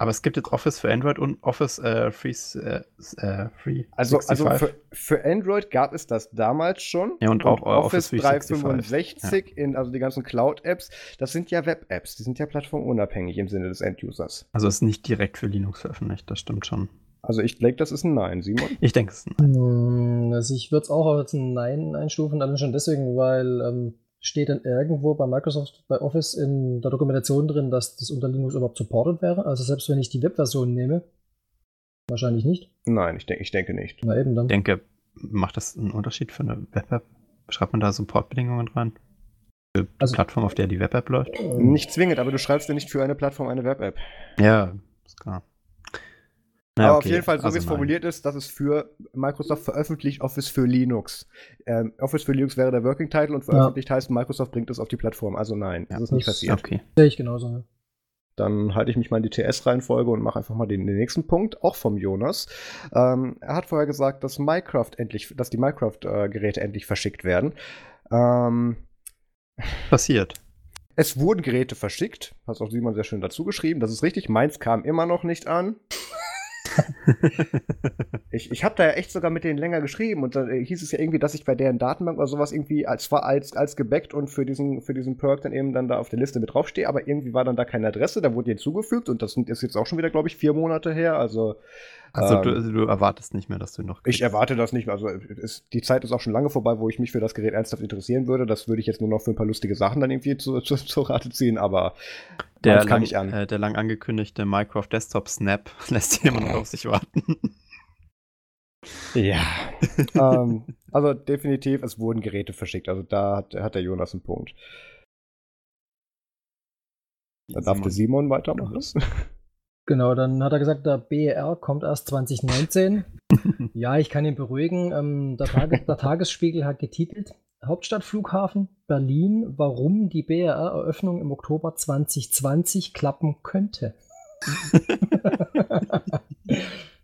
Aber es gibt jetzt Office für Android und Office äh, Free, äh, äh, Free Also, also 65. für, für Android gab es das damals schon. Ja, und auch, äh, Office, Office 365, in, also die ganzen Cloud-Apps, das sind ja Web-Apps, die sind ja plattformunabhängig im Sinne des End-Users. Also es ist nicht direkt für Linux veröffentlicht, das stimmt schon. Also ich denke, das ist ein Nein, Simon. Ich denke, es ist ein Hm, Also ich würde es auch als ein Nein einstufen, dann schon deswegen, weil ähm, steht dann irgendwo bei Microsoft, bei Office in der Dokumentation drin, dass das unter Linux überhaupt supported wäre. Also selbst wenn ich die Web-Version nehme, wahrscheinlich nicht. Nein, ich, denk, ich denke nicht. Na eben dann. Ich denke, macht das einen Unterschied für eine Web-App? Schreibt man da Supportbedingungen rein? Für die Also- Plattform, auf der die Web-App läuft? Nicht zwingend, aber du schreibst ja nicht für eine Plattform eine Web-App. Ja, ist klar. Na, aber okay, auf jeden Fall, so also wie es formuliert ist, dass es für Microsoft veröffentlicht Office für Linux. Ähm, Office für Linux wäre der Working Title und veröffentlicht heißt, Microsoft bringt es auf die Plattform. Also nein, Ja, das ist nicht das- passiert. Okay. Sehe ich genauso. ja. Dann halte ich mich mal in die TS-Reihenfolge und mache einfach mal den, den nächsten Punkt, auch vom Jonas. Ähm, er hat vorher gesagt, dass Minecraft endlich, dass die Minecraft-Geräte endlich verschickt werden. Ähm, Passiert. es wurden Geräte verschickt, hast auch Simon sehr schön dazu geschrieben. Das ist richtig. Meins kam immer noch nicht an. Ich, ich habe da ja echt sogar mit denen länger geschrieben und dann äh, hieß es ja irgendwie, dass ich bei deren Datenbank oder sowas irgendwie als zwar als, als gebackt und für diesen, für diesen Perk dann eben dann da auf der Liste mit draufstehe, aber irgendwie war dann da keine Adresse, da wurde die hinzugefügt und das ist jetzt auch schon wieder, glaube ich, vier Monate her. Also Also ähm, du, also du erwartest nicht mehr, dass du noch. ich kriegst. erwarte das nicht. Also ist, die Zeit ist auch schon lange vorbei, wo ich mich für das Gerät ernsthaft interessieren würde. Das würde ich jetzt nur noch für ein paar lustige Sachen dann irgendwie zu, zu, zur Rate ziehen, aber Der kam lang, nicht an. äh, der lang angekündigte Minecraft Desktop Snap lässt jemand auf sich warten. Ja. ähm, also definitiv, es wurden Geräte verschickt. Also da hat, hat der Jonas einen Punkt. Dann darf der Simon weitermachen. Genau, dann hat er gesagt, der BER kommt erst 2019. ja, ich kann ihn beruhigen. Ähm, der, Tage, der Tagesspiegel hat getitelt, Hauptstadtflughafen Berlin, warum die BER-Eröffnung im Oktober 2020 klappen könnte.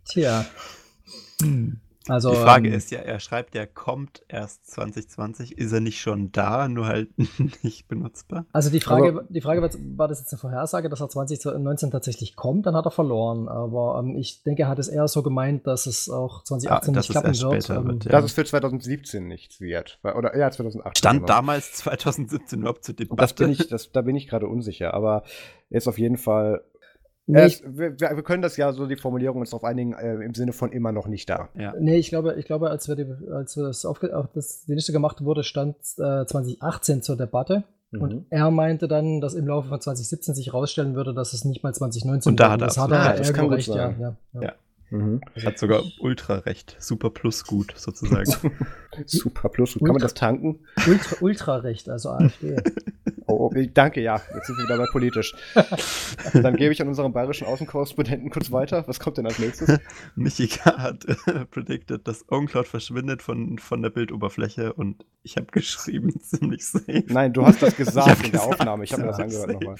Tja. Also, Die Frage ähm, ist ja, er schreibt, der kommt erst 2020. Ist er nicht schon da, nur halt nicht benutzbar? Also die Frage, Aber- die Frage war, war das jetzt eine Vorhersage, dass er 2019 tatsächlich kommt, dann hat er verloren. Aber ähm, ich denke, er hat es eher so gemeint, dass es auch 2018 Ah, nicht klappen wird. Ähm, wird, ja. Dass es für 2017 nichts wird. Oder ja, 2018. Stand genau. damals 2017 überhaupt zur Debatte? Das bin ich, das, da bin ich gerade unsicher, aber ist auf jeden Fall. Er ich, ist, wir, wir können das ja so die Formulierung uns darauf einigen, äh, im Sinne von immer noch nicht da. Ja. nee, ich glaube, ich glaube, als wir, die, als wir das, aufge, auf das die Liste gemacht wurde, stand äh, 2018 zur Debatte. Mhm. Und er meinte dann, dass im Laufe von 2017 sich herausstellen würde, dass es nicht mal 2019 Und da hat er das hat er recht. Das kann gut recht, ja, sein. ja, ja. Ja. Mhm. Hat sogar ultra recht. Super plus gut, sozusagen. Super Plus. Kann man das tanken? Ultra, ultra recht, also AfD. Oh, oh, danke, ja. Jetzt sind wir wieder bei politisch. Dann gebe ich an unseren bayerischen Außenkorrespondenten kurz weiter. Was kommt denn als nächstes? Michika hat äh, predicted, dass OwnCloud verschwindet von, von der Bildoberfläche und ich habe geschrieben, ziemlich safe. Nein, du hast das gesagt in der gesagt, Aufnahme. Ich habe mir das angehört nochmal.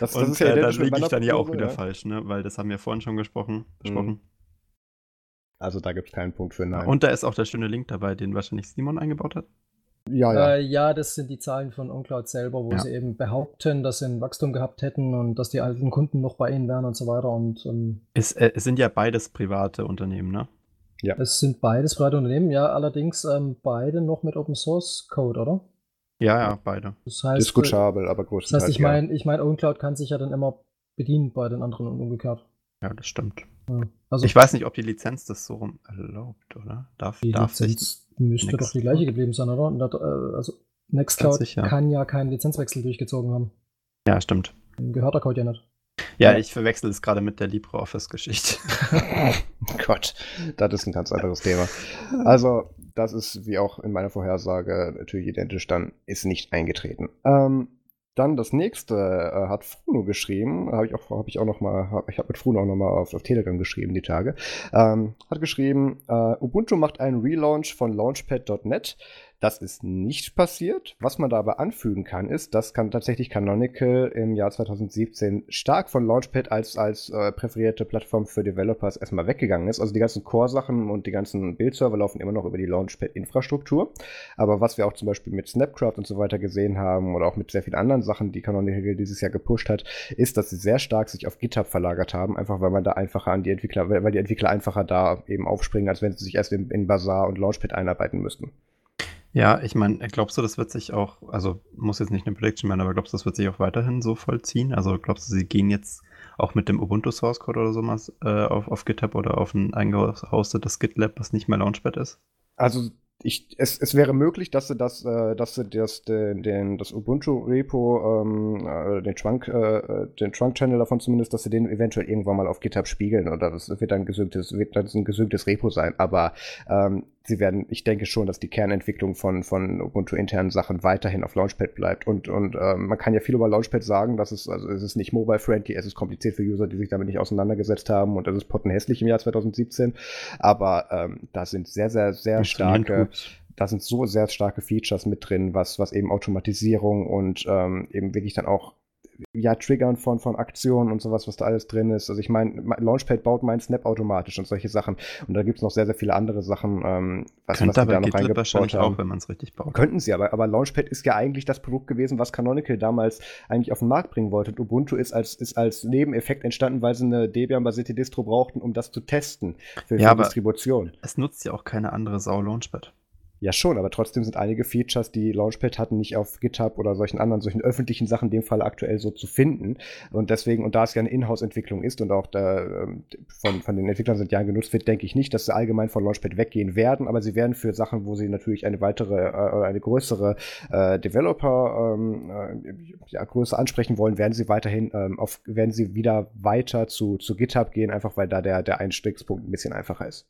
Das, das und ist ja äh, da liege ich dann ja auch wieder ja. falsch, ne? weil das haben wir vorhin schon gesprochen. besprochen. Also da gibt es keinen Punkt für Nein. Und da ist auch der schöne Link dabei, den wahrscheinlich Simon eingebaut hat. Ja, ja. Äh, ja, das sind die Zahlen von OnCloud selber, wo Ja. sie eben behaupten, dass sie ein Wachstum gehabt hätten und dass die alten Kunden noch bei ihnen wären und so weiter. Und ähm, Es, äh, es sind ja beides private Unternehmen, ne? es sind beides private Unternehmen, ja, allerdings ähm, beide noch mit Open Source Code, oder? Ja, ja, beide. Das heißt, Diskutabel, aber das größtenteils. heißt, ich ja. meine, ich meine, OnCloud kann sich ja dann immer bedienen bei den anderen und umgekehrt. Ja, das stimmt. Also Ich weiß nicht, ob die Lizenz das so rum erlaubt, oder? Darf, die darf. Lizenz müsste doch die gleiche geblieben sein, oder? Das, äh, also Nextcloud sicher. kann ja keinen Lizenzwechsel durchgezogen haben. Ja, stimmt. Gehört der Code ja nicht. Ja, Ja. ich verwechsel es gerade mit der LibreOffice-Geschichte. Gott, das ist ein ganz anderes Thema. Also, das ist, wie auch in meiner Vorhersage, natürlich identisch, dann ist nicht eingetreten. Ähm, dann das nächste äh, hat Fruno geschrieben, habe ich auch, habe ich auch noch mal, hab, ich habe mit Fruno auch noch mal auf, auf Telegram geschrieben die Tage. Ähm, hat geschrieben, äh, Ubuntu macht einen Relaunch von Launchpad.net. Das ist nicht passiert. Was man da aber anfügen kann, ist, dass kann tatsächlich Canonical im Jahr 2017 stark von Launchpad als, als äh, präferierte Plattform für Developers erstmal weggegangen ist. Also die ganzen Core-Sachen und die ganzen Bildserver laufen immer noch über die Launchpad-Infrastruktur. Aber was wir auch zum Beispiel mit Snapcraft und so weiter gesehen haben oder auch mit sehr vielen anderen Sachen, die Canonical dieses Jahr gepusht hat, ist, dass sie sehr stark sich auf GitHub verlagert haben, einfach weil man da einfacher an die Entwickler, weil die Entwickler einfacher da eben aufspringen, als wenn sie sich erst in, in Bazaar und Launchpad einarbeiten müssten. Ja, ich meine, glaubst du, das wird sich auch, also muss jetzt nicht eine Prediction werden, aber glaubst du, das wird sich auch weiterhin so vollziehen? Also glaubst du, sie gehen jetzt auch mit dem Ubuntu Source Code oder sowas äh, auf, auf GitHub oder auf ein eingehostetes GitLab, was nicht mehr Launchpad ist? Also ich, es, es wäre möglich, dass sie das, äh, dass sie das, den, den, das Ubuntu-Repo, ähm, äh, den Trunk, äh, den Trunk-Channel davon zumindest, dass sie den eventuell irgendwann mal auf GitHub spiegeln oder das wird dann gesündtes, wird dann ein gesündtes Repo sein. Aber ähm, sie werden, ich denke schon, dass die Kernentwicklung von, von Ubuntu-internen Sachen weiterhin auf Launchpad bleibt. Und, und ähm, man kann ja viel über Launchpad sagen, dass es, also es ist nicht mobile-friendly, es ist kompliziert für User, die sich damit nicht auseinandergesetzt haben und es ist pottenhässlich im Jahr 2017. Aber ähm, da sind sehr, sehr, sehr starke da sind so sehr starke Features mit drin, was, was eben Automatisierung und ähm, eben wirklich dann auch ja, Triggern von, von Aktionen und sowas, was da alles drin ist. Also ich meine, Launchpad baut mein Snap automatisch und solche Sachen. Und da gibt es noch sehr, sehr viele andere Sachen, ähm, was, was Könnte die aber da noch GitLab wahrscheinlich haben. auch, wenn man es richtig baut. Könnten sie, aber, aber Launchpad ist ja eigentlich das Produkt gewesen, was Canonical damals eigentlich auf den Markt bringen wollte. Und Ubuntu ist als, ist als Nebeneffekt entstanden, weil sie eine Debian-basierte Distro brauchten, um das zu testen für, Ja, aber- Distribution. Es nutzt ja auch keine andere Sau Launchpad. Ja, schon, aber trotzdem sind einige Features, die Launchpad hatten, nicht auf GitHub oder solchen anderen, solchen öffentlichen Sachen in dem Fall aktuell so zu finden. Und deswegen, und da es ja eine Inhouse-Entwicklung ist und auch da, ähm, von, von den Entwicklern seit Jahren genutzt wird, denke ich nicht, dass sie allgemein von Launchpad weggehen werden, aber sie werden für Sachen, wo sie natürlich eine weitere äh, oder eine größere äh, Developer ähm, äh, ja, Größe ansprechen wollen, werden sie weiterhin ähm, auf, werden sie wieder weiter zu, zu GitHub gehen, einfach weil da der, der Einstiegspunkt ein bisschen einfacher ist.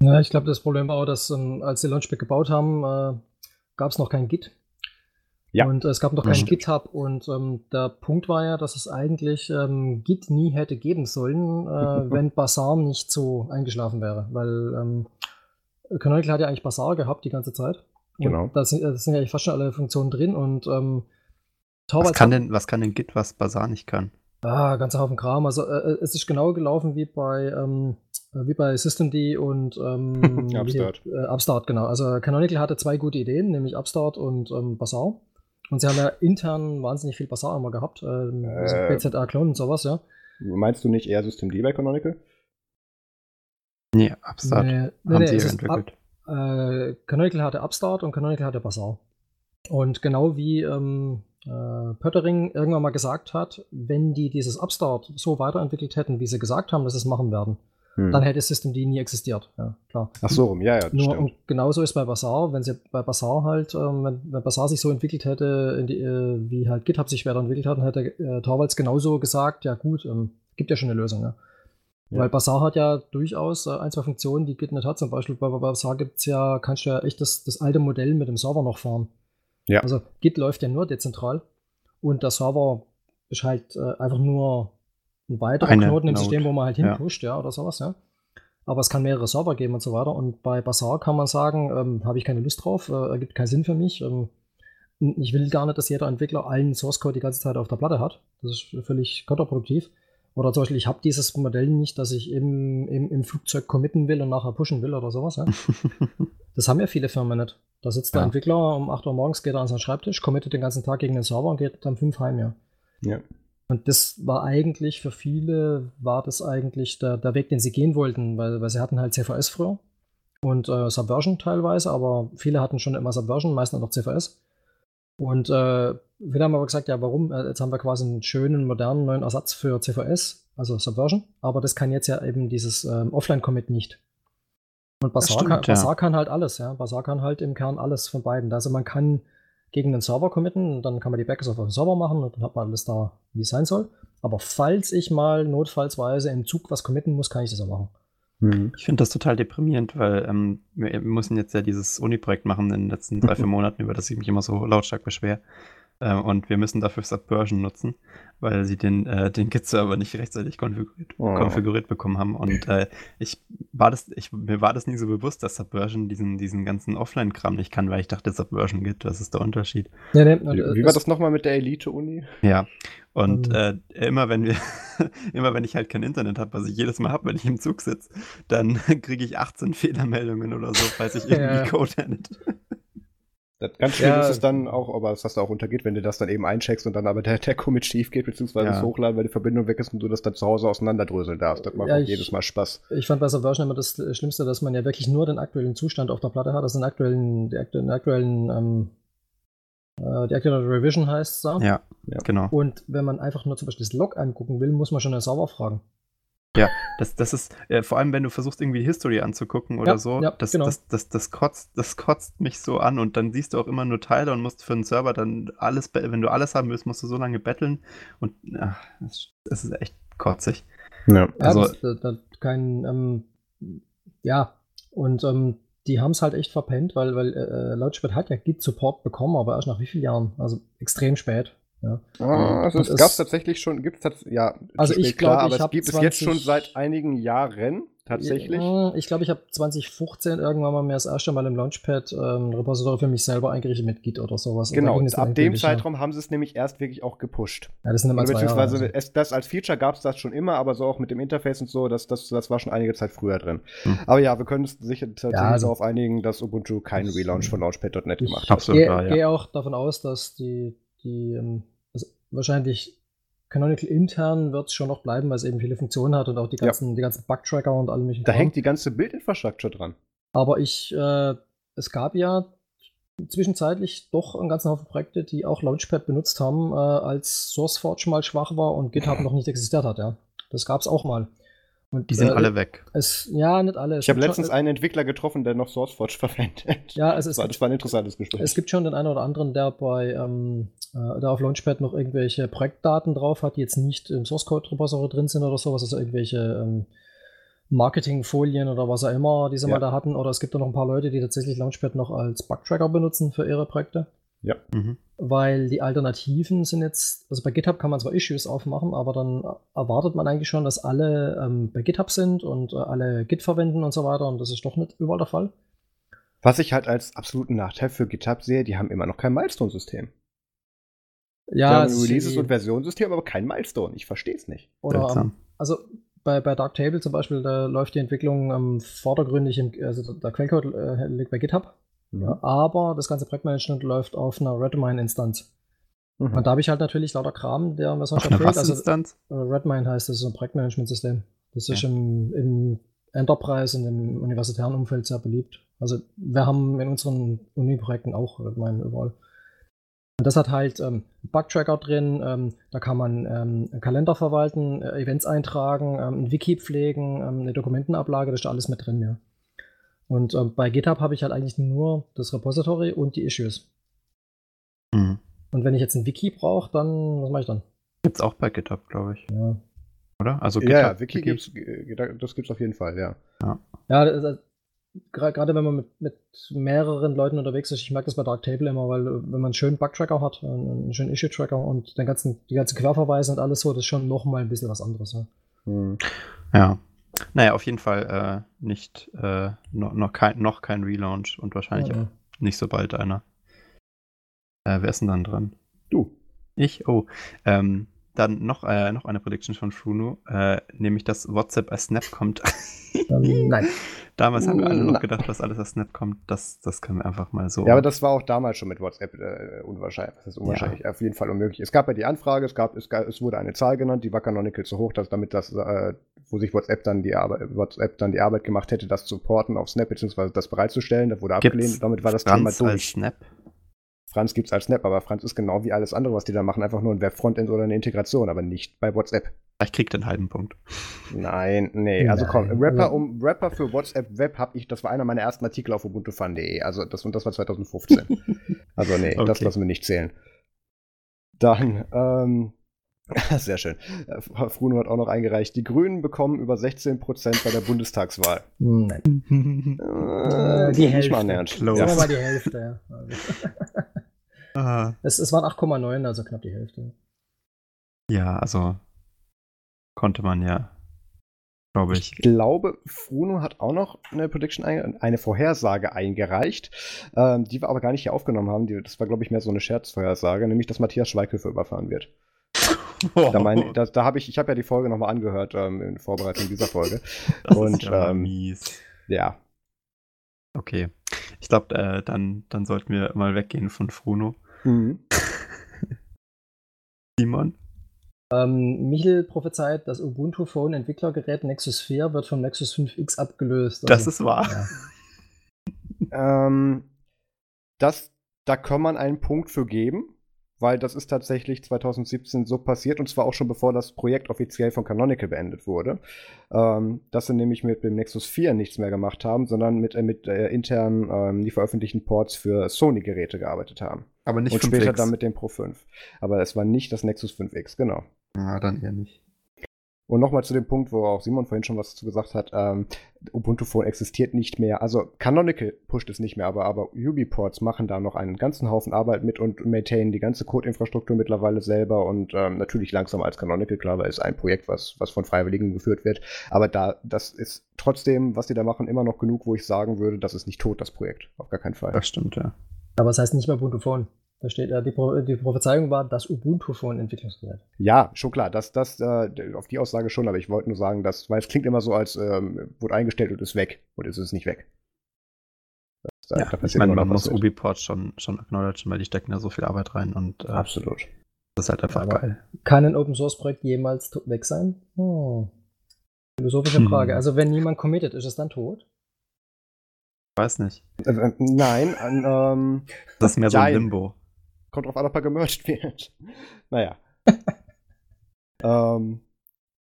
Ja, ich glaube, das Problem war auch, dass ähm, als sie Launchpad gebaut haben, äh, gab es noch kein Git. Ja. Und äh, es gab noch kein stimmt. GitHub und ähm, der Punkt war ja, dass es eigentlich ähm, Git nie hätte geben sollen, äh, wenn Bazaar nicht so eingeschlafen wäre. Weil ähm, Canonical hat ja eigentlich Bazaar gehabt die ganze Zeit. Und Genau. Da sind, da sind ja eigentlich fast schon alle Funktionen drin und ähm, Was kann, hat- denn, was kann denn Git, was Bazaar nicht kann? Ah, ganzer Haufen Kram. Also äh, es ist genau gelaufen wie bei ähm, äh, wie bei Systemd und ähm, wie- Upstart. Äh, Upstart, genau. Also Canonical hatte zwei gute Ideen, nämlich Upstart und ähm, Bazaar. Und sie haben ja intern wahnsinnig viel Bazaar immer gehabt, ähm, also Äh. BZA-Clone und sowas, ja. Meinst du nicht eher Systemd bei Canonical? Nee, Upstart. Nee, nee, haben nee, sie ist entwickelt. Up, äh, Canonical hatte Upstart und Canonical hatte Bazaar. Und genau wie ähm, äh, Pöttering irgendwann mal gesagt hat, wenn die dieses Upstart so weiterentwickelt hätten, wie sie gesagt haben, dass sie es machen werden, Hm. dann hätte Systemd nie existiert. Ja, klar. Ach so, rum, ja, ja, Nur stimmt. und genauso ist bei Bazaar, wenn sie bei Bazaar halt, ähm, wenn, wenn Bazaar sich so entwickelt hätte, die, äh, wie halt GitHub sich weiterentwickelt hat, dann hätte äh, Torvalds genauso gesagt, ja gut, ähm, gibt ja schon eine Lösung, ja. Ja. Weil Bazaar hat ja durchaus äh, ein, zwei Funktionen, die Git nicht hat. Zum Beispiel bei, bei Bazaar gibt es ja, kannst du ja echt das, das alte Modell mit dem Server noch fahren. Ja. Also Git läuft ja nur dezentral und der Server ist halt äh, einfach nur ein weiterer Eine Knoten im Node. System, wo man halt Ja. hinpusht, ja. oder sowas, ja. Aber es kann mehrere Server geben und so weiter. Und bei Bazaar kann man sagen, ähm, habe ich keine Lust drauf, äh, ergibt keinen Sinn für mich. Ähm, ich will gar nicht, dass jeder Entwickler allen Source Code die ganze Zeit auf der Platte hat. Das ist völlig kontraproduktiv. Oder zum Beispiel, ich habe dieses Modell nicht, dass ich im, im, im Flugzeug committen will und nachher pushen will oder sowas. Ja? Das haben ja viele Firmen nicht. Da sitzt der Ja. Entwickler um 8 Uhr morgens, geht er an seinen Schreibtisch, committet den ganzen Tag gegen den Server und geht dann 5 heim, ja. Ja. Und das war eigentlich für viele, war das eigentlich der, der Weg, den sie gehen wollten, weil, weil sie hatten halt CVS früher und äh, Subversion teilweise, aber viele hatten schon immer Subversion, meistens noch CVS. Und äh, wir haben aber gesagt, ja, warum? Äh, Jetzt haben wir quasi einen schönen, modernen, neuen Ersatz für CVS, also Subversion, aber das kann jetzt ja eben dieses ähm, Offline-Commit nicht. Und Bazaar, stimmt, kann, ja. Bazaar kann halt alles, ja. Bazaar kann halt im Kern alles von beiden. Also man kann gegen den Server committen und dann kann man die Backends auf den Server machen und dann hat man alles da, wie es sein soll. Aber falls ich mal notfallsweise im Zug was committen muss, kann ich das auch machen. Mhm. Ich finde das total deprimierend, weil ähm, wir, wir müssen jetzt ja dieses Uni-Projekt machen in den letzten drei, vier Monaten, über das ich mich immer so lautstark beschwere. Äh, und wir müssen dafür Subversion nutzen, weil sie den, äh, den Git-Server nicht rechtzeitig konfiguriert, Oh. konfiguriert bekommen haben. Und äh, ich war das, ich, mir war das nie so bewusst, dass Subversion diesen, diesen ganzen Offline-Kram nicht kann, weil ich dachte, Subversion Git, was ist der Unterschied? Nee, nee, Wie, wie war das nochmal mit der Elite-Uni? Ja, und Ähm. äh, immer wenn wir, immer wenn ich halt kein Internet habe, was ich jedes Mal habe, wenn ich im Zug sitze, dann kriege ich 18 Fehlermeldungen oder so, falls ich irgendwie Ja. Code edit. Das, ganz schlimm Ja. ist es dann auch, aber das hast du auch untergeht, wenn du das dann eben eincheckst und dann aber der, der Commit schief geht, beziehungsweise Ja. es hochladen, weil die Verbindung weg ist und du das dann zu Hause auseinanderdröseln darfst. Das macht Ja, auch ich- jedes Mal Spaß. Ich fand bei Subversion immer das Schlimmste, dass man ja wirklich nur den aktuellen Zustand auf der Platte hat, also den aktuellen, die aktuellen, den aktuellen ähm, äh, die aktuelle Revision heißt es da. Ja, Ja. genau. Und wenn man einfach nur zum Beispiel das Log angucken will, muss man schon den Server fragen. Das, das ist, äh, vor allem wenn du versuchst, irgendwie History anzugucken oder Ja, so, ja, das, genau. das, das, das, kotzt, das kotzt mich so an und dann siehst du auch immer nur Teile und musst für einen Server dann alles, wenn du alles haben willst, musst du so lange betteln und ach, das, das ist echt kotzig. Ja. Ja, Also- das, das, das kein, ähm, ja, und ähm, die haben es halt echt verpennt, weil, weil äh, Lautspät hat ja Git-Support bekommen, aber erst nach wie vielen Jahren? Also extrem spät. Ja. Ah, also es es- gab tatsächlich schon, gibt es ja, Also ich spät, klar, glaub, aber ich es gibt es jetzt 20 schon seit einigen Jahren tatsächlich. Ja, Ich glaube, ich habe 2015 irgendwann mal mir das erste Mal im Launchpad ähm, ein Repository für mich selber eingerichtet mit Git oder sowas. Genau, ab dem endgültig, ja. Zeitraum haben sie es nämlich erst wirklich auch gepusht. Ja, das sind immer zwei Jahre. beziehungsweise also. es, das als Feature gab es das schon immer, aber so auch mit dem Interface und so, das, das, das war schon einige Zeit früher drin. Hm. Aber ja, wir können uns sicher tatsächlich also- darauf einigen, dass Ubuntu keinen Relaunch von Launchpad.net Ich gemacht hat. Absolut gehe ja. gehe auch davon aus, dass die, die ähm, also wahrscheinlich Canonical intern wird es schon noch bleiben, weil es eben viele Funktionen hat und auch die Ja. ganzen, die ganzen Bug-Tracker und alle möglichen Da Kram. hängt die ganze Bildinfrastruktur dran. Aber ich, äh, es gab ja zwischenzeitlich doch einen ganzen Haufen Projekte, die auch Launchpad benutzt haben, äh, als SourceForge mal schwach war und GitHub noch nicht existiert hat, ja. Das gab es auch mal. Und, Die sind äh, alle weg. Es, ja, nicht alle. Es Ich habe gibt schon- letztens einen Entwickler getroffen, der noch SourceForge verwendet. Ja, also es das, war, gibt- das war ein interessantes Gespräch. Es gibt schon den einen oder anderen, der bei ähm, äh, der auf Launchpad noch irgendwelche Projektdaten drauf hat, die jetzt nicht im Source Code Repository drin sind oder sowas, also irgendwelche ähm, Marketingfolien oder was auch immer, die sie Ja. mal da hatten. Oder es gibt da noch ein paar Leute, die tatsächlich Launchpad noch als Bug-Tracker benutzen für ihre Projekte. Mhm. Weil die Alternativen sind jetzt, also bei GitHub kann man zwar Issues aufmachen, aber dann erwartet man eigentlich schon, dass alle ähm, bei GitHub sind und äh, alle Git verwenden und so weiter. Und das ist doch nicht überall der Fall. Was ich halt als absoluten Nachteil für GitHub sehe, die haben immer noch kein Milestone-System. die Ja, haben es ein Releases und Versionssystem, aber kein Milestone. Ich verstehe es nicht. Oder am, also bei, bei Darktable zum Beispiel, da läuft die Entwicklung ähm, vordergründig, im, also der Quellcode äh, liegt bei GitHub, ja, aber das ganze Projektmanagement läuft auf einer Redmine-Instanz. Mhm. Und da habe ich halt natürlich lauter Kram, der mir sonst fehlt. Also äh, Redmine heißt, das ist so ein Projektmanagementsystem. Das ist Ja. im, im Enterprise und im universitären Umfeld sehr beliebt. Also wir haben in unseren Uni-Projekten auch Redmine überall. Und das hat halt ähm, Bug-Tracker drin, ähm, da kann man ähm, einen Kalender verwalten, äh, Events eintragen, ähm, ein Wiki pflegen, ähm, eine Dokumentenablage, das ist da alles mit drin, ja. Und ähm, bei GitHub habe ich halt eigentlich nur das Repository und die Issues. Mhm. Und wenn ich jetzt ein Wiki brauche, dann, was mache ich dann? Gibt's auch bei GitHub, glaube ich. Ja, Oder? Also ja, ja, Wiki gibt's, äh, das gibt's auf jeden Fall, ja. ja das, das, gra- gerade wenn man mit, mit mehreren Leuten unterwegs ist, ich merke das bei Darktable immer, weil äh, wenn man einen schönen Bug-Tracker hat, einen, einen schönen Issue-Tracker und den ganzen, die ganzen Querverweise und alles so, das ist schon noch mal ein bisschen was anderes. Ja. Hm. Ja. Naja, auf jeden Fall äh, nicht, äh, noch, noch, kein, noch kein Relaunch und wahrscheinlich Ja. auch nicht so bald einer. Äh, wer ist denn dann dran? Du. Ich? Oh. Ähm, dann noch, äh, noch eine Prediction von Fruno, äh, nämlich dass WhatsApp als Snap kommt. Ähm, nein. Damals haben wir alle noch gedacht, dass alles als Snap kommt. Das, das können wir einfach mal so. Ja, aber das war auch damals schon mit WhatsApp äh, unwahrscheinlich. Das ist unwahrscheinlich, auf jeden Fall unmöglich. Es gab ja die Anfrage, es gab, es, es wurde eine Zahl genannt, die war Canonical zu hoch, dass damit das, äh, wo sich WhatsApp dann die Arbeit, WhatsApp dann die Arbeit gemacht hätte, das zu porten auf Snap beziehungsweise das bereitzustellen. Das wurde Gibt's abgelehnt. Damit war das Franz Thema als durch. Snap. Franz gibt's als Snap, aber Franz ist genau wie alles andere, was die da machen, einfach nur ein Web-Frontend oder eine Integration, aber nicht bei WhatsApp. Ich krieg den halben Punkt. Nein, nee, also komm, Nein, Rapper also- um Rapper für WhatsApp Web habe ich, das war einer meiner ersten Artikel auf ubuntufun.de, also das und das war 2015. also nee, das Okay. lassen wir nicht zählen. Dann ähm sehr schön. Äh, Fruno hat auch noch eingereicht, die Grünen bekommen über 16% bei der Bundestagswahl. Hm, Nein. Äh, die Hälfte. mal. Close. Sagen wir Ja. mal die Hälfte, ja. Also, Ah, es, es waren 8,9, also knapp die Hälfte. ja, also konnte man ja, glaube Ich ich. glaube, Fruno hat auch noch eine Prediction, eine Vorhersage eingereicht, ähm, die wir aber gar nicht hier aufgenommen haben. Die, das war, glaube ich, mehr so eine Scherzvorhersage, nämlich, dass Matthias Schweighöfer überfahren wird. Da, mein, da, da habe ich, ich habe ja die Folge nochmal angehört ähm, in Vorbereitung dieser Folge. das und, ist ja ähm, mies. Ja, Okay. Ich glaube, äh, dann, dann sollten wir mal weggehen von Fruno. Mhm. Simon? Ähm, Michel prophezeit, das Ubuntu Phone Entwicklergerät Nexus 4 wird vom Nexus 5X abgelöst. Das Also, ist wahr. ja. ähm, das, da kann man einen Punkt für geben, weil das ist tatsächlich 2017 so passiert und zwar auch schon bevor das Projekt offiziell von Canonical beendet wurde. Ähm, dass sie nämlich mit dem Nexus 4 nichts mehr gemacht haben, sondern mit, äh, mit äh, intern ähm, die veröffentlichten Ports für Sony-Geräte gearbeitet haben. Aber nicht und später 5X. dann mit dem Pro 5. Aber es war nicht das Nexus 5X, genau. Ja, dann eher nicht. Und nochmal zu dem Punkt, wo auch Simon vorhin schon was dazu gesagt hat, ähm, Ubuntu Phone existiert nicht mehr. Also Canonical pusht es nicht mehr, aber, aber Ubiports machen da noch einen ganzen Haufen Arbeit mit und maintainen die ganze Codeinfrastruktur mittlerweile selber und ähm, natürlich langsamer als Canonical, klar, weil es ein Projekt, was, was von Freiwilligen geführt wird. Aber da, das ist trotzdem, was die da machen, immer noch genug, wo ich sagen würde, das ist nicht tot, das Projekt. Auf gar keinen Fall. Das stimmt, ja. Aber es heißt nicht mehr Ubuntu Phone. Da steht, äh, die, Pro die Prophezeiung war das Ubuntu Phone Entwicklungsgerät. Ja, schon klar, das, das, äh, auf die Aussage schon, aber ich wollte nur sagen, dass, weil es klingt immer so, als ähm, wurde eingestellt und ist weg. Und ist es nicht weg. Das, da, ja da ich meine, man muss. Ubiport schon, schon acknowledgen, weil die stecken da so viel Arbeit rein und äh, Absolut. das ist halt einfach Aber- geil. Kann ein Open Source Projekt jemals weg sein? Hm. Philosophische Hm. Frage. Also wenn niemand committet, ist es dann tot? Weiß nicht. Äh, äh, nein, ähm, Das ist mehr so ein Jein. Limbo. Kommt drauf an, ob er gemerged wird. naja. ähm,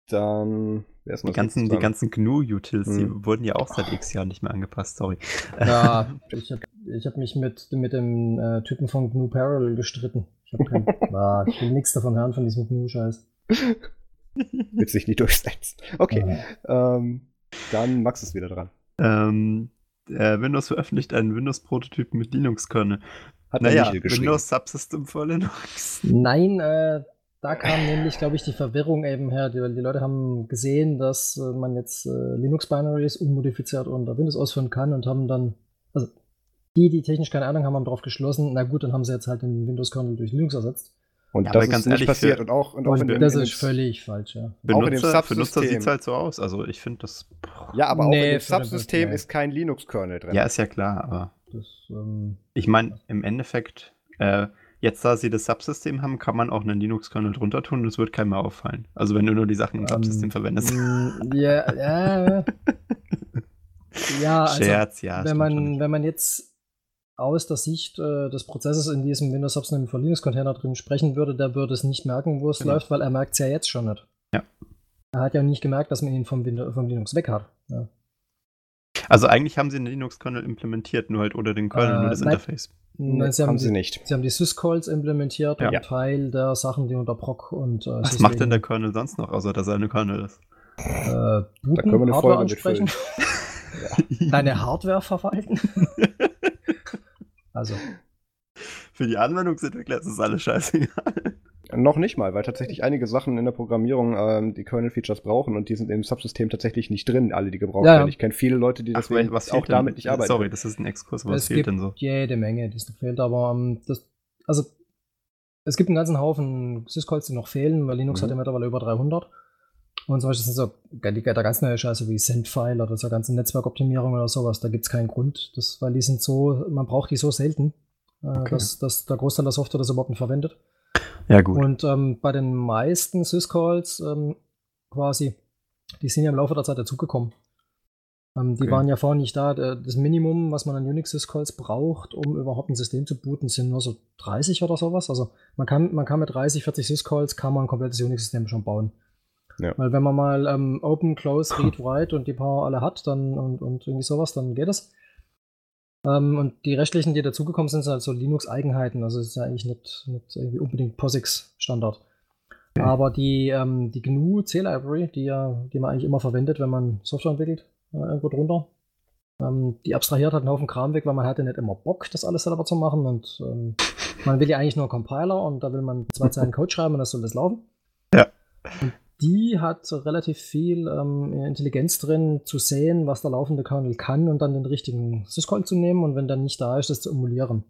dann. Die ganzen, die ganzen GNU-Utils, die Hm. wurden ja auch seit x Jahren nicht mehr angepasst, sorry. Ja, ich habe ich hab mich mit, mit dem äh, Typen von GNU Parallel gestritten. Ich, hab kein, ah, ich will nichts davon hören, von diesem GNU-Scheiß. Wird sich nicht durchsetzen. Okay, ähm, dann Max ist wieder dran. ähm, äh, Windows veröffentlicht einen Windows-Prototyp mit Linux-Kernel. Hat Naja, Michel geschrieben. Windows Subsystem for Linux. Nein, äh, da kam nämlich, glaube ich, die Verwirrung eben her. Die, die Leute haben gesehen, dass äh, man jetzt äh, Linux-Binaries unmodifiziert unter Windows ausführen kann und haben dann, also die, die technisch keine Ahnung haben, haben darauf geschlossen, na gut, dann haben sie jetzt halt den Windows-Kernel durch Linux ersetzt. Und Ja, das ist ganz nicht ehrlich, passiert. für- Und auch, und auch Und in dem, das ist völlig falsch, ja. Auch in dem Benutzer, Subsystem. sieht es halt so aus. Also ich finde das. Ja, aber auch Nee, in dem Subsystem ist kein Linux-Kernel drin. Ja, ist ja klar, aber Das, ähm, ich meine, im Endeffekt, äh, jetzt da sie das Subsystem haben, kann man auch einen Linux-Kernel drunter tun und es wird keinem mehr auffallen. Also wenn du nur die Sachen im Subsystem ähm, verwendest. mm, Ja, ja. ja, also, Scherz, ja. wenn man, wenn man jetzt aus der Sicht äh, des Prozesses in diesem Windows Subsystem for Linux Container drin sprechen würde, der würde es nicht merken, wo es Genau. läuft, weil er merkt es ja jetzt schon nicht. Ja. Er hat ja nicht gemerkt, dass man ihn vom, Windows, vom Linux weg hat. Ja. Also eigentlich haben sie einen Linux-Kernel implementiert, nur halt oder den Kernel, Äh, nur das nein. Interface. Nein, sie, haben haben sie die, nicht. sie haben die Syscalls implementiert Ja. und Teil der Sachen, die unter Proc und äh, Was macht denn der Kernel sonst noch, außer dass er eine Kernel ist? äh, Da Booten, können wir eine Hardware Folge ansprechen? deine Hardware verwalten. also. Für die Anwendungsentwickler ist es alles scheißegal. Noch nicht mal, weil tatsächlich einige Sachen in der Programmierung ähm, die Kernel-Features brauchen und die sind im Subsystem tatsächlich nicht drin, alle, die gebraucht Ja, werden. Ich kenne viele Leute, die was auch denn? damit nicht arbeiten. Sorry, das ist ein Exkurs, was es fehlt gibt denn so? jede Menge, die es noch fehlt, aber ähm, das, also es gibt einen ganzen Haufen Syscalls, die noch fehlen, weil Linux Mhm. hat ja mittlerweile über 300. Und zum Beispiel sind so die, der ganz neue Scheiße wie Sendfile oder so ganze Netzwerkoptimierung oder sowas, da gibt es keinen Grund, das, weil die sind so, man braucht die so selten, äh, Okay. dass, dass der Großteil der Software das überhaupt nicht verwendet. Ja, gut. Und ähm, bei den meisten Syscalls ähm, quasi, die sind ja im Laufe der Zeit dazugekommen. Ähm, die Okay. waren ja vorher nicht da. Der- Das Minimum, was man an Unix-Syscalls braucht, um überhaupt ein System zu booten, sind nur so 30 oder sowas. Also man kann, man kann mit 30, 40 Syscalls kann man ein komplettes Unix-System schon bauen. Ja. Weil wenn man mal ähm, Open, Close, Read, Write und die paar alle hat, dann und, und irgendwie sowas, dann geht es. Ähm, und die restlichen, die dazugekommen sind, sind halt so Linux-Eigenheiten. Also es ist ja eigentlich nicht, nicht irgendwie unbedingt POSIX-Standard. Aber die, ähm, die GNU C-Library, die, ja, die man eigentlich immer verwendet, wenn man Software entwickelt, äh, irgendwo drunter, ähm, die abstrahiert halt einen Haufen Kram weg, weil man hatte nicht immer Bock, das alles selber zu machen. Und ähm, man will ja eigentlich nur einen Compiler und da will man zwei Zeilen Code schreiben und das soll das laufen. Ja. Und die hat relativ viel ähm, Intelligenz drin, zu sehen, was der laufende Kernel kann und dann den richtigen Syscall zu nehmen und wenn dann nicht da ist, das zu emulieren.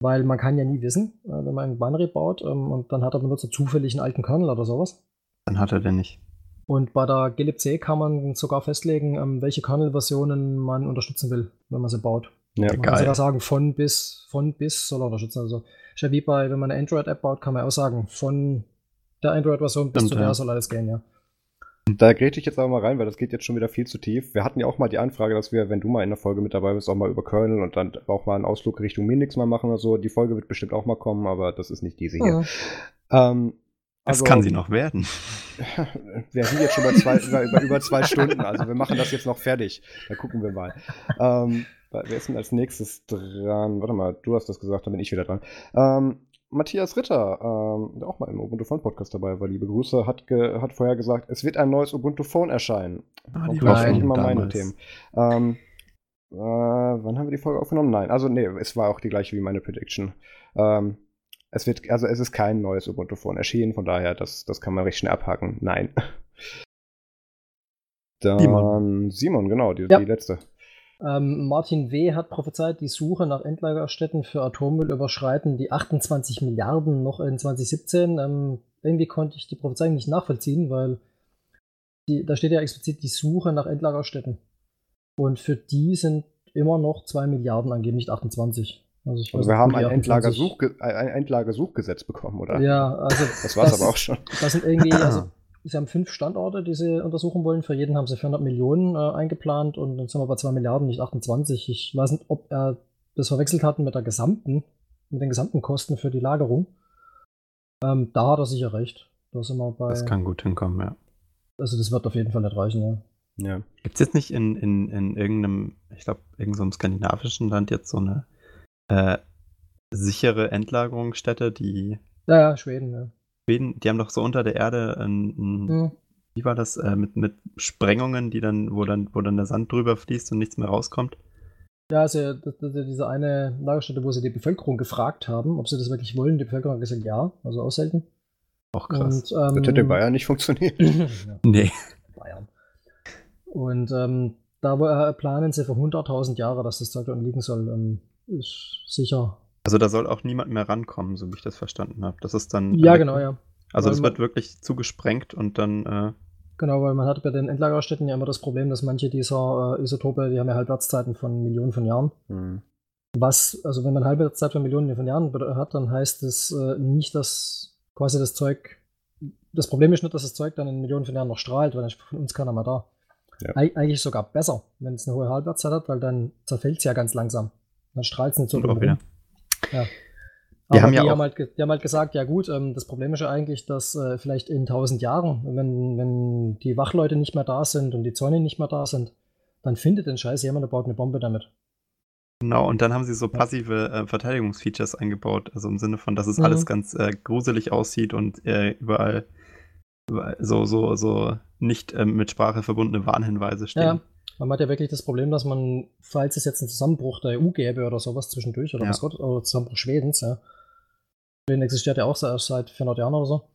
Weil man kann ja nie wissen, äh, wenn man ein Binary baut ähm, und dann hat der Benutzer zufällig einen alten Kernel oder sowas. Dann hat er den nicht. Und bei der glibc kann man sogar festlegen, ähm, welche Kernel-Versionen man unterstützen will, wenn man sie baut. Ja. Man kann Geil. sogar sagen, von bis, von bis soll er unterstützen. Also, ist ja wie bei, wenn man eine Android-App baut, kann man auch sagen, von der Android-Version bis Stimmt, zu der ja. soll alles gehen, ja. Da gräte ich jetzt aber mal rein, weil das geht jetzt schon wieder viel zu tief. Wir hatten ja auch mal die Anfrage, dass wir, wenn du mal in der Folge mit dabei bist, auch mal über Kernel und dann auch mal einen Ausflug Richtung Minix mal machen oder so. Die Folge wird bestimmt auch mal kommen, aber das ist nicht diese hier. Ähm, Das also- kann sie noch werden. Wir sind jetzt schon bei zwei, über, über, über zwei Stunden, also wir machen das jetzt noch fertig. Da gucken wir mal. Ähm, wer ist denn als nächstes dran? Warte mal, du hast das gesagt, dann bin ich wieder dran. Ähm, Matthias Ritter, ähm, der auch mal im Ubuntu Phone Podcast dabei war, liebe Grüße, hat, ge, hat vorher gesagt, es wird ein neues Ubuntu Phone erscheinen. Ah, die Auch war das sind schon immer meine. Themen. Ähm, äh, wann haben wir die Folge aufgenommen? Nein, also nee, es war auch die gleiche wie meine Prediction. Ähm, es wird, also es ist kein neues Ubuntu Phone erschienen, von daher, das, das kann man recht schnell abhaken. Nein. Dann Simon. Simon, genau, die, Ja. die letzte. Ähm, Martin W. hat prophezeit, die Suche nach Endlagerstätten für Atommüll überschreiten die 28 Milliarden noch in 2017. Ähm, irgendwie konnte ich die Prophezeiung nicht nachvollziehen, weil die, da steht ja explizit die Suche nach Endlagerstätten. Und für die sind immer noch 2 Milliarden angegeben, nicht 28. Also, Also wir nicht, haben ein 28 Endlagersuchge ein Endlagersuchgesetz bekommen, oder? Ja, also Das war's das- aber auch schon. das sind irgendwie, also sie haben fünf Standorte, die sie untersuchen wollen. Für jeden haben sie 400 Millionen äh, eingeplant und dann sind wir bei 2 Milliarden, nicht 28. Ich weiß nicht, ob er das verwechselt hat mit der gesamten, mit den gesamten Kosten für die Lagerung. Ähm, da hat er sicher recht. Da sind wir bei. Das kann gut hinkommen, ja. also das wird auf jeden Fall nicht reichen, ja. Ja. Gibt es jetzt nicht in, in, in irgendeinem, ich glaube, irgendeinem skandinavischen Land jetzt so eine äh, sichere Endlagerungsstätte, die Ja, ja, Schweden, ja. Schweden, die haben doch so unter der Erde ein, ein Hm. wie war das, äh, mit, mit Sprengungen, die dann, wo dann, wo dann der Sand drüber fließt und nichts mehr rauskommt. Ja, also das, das, diese eine Lagerstätte, wo sie die Bevölkerung gefragt haben, ob sie das wirklich wollen. Die Bevölkerung hat gesagt, ja, also auch selten. Auch krass. Und, ähm, Das hätte in Bayern nicht funktioniert. ja. nee. Bayern. Und ähm, da äh, planen sie für 100.000 Jahre, dass das Zeug dort liegen soll. Ähm, ist sicher. Also da soll auch niemand mehr rankommen, so wie ich das verstanden habe. Das ist dann. Ja, genau, ja. Also Weil das wird wirklich zugesprengt und dann, äh, Genau, weil man hat bei den Endlagerstätten ja immer das Problem, dass manche dieser äh, Isotope, die haben ja Halbwertszeiten von Millionen von Jahren. Hm. Was, also wenn man Halbwertszeit von Millionen von Jahren hat, dann heißt es äh, nicht, dass quasi das Zeug. Das Problem ist nicht, dass das Zeug dann in Millionen von Jahren noch strahlt, weil dann ist von uns keiner mehr da. Ja. Eig eigentlich sogar besser, wenn es eine hohe Halbwertszeit hat, weil dann zerfällt es ja ganz langsam. Dann strahlt es nicht so und Ja. Die Aber haben die, ja auch- haben halt, die haben halt gesagt, ja gut, ähm, das Problem ist ja eigentlich, dass äh, vielleicht in 1000 Jahren, wenn, wenn die Wachleute nicht mehr da sind und die Zäune nicht mehr da sind, dann findet den Scheiß jemand und baut eine Bombe damit. Genau, und dann haben sie so passive äh, Verteidigungsfeatures eingebaut, also im Sinne von, dass es Mhm. alles ganz äh, gruselig aussieht und äh, überall, überall so, so, so nicht ähm, mit Sprache verbundene Warnhinweise stehen. Ja, Man hat ja wirklich das Problem, dass man, falls es jetzt einen Zusammenbruch der EU gäbe oder sowas zwischendurch, oder Ja. was Gott, oder Zusammenbruch Schwedens, ja. Schweden existiert ja auch seit 400 Jahren oder so.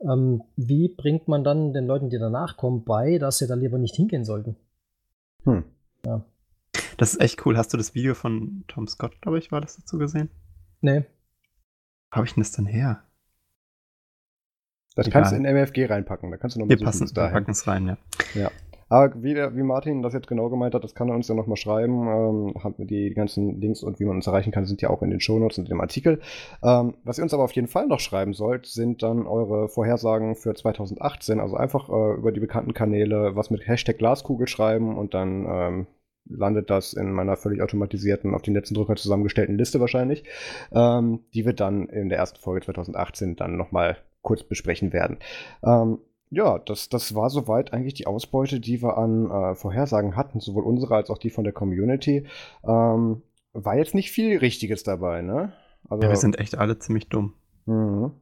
Ähm, wie bringt man dann den Leuten, die danach kommen, bei, dass sie da lieber nicht hingehen sollten? Hm. Das ist echt cool. Hast du das Video von Tom Scott, glaube ich, war das dazu gesehen? Nee. Wo habe ich denn das denn her? Das Egal. kannst du in MFG reinpacken. Da kannst du Wir nochmal passen, wir packen es rein, ja. Aber wie, der, wie Martin das jetzt genau gemeint hat, das kann er uns ja nochmal schreiben. Ähm, die ganzen Links und wie man uns erreichen kann, sind ja auch in den Shownotes und dem Artikel. Ähm, was ihr uns aber auf jeden Fall noch schreiben sollt, sind dann eure Vorhersagen für 2018. Also einfach äh, über die bekannten Kanäle was mit Hashtag Glaskugel schreiben und dann ähm, landet das in meiner völlig automatisierten, auf den letzten Drücker zusammengestellten Liste wahrscheinlich, ähm, die wir dann in der ersten Folge 2018 dann nochmal kurz besprechen werden. Ähm, ja, das, das war soweit eigentlich die Ausbeute, die wir an äh, Vorhersagen hatten, sowohl unsere als auch die von der Community. Ähm, war jetzt nicht viel Richtiges dabei, ne? Also, ja. Wir sind echt alle ziemlich dumm. Mhm.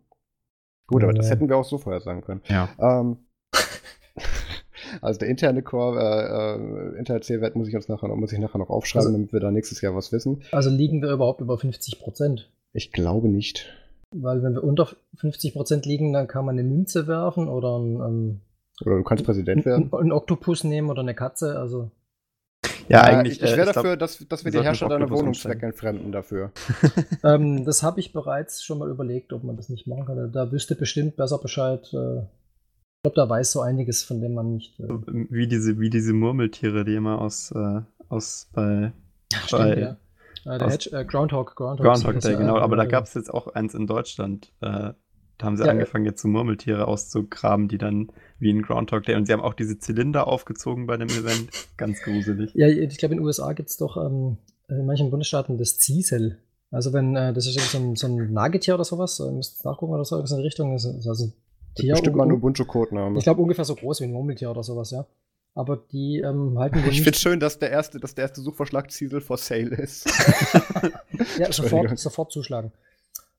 Gut, aber das hätten wir auch so vorhersagen können. Ja. Ähm, also der interne Core, äh, äh, interne Zählwert muss ich uns nachher noch, muss ich nachher noch aufschreiben, Also- damit wir da nächstes Jahr was wissen. Also liegen wir überhaupt über 50 Prozent? Ich glaube nicht. Weil wenn wir unter 50 Prozent liegen, dann kann man eine Münze werfen oder ein, ähm, Oder du kannst Präsident werden. ein, ein Oktopus nehmen oder eine Katze. Also Ja, Äh, eigentlich. Ich, ich äh, wäre glaub, dafür, dass, dass wir die Herrscher deiner Wohnung zweckentfremden dafür. ähm, das habe ich bereits schon mal überlegt, ob man das nicht machen kann. Da wüsste bestimmt besser Bescheid. Äh, ich glaube, da weiß so einiges, von dem man nicht. Äh, wie diese, wie diese Murmeltiere, die immer aus, äh, aus bei stimmt, bei- ja. Äh, der aus- Hedge, äh, Groundhog, Groundhog, Groundhog Day, genau. äh, Aber da äh, gab es jetzt auch eins in Deutschland. Äh, da haben sie Ja, angefangen, jetzt so Murmeltiere auszugraben, die dann wie ein Groundhog Day. Und sie haben auch diese Zylinder aufgezogen bei dem Event. Ganz gruselig. Ja, ich glaube, in den USA gibt es doch ähm, in manchen Bundesstaaten das Ziesel. Also wenn, äh, das ist so ein, so ein Nagetier oder sowas, äh, müsst ihr nachgucken oder so, irgendwas in die Richtung. Das ist also ein Tier. Bestimmt mal einen Ubuntu-Codename. ich glaube ungefähr so groß wie ein Murmeltier oder sowas, ja. Aber die ähm, halten wir Ich finde schön, dass der erste, dass der erste Suchvorschlag Ziesel for Sale ist. Ja, sofort, sofort zuschlagen.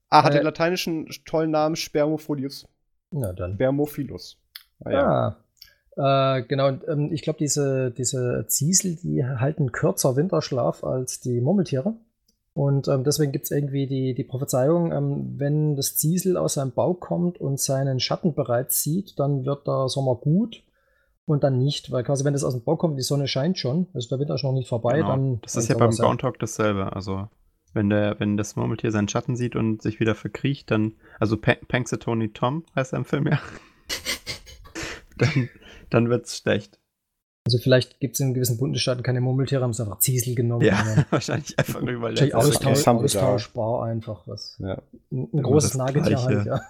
Ah, hat Äh, den lateinischen tollen Namen Spermophilius. Na dann. Spermophilus. Ah, ja. Ah. Äh, genau, und, ähm, ich glaube, diese, diese Ziesel, die halten kürzer Winterschlaf als die Murmeltiere. Und ähm, deswegen gibt es irgendwie die, die Prophezeiung, ähm, wenn das Ziesel aus seinem Bau kommt und seinen Schatten bereits sieht, dann wird der Sommer gut und dann nicht. Weil quasi, wenn das aus dem Bau kommt, die Sonne scheint schon, also der Winter ist noch nicht vorbei, Genau. dann. Das ist ja beim Groundhog dasselbe. Also, wenn, der, wenn das Murmeltier seinen Schatten sieht und sich wieder verkriecht, dann. Also, Pa- Punxsutawney Tom heißt er im Film ja. dann dann wird es schlecht. Also vielleicht gibt es in gewissen Bundesstaaten keine Murmeltiere, haben sie einfach Ziesel genommen. Ja, wahrscheinlich einfach nur, weil Wahrscheinlich austausch, da. austauschbar einfach was. Ja. Ein, großes Nagetier halt, ja.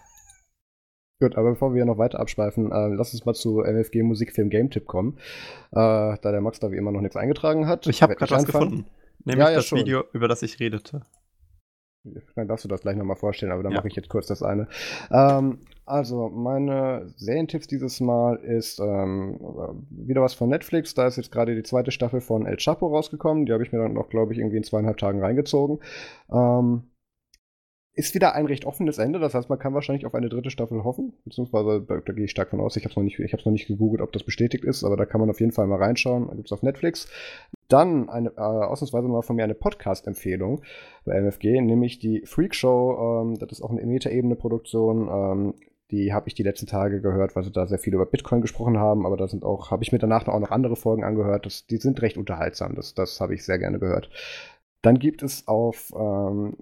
Gut, aber bevor wir noch weiter abschweifen, äh, lass uns mal zu MFG Musikfilm Game Tipp kommen. Äh, da der Max da wie immer noch nichts eingetragen hat. Ich habe gerade was anfangen. gefunden. Nämlich Ja, ja, das schon. Video, über das ich redete. Dann darfst du das gleich nochmal vorstellen, aber dann Ja. mache ich jetzt kurz das eine. Ähm, also, meine Serientipps dieses Mal ist ähm, äh, wieder was von Netflix. Da ist jetzt gerade die zweite Staffel von El Chapo rausgekommen. Die habe ich mir dann noch, glaube ich, irgendwie in zweieinhalb Tagen reingezogen. Ähm, ist wieder ein recht offenes Ende, das heißt, man kann wahrscheinlich auf eine dritte Staffel hoffen, beziehungsweise da, da gehe ich stark von aus. Ich habe es noch, nicht- noch nicht gegoogelt, ob das bestätigt ist, aber da kann man auf jeden Fall mal reinschauen. Gibt es auf Netflix. Dann eine, äh, ausnahmsweise mal von mir eine Podcast-Empfehlung bei MFG, nämlich die Freak Show. Ähm, das ist auch eine Meta-Ebene-Produktion. Ähm, die habe ich die letzten Tage gehört, weil sie da sehr viel über Bitcoin gesprochen haben, aber da sind auch, habe ich mir danach auch noch andere Folgen angehört. Das, die sind recht unterhaltsam. Das, das habe ich sehr gerne gehört. Dann gibt es auf ähm,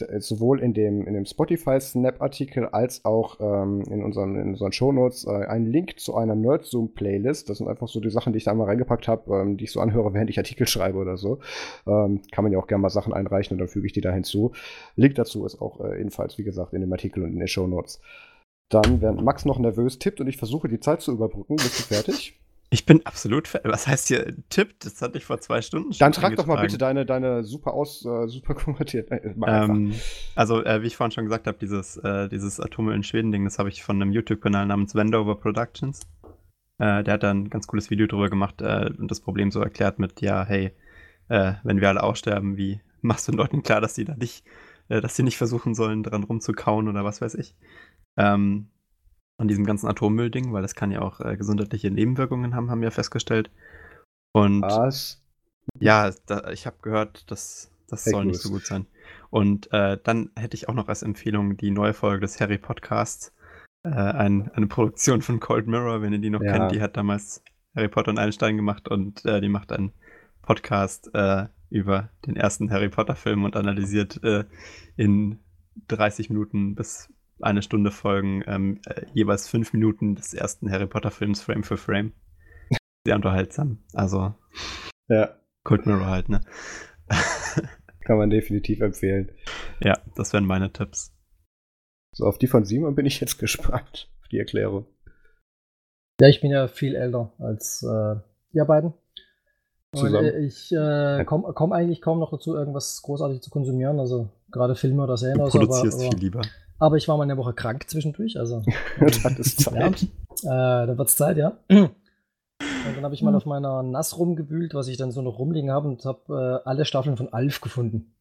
d- sowohl in dem, in dem Spotify-Snap-Artikel als auch ähm, in unseren, in unseren Shownotes äh, einen Link zu einer Nerdzoom-Playlist. Das sind einfach so die Sachen, die ich da mal reingepackt habe, ähm, die ich so anhöre, während ich Artikel schreibe oder so. Ähm, kann man ja auch gerne mal Sachen einreichen und dann füge ich die da hinzu. Link dazu ist auch äh, ebenfalls, wie gesagt, in dem Artikel und in den Shownotes. Dann, während Max noch nervös tippt und ich versuche, die Zeit zu überbrücken, bist du fertig? Ich bin absolut fer- Was heißt hier Tipp? Das hatte ich vor zwei Stunden schon. Dann trag doch mal bitte deine, deine super aus, äh, super konvertiert. Äh. Ähm, also, äh, wie ich vorhin schon gesagt habe, dieses, äh, dieses Atome in Schweden-Ding, das habe ich von einem YouTube-Kanal namens Wendover Productions. Äh, der hat da ein ganz cooles Video drüber gemacht äh, und das Problem so erklärt mit, ja, hey, wenn wir alle aussterben, wie machst du den Leuten klar, dass sie da nicht, äh, dass sie nicht versuchen sollen, dran rumzukauen oder was weiß ich. Ähm, an diesem ganzen Atommüll-Ding, weil das kann ja auch äh, gesundheitliche Nebenwirkungen haben, haben wir festgestellt. Und Was? ja, da, ich habe gehört, dass das Fake soll nicht so gut sein. Und äh, dann hätte ich auch noch als Empfehlung die neue Folge des Harry Podcasts. Äh, ein, eine Produktion von Cold Mirror, wenn ihr die noch Ja. kennt. Die hat damals Harry Potter und Einstein gemacht und äh, die macht einen Podcast äh, über den ersten Harry Potter Film und analysiert äh, in 30 Minuten bis eine Stunde Folgen ähm, äh, jeweils fünf Minuten des ersten Harry Potter Films Frame für Frame. Sehr unterhaltsam. Also Ja, Cold Mirror halt, ne? kann man definitiv empfehlen. ja, das wären meine Tipps. So, auf die von Simon bin ich jetzt gespannt. Auf die Erklärung. Ja, ich bin ja viel älter als äh, ihr beiden. Und Zusammen. äh, ich äh, komme komm eigentlich kaum noch dazu, irgendwas großartig zu konsumieren. Also gerade Filme oder Serien. Du oder so, produzierst aber, viel aber, lieber. Aber ich war mal eine Woche krank zwischendurch. Also das ist Zeit. Ja, äh, da wird's Zeit, ja. Und dann habe ich mal auf meiner NAS rumgewühlt, was ich dann so noch rumliegen habe und habe äh, alle Staffeln von Alf gefunden.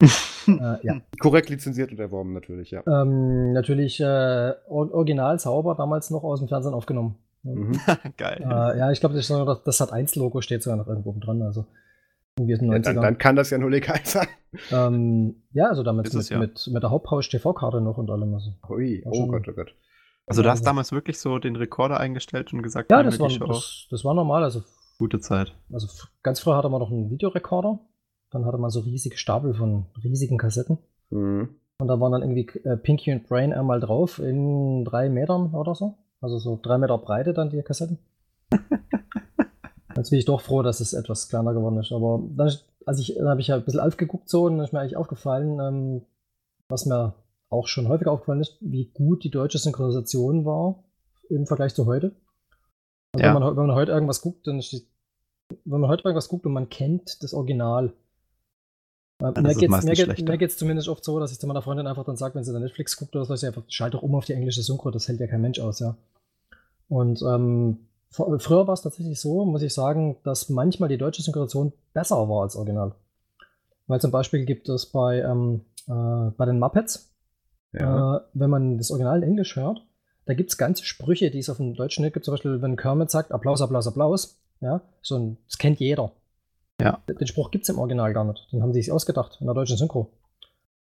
äh, ja. Korrekt lizenziert und erworben natürlich, ja. Ähm, natürlich äh, Or Original sauber, damals noch aus dem Fernsehen aufgenommen. Mhm. Geil. Äh, ja, ich glaube, das, das, hat 1 Logo steht sogar noch irgendwo oben dran. Also irgendwie aus den Ja, 90ern. dann, dann kann das ja nur legal sein. ähm, ja, also damit Ist mit, es ja. mit, mit der Hauptpausch-TV-Karte noch und allem. Also. Ui, oh Gott, oh Gott. Also du hast damals wirklich so den Rekorder eingestellt und gesagt, Ja, das war, das, das war normal. Also, gute Zeit. also ganz früher hatte man noch einen Videorekorder. Dann hatte man so riesige Stapel von riesigen Kassetten. Mhm. Und da waren dann irgendwie äh, Pinky und Brain einmal drauf in drei Metern oder so. Also so drei Meter Breite dann die Kassetten. Jetzt bin ich doch froh, dass es etwas kleiner geworden ist. Aber dann, ist- als ich, dann habe ich ja ein bisschen Alf geguckt so und dann ist mir eigentlich aufgefallen, ähm, was mir auch schon häufig aufgefallen ist, wie gut die deutsche Synchronisation war im Vergleich zu heute. Also Ja. wenn, man, wenn man heute irgendwas guckt, dann ist die, wenn man heute irgendwas guckt und man kennt das Original. Äh, Dann mir es geht, mir geht's zumindest oft so, dass ich zu meiner Freundin einfach dann sage, wenn sie dann Netflix guckt oder so, ich einfach, schalt doch um auf die englische Synchro, das hält ja kein Mensch aus, ja. Und ähm, früher war es tatsächlich so, muss ich sagen, dass manchmal die deutsche Synchronisation besser war als Original. Weil zum Beispiel gibt es bei, ähm, äh, bei den Muppets, Ja. äh, wenn man das Original in Englisch hört, da gibt es ganze Sprüche, die es auf dem Deutschen nicht gibt. Zum Beispiel, wenn Kermit sagt, Applaus, Applaus, Applaus, ja, so ein, das kennt jeder. Ja. Den Spruch gibt es im Original gar nicht. Den haben sie sich ausgedacht in der deutschen Synchro.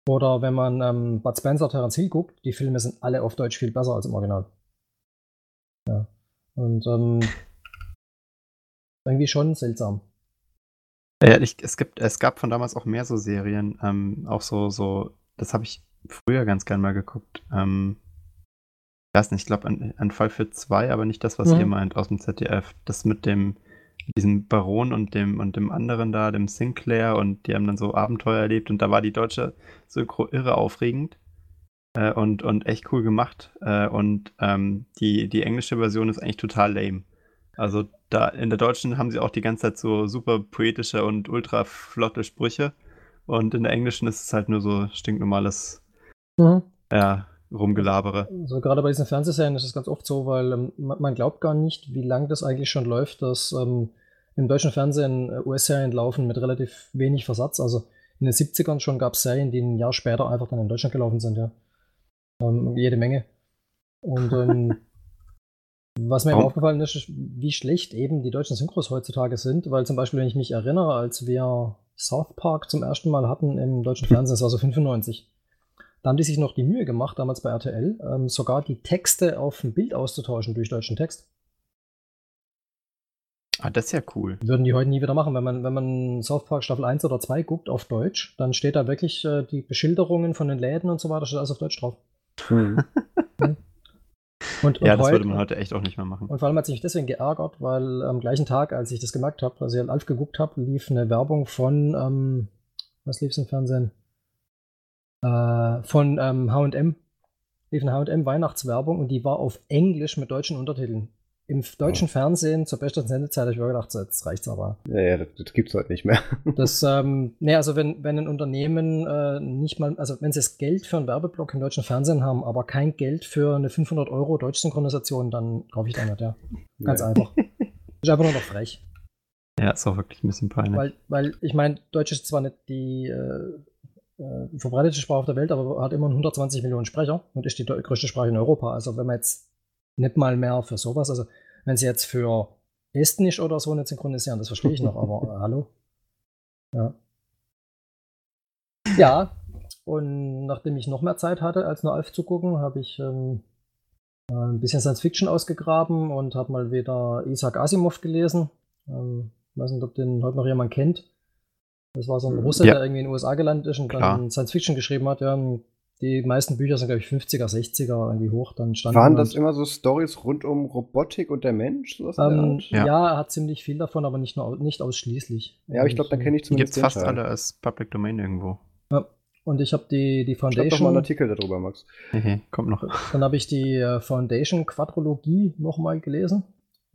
Oder wenn man ähm, Bud Spencer, Terence Hill guckt, die Filme sind alle auf Deutsch viel besser als im Original. Ja. Und ähm, irgendwie schon seltsam. Ja, ich, es, gibt, es gab von damals auch mehr so Serien, ähm, auch so, so, das habe ich früher ganz gern mal geguckt. Ähm, ich weiß nicht, ich glaube an, an Fall für zwei, aber nicht das, was Mhm. ihr meint aus dem ZDF. Das mit dem, diesem Baron und dem und dem anderen da, dem Sinclair und die haben dann so Abenteuer erlebt und da war die deutsche Synchro irre aufregend äh, und, und echt cool gemacht. Äh, und ähm, die, die englische Version ist eigentlich total lame. Also da in der deutschen haben sie auch die ganze Zeit so super poetische und ultra flotte Sprüche. Und in der englischen ist es halt nur so stinknormales ja, Rumgelabere. So gerade bei diesen Fernsehserien ist es ganz oft so, weil ähm, man, man glaubt gar nicht, wie lange das eigentlich schon läuft, dass ähm, im deutschen Fernsehen äh, US-Serien laufen mit relativ wenig Versatz. Also in den 70ern schon gab es Serien, die ein Jahr später einfach dann in Deutschland gelaufen sind, ja. Ähm, jede Menge. Und ähm, was mir Warum? aufgefallen ist, ist, wie schlecht eben die deutschen Synchros heutzutage sind, weil zum Beispiel, wenn ich mich erinnere, als wir South Park zum ersten Mal hatten im deutschen Fernsehen, das war so 95, da haben die sich noch die Mühe gemacht, damals bei RTL, ähm, sogar die Texte auf dem Bild auszutauschen durch deutschen Text. Ah, das ist ja cool. Würden die heute nie wieder machen. Wenn man, wenn man South Park Staffel 1 oder 2 guckt auf Deutsch, dann steht da wirklich äh, die Beschilderungen von den Läden und so weiter, steht alles auf Deutsch drauf. Mhm. Und, Ja, und das heut- würde man heute echt auch nicht mehr machen. Und vor allem hat sich mich deswegen geärgert, weil am gleichen Tag, als ich das gemerkt habe, als ich Alf geguckt habe, lief eine Werbung von, ähm, was lief im Fernsehen? Äh, von ähm, H&M. Lief eine H&M Weihnachtswerbung und die war auf Englisch mit deutschen Untertiteln. Im deutschen Fernsehen zur besten Sendezeit habe ich mir gedacht, so, jetzt reicht's aber. Ja, ja, das, das gibt's heute nicht mehr. Das, ähm, nee, also wenn, wenn ein Unternehmen äh, nicht mal, also wenn sie das Geld für einen Werbeblock im deutschen Fernsehen haben, aber kein Geld für eine 500 Euro Deutschsynchronisation, dann kaufe ich da nicht, ja. Ganz Ja. einfach. Ist einfach nur noch frech. Ja, ist auch wirklich ein bisschen peinlich. Weil, weil ich meine, Deutsch ist zwar nicht die äh, äh, verbreitete Sprache auf der Welt, aber hat immer 120 Millionen Sprecher und ist die größte Sprache in Europa. Also wenn man jetzt nicht mal mehr für sowas, also wenn sie jetzt für Estnisch oder so nicht synchronisieren, das verstehe ich noch, aber äh, hallo? Ja. Ja, und nachdem ich noch mehr Zeit hatte, als nur Alf zu gucken, habe ich ähm, äh, ein bisschen Science Fiction ausgegraben und habe mal wieder Isaac Asimov gelesen. Ähm, weiß nicht, ob den heute noch jemand kennt. Das war so ein Russe, Ja. der irgendwie in den USA gelandet ist und Klar. dann Science Fiction geschrieben hat. Ja, die meisten Bücher sind, glaube ich, 50er, 60er irgendwie hoch. Dann standen Waren das immer so Stories rund um Robotik und der Mensch? Sowas ähm, ja. Ja. er hat ziemlich viel davon, aber nicht, nur, nicht ausschließlich. Ja, aber ich glaube, da kenne ich Die zumindest gibt's fast alle als Public Domain irgendwo. Und ich habe die, die Schreib doch mal einen Foundation, Artikel darüber, Max. Kommt noch. dann habe ich die äh, Foundation Quadrologie nochmal gelesen.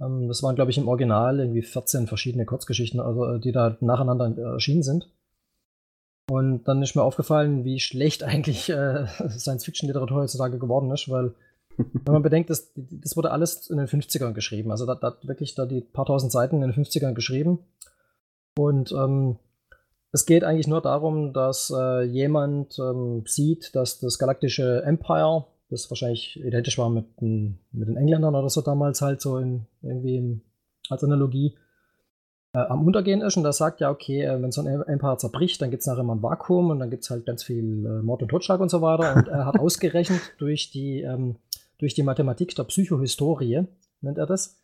Ähm, das waren, glaube ich, im Original irgendwie 14 verschiedene Kurzgeschichten, also äh, die da nacheinander äh, erschienen sind. Und dann ist mir aufgefallen, wie schlecht eigentlich äh, Science-Fiction-Literatur heutzutage geworden ist, weil wenn man bedenkt, das, das wurde alles in den 50ern geschrieben. Also da, da hat wirklich da die paar tausend Seiten in den 50ern geschrieben. Und ähm, es geht eigentlich nur darum, dass äh, jemand ähm, sieht, dass das galaktische Empire, das wahrscheinlich identisch war mit, den- mit den Engländern oder so damals halt so in, irgendwie als Analogie, äh, am Untergehen ist und da sagt ja, okay, äh, wenn so ein Empire zerbricht, dann gibt es nachher immer ein Vakuum und dann gibt es halt ganz viel äh, Mord und Totschlag und so weiter. Und er hat ausgerechnet durch die, ähm, durch die Mathematik der Psychohistorie, nennt er das,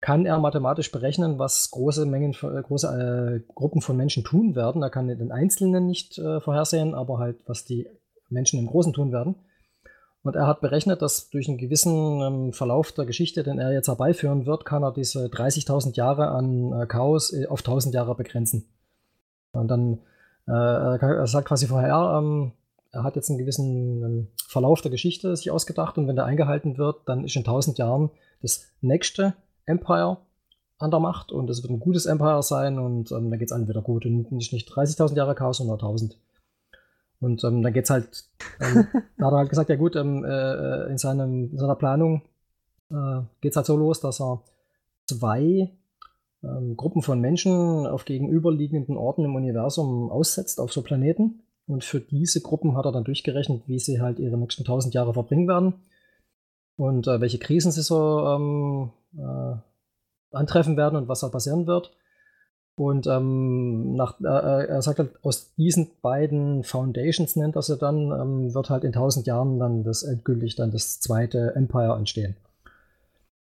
kann er mathematisch berechnen, was große Mengen, von- äh, große äh, Gruppen von Menschen tun werden. Er kann den Einzelnen nicht äh, vorhersehen, aber halt, was die Menschen im Großen tun werden. Und er hat berechnet, dass durch einen gewissen ähm, Verlauf der Geschichte, den er jetzt herbeiführen wird, kann er diese 30.000 Jahre an äh, Chaos äh, auf 1000 Jahre begrenzen. Und dann, äh, er sagt quasi vorher, ähm, er hat jetzt einen gewissen ähm, Verlauf der Geschichte sich ausgedacht und wenn der eingehalten wird, dann ist in 1000 Jahren das nächste Empire an der Macht und es wird ein gutes Empire sein und ähm, dann geht es allen wieder gut und nicht, nicht 30.000 Jahre Chaos, sondern 1000. Und ähm, dann geht es halt, ähm, da hat er halt gesagt, ja gut, ähm, äh, in, seinem, in seiner Planung äh, geht es halt so los, dass er zwei ähm, Gruppen von Menschen auf gegenüberliegenden Orten im Universum aussetzt, auf so Planeten. Und für diese Gruppen hat er dann durchgerechnet, wie sie halt ihre nächsten 1000 Jahre verbringen werden und äh, welche Krisen sie so ähm, äh, antreffen werden und was da passieren wird. Und ähm, nach, äh, äh, er sagt halt, aus diesen beiden Foundations nennt er sie dann, ähm, wird halt in 1000 Jahren dann das endgültig dann das zweite Empire entstehen.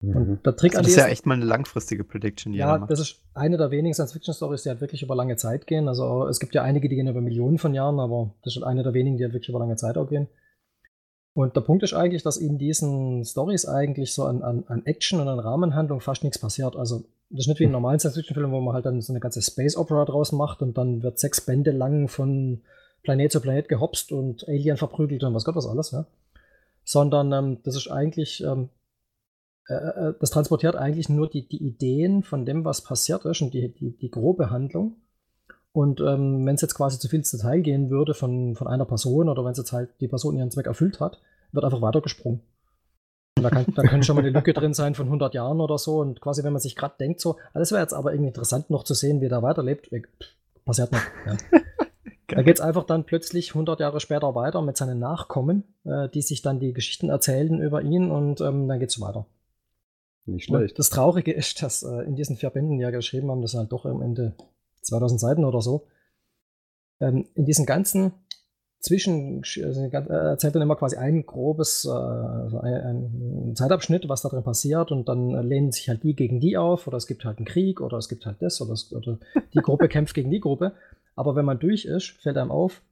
Mhm. Und der Trick Das an ist ja echt mal eine langfristige Prediction, die er ja, das ist eine der wenigen Science-Fiction-Stories, die halt wirklich über lange Zeit gehen. Also es gibt ja einige, die gehen über Millionen von Jahren, aber das ist halt eine der wenigen, die halt wirklich über lange Zeit auch gehen. Und der Punkt ist eigentlich, dass in diesen Stories eigentlich so an, an, an Action und an Rahmenhandlung fast nichts passiert. Also das ist nicht wie in normalen Science-Fiction-Filmen, wo man halt dann so eine ganze Space-Opera draus macht und dann wird sechs Bände lang von Planet zu Planet gehopst und Alien verprügelt und was Gott was alles, ja. Sondern ähm, das ist eigentlich ähm, äh, äh, das transportiert eigentlich nur die, die Ideen von dem, was passiert ist und die, die, die grobe Handlung. Und ähm, wenn es jetzt quasi zu viel ins Detail gehen würde von, von einer Person oder wenn es jetzt halt die Person ihren Zweck erfüllt hat, wird einfach weitergesprungen. Und da, kann, da könnte schon mal eine Lücke drin sein von 100 Jahren oder so. Und quasi, wenn man sich gerade denkt, so, ah, das wäre jetzt aber irgendwie interessant noch zu sehen, wie der weiterlebt, passiert nicht. Ja. Da geht es einfach dann plötzlich 100 Jahre später weiter mit seinen Nachkommen, äh, die sich dann die Geschichten erzählen über ihn und ähm, dann geht es weiter. Nicht Und schlecht. das Traurige ist, dass äh, in diesen vier Bänden, die ja geschrieben haben, das sind halt doch am Ende 2000 Seiten oder so, ähm, in diesen ganzen Zwischen, also er erzählt dann immer quasi ein grobes, äh, also ein Zeitabschnitt, was da drin passiert und dann äh, lehnen sich halt die gegen die auf oder es gibt halt einen Krieg oder es gibt halt das oder, es, oder die Gruppe kämpft gegen die Gruppe. Aber wenn man durch ist, fällt einem auf,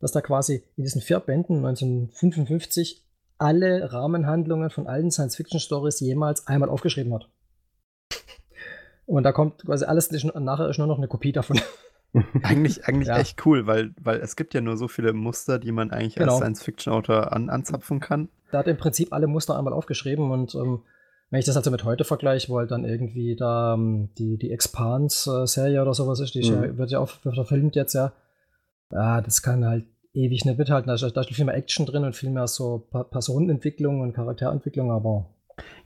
dass da quasi in diesen vier Bänden 1955 alle Rahmenhandlungen von allen Science-Fiction-Stories jemals einmal aufgeschrieben hat. Und da kommt quasi alles, nachher ist nur noch eine Kopie davon. Eigentlich, eigentlich Ja. echt cool, weil, weil es gibt ja nur so viele Muster, die man eigentlich Genau. als Science-Fiction-Autor an, anzapfen kann. Der hat im Prinzip alle Muster einmal aufgeschrieben und ähm, wenn ich das also mit heute vergleiche, wo halt dann irgendwie da ähm, die, die Expans-Serie oder sowas ist, die Mhm. wird ja auch verfilmt jetzt ja, ja, das kann halt ewig nicht mithalten. Da ist, da ist viel mehr Action drin und viel mehr so Pa- Personenentwicklung und Charakterentwicklung, aber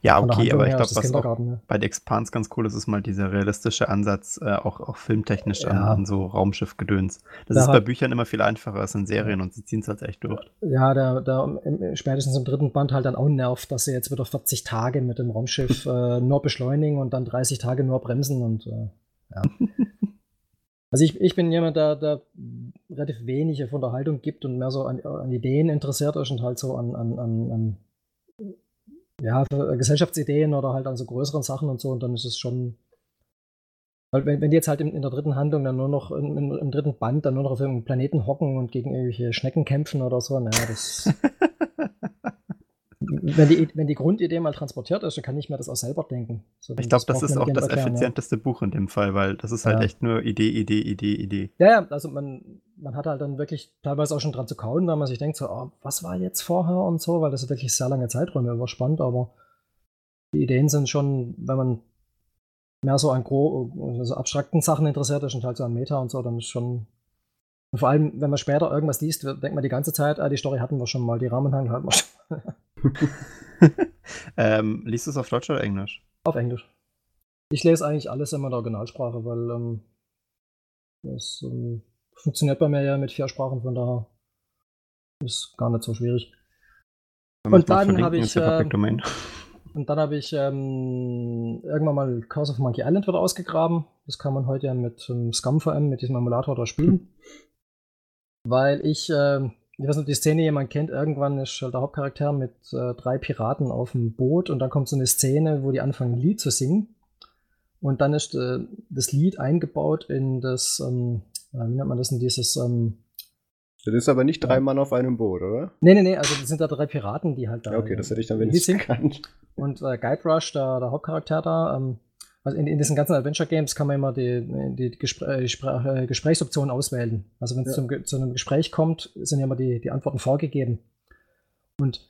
Ja, Von der okay, aber ich glaube, was auch bei The Expanse ganz cool ist, ist mal dieser realistische Ansatz, äh, auch, auch filmtechnisch an, Ja. an so Raumschiffgedöns. Das Da ist bei Büchern immer viel einfacher als in Serien und sie ziehen es halt echt durch. Ja, der, der im, spätestens im dritten Band halt dann auch nervt, dass sie jetzt wieder 40 Tage mit dem Raumschiff äh, nur beschleunigen und dann 30 Tage nur bremsen und äh, ja. Also ich, ich bin jemand, der, der relativ wenig auf Unterhaltung gibt und mehr so an, an Ideen interessiert ist und halt so an, an, an, an ja, für Gesellschaftsideen oder halt an so größeren Sachen und so und dann ist es schon weil wenn, wenn die jetzt halt in, in der dritten Handlung dann nur noch in, in, im dritten Band dann nur noch auf irgendeinem Planeten hocken und gegen irgendwelche Schnecken kämpfen oder so, naja, das. wenn, die, wenn die Grundidee mal transportiert ist, dann kann ich mir das auch selber denken. So, Ich glaube, das braucht ist auch das erklären, ja. effizienteste Buch in dem Fall, weil das ist halt Ja. echt nur Idee, Idee, Idee, Idee. Ja, ja, also man, man hat halt dann wirklich teilweise auch schon dran zu kauen, weil man sich denkt, so, oh, was war jetzt vorher und so, weil das wirklich sehr lange Zeiträume überspannt, aber die Ideen sind schon, wenn man mehr so an gro also abstrakten Sachen interessiert ist und halt so an Meta und so, dann ist schon. Und vor allem, wenn man später irgendwas liest, denkt man die ganze Zeit, ah, die Story hatten wir schon mal, die Rahmenhandlung hatten wir schon ähm, liest du es auf Deutsch oder Englisch? auf Englisch. Ich lese eigentlich alles immer in der Originalsprache, weil ähm, das ähm, funktioniert bei mir ja mit vier Sprachen, von daher ist gar nicht so schwierig. Und dann habe ich, Domain. Und dann habe ich ähm, irgendwann mal Curse of Monkey Island wieder ausgegraben. Das kann man heute ja mit ähm, ScumVM, mit diesem Emulator da spielen. Weil ich, ähm, ich weiß nicht, ob die Szene jemand kennt, irgendwann ist halt der Hauptcharakter mit äh, drei Piraten auf dem Boot und dann kommt so eine Szene, wo die anfangen, ein Lied zu singen. Und dann ist äh, das Lied eingebaut in das, ähm, äh, wie nennt man das denn, dieses, ähm, Das ist aber nicht drei Mann auf einem Boot, oder? nee, nee, nee, also das sind da drei Piraten, die halt da. Ja, okay, das hätte ich dann wenigstens gekannt. Und äh, Guybrush, der, der Hauptcharakter da, ähm, also in, in diesen ganzen Adventure-Games kann man immer die, die Gespr äh, Spra- äh, Gesprächsoptionen auswählen. Also wenn es Ja. zu einem Gespräch kommt, sind ja immer die, die Antworten vorgegeben. Und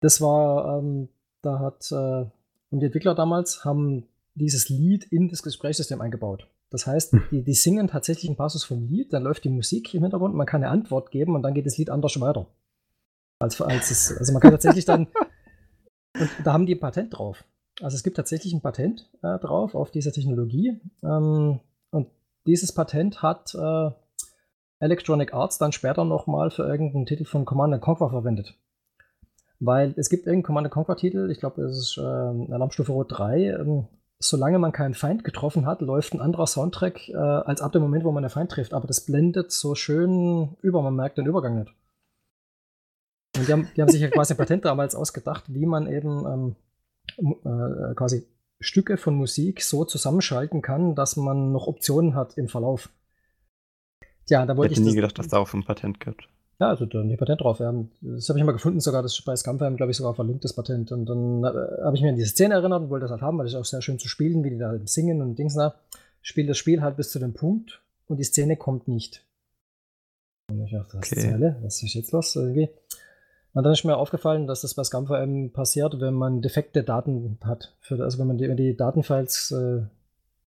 das war, ähm, da hat, äh, und die Entwickler damals haben dieses Lied in das Gesprächssystem eingebaut. Das heißt, die, die singen tatsächlich einen Passus vom Lied, dann läuft die Musik im Hintergrund, man kann eine Antwort geben und dann geht das Lied anders weiter. Als, als es, also man kann tatsächlich dann, und da haben die ein Patent drauf. Also es gibt tatsächlich ein Patent äh, drauf auf diese Technologie. Ähm, und dieses Patent hat äh, Electronic Arts dann später nochmal für irgendeinen Titel von Command Conquer verwendet. Weil es gibt irgendeinen Command Conquer-Titel, ich glaube, es ist ähm, Alarmstufe Rot 3. Ähm, solange man keinen Feind getroffen hat, läuft ein anderer Soundtrack äh, als ab dem Moment, wo man einen Feind trifft. Aber das blendet so schön über, man merkt den Übergang nicht. Und die haben, die haben sich ja quasi ein Patent damals ausgedacht, wie man eben ähm, äh, quasi Stücke von Musik so zusammenschalten kann, dass man noch Optionen hat im Verlauf. Tja, da Ich wollte hätte ich. nie gedacht, dass da auf ein Patent gibt. Ja, also da haben die Patent drauf. Ja. Das habe ich mal gefunden, sogar das ist bei Scumfam, glaube ich, sogar verlinkt, das Patent. Und dann äh, habe ich mir an diese Szene erinnert und wollte das halt haben, weil es ist auch sehr schön zu spielen, wie die da halt singen und Dings da. Spiel das Spiel halt bis zu dem Punkt und die Szene kommt nicht. Und ich dachte, was Okay. zur Hölle? Was ist jetzt los? Irgendwie. Und dann ist mir aufgefallen, dass das bei ScumVM passiert, wenn man defekte Daten hat. Für, also wenn, man die, wenn die Datenfiles äh,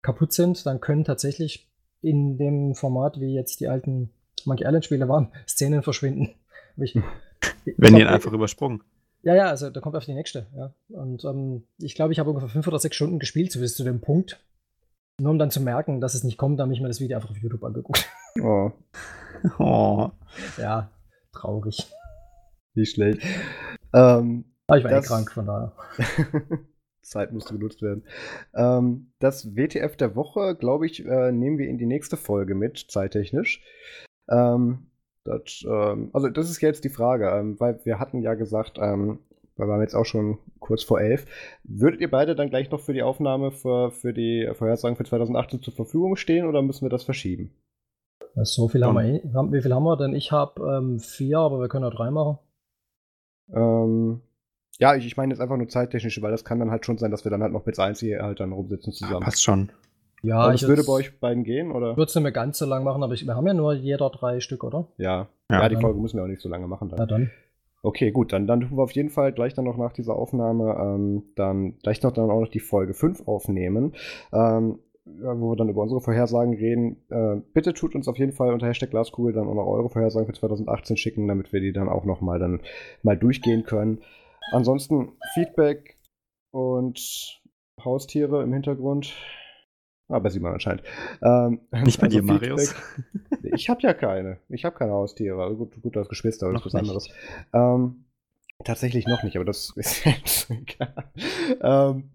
kaputt sind, dann können tatsächlich in dem Format, wie jetzt die alten Monkey Island-Spiele waren, Szenen verschwinden. Hab Ich, Wenn die einfach übersprungen. Ja, ja, also da kommt auf die nächste. Ja. Und ähm, ich glaube, ich habe ungefähr fünf oder sechs Stunden gespielt so bis zu dem Punkt. Nur um dann zu merken, dass es nicht kommt, habe ich mir das Video einfach auf YouTube angeguckt. Oh, Oh. ja, traurig. nicht schlecht. Ähm, Aber ich war Das- eh krank, von daher. Zeit musste genutzt werden. Ähm, das WTF der Woche, glaube ich, äh, nehmen wir in die nächste Folge mit, zeittechnisch. Ähm, das, ähm, also das ist jetzt die Frage, ähm, weil wir hatten ja gesagt, ähm, weil wir haben jetzt auch schon kurz vor elf, würdet ihr beide dann gleich noch für die Aufnahme für, für die Vorhersagen für 2018 zur Verfügung stehen oder müssen wir das verschieben? So viel haben wir eh. Haben- Wie viel haben wir denn? Ich habe ähm, vier, aber wir können auch drei machen. Ähm, ja, ich, ich meine jetzt einfach nur zeittechnisch, weil das kann dann halt schon sein, dass wir dann halt noch mit 1 hier halt dann rumsitzen Ja, zusammen. passt schon. Ja, Aber ich das würde bei euch beiden gehen, oder? würde es nicht mehr ganz so lang machen, aber ich, wir haben ja nur jeder drei Stück, oder? Ja. Ja, Ja, die dann- Folge müssen wir auch nicht so lange machen dann. Ja, dann. Okay, gut, dann, dann tun wir auf jeden Fall gleich dann noch nach dieser Aufnahme ähm, dann gleich noch dann auch noch die Folge 5 aufnehmen, ähm, wo wir dann über unsere Vorhersagen reden. Äh, bitte tut uns auf jeden Fall unter Hashtag Glaskugel dann auch noch eure Vorhersagen für 2018 schicken, damit wir die dann auch noch mal dann mal durchgehen können. Ansonsten Feedback und Haustiere im Hintergrund. Ah, bei Simon anscheinend. Ähm, Nicht bei also dir, Marius. Feedback- Ich habe ja keine. Ich habe keine Haustiere. Also gut, gut, du hast Geschwister, aber das Noch ist was anderes. Ähm, tatsächlich noch nicht, aber das ist jetzt egal. Ähm,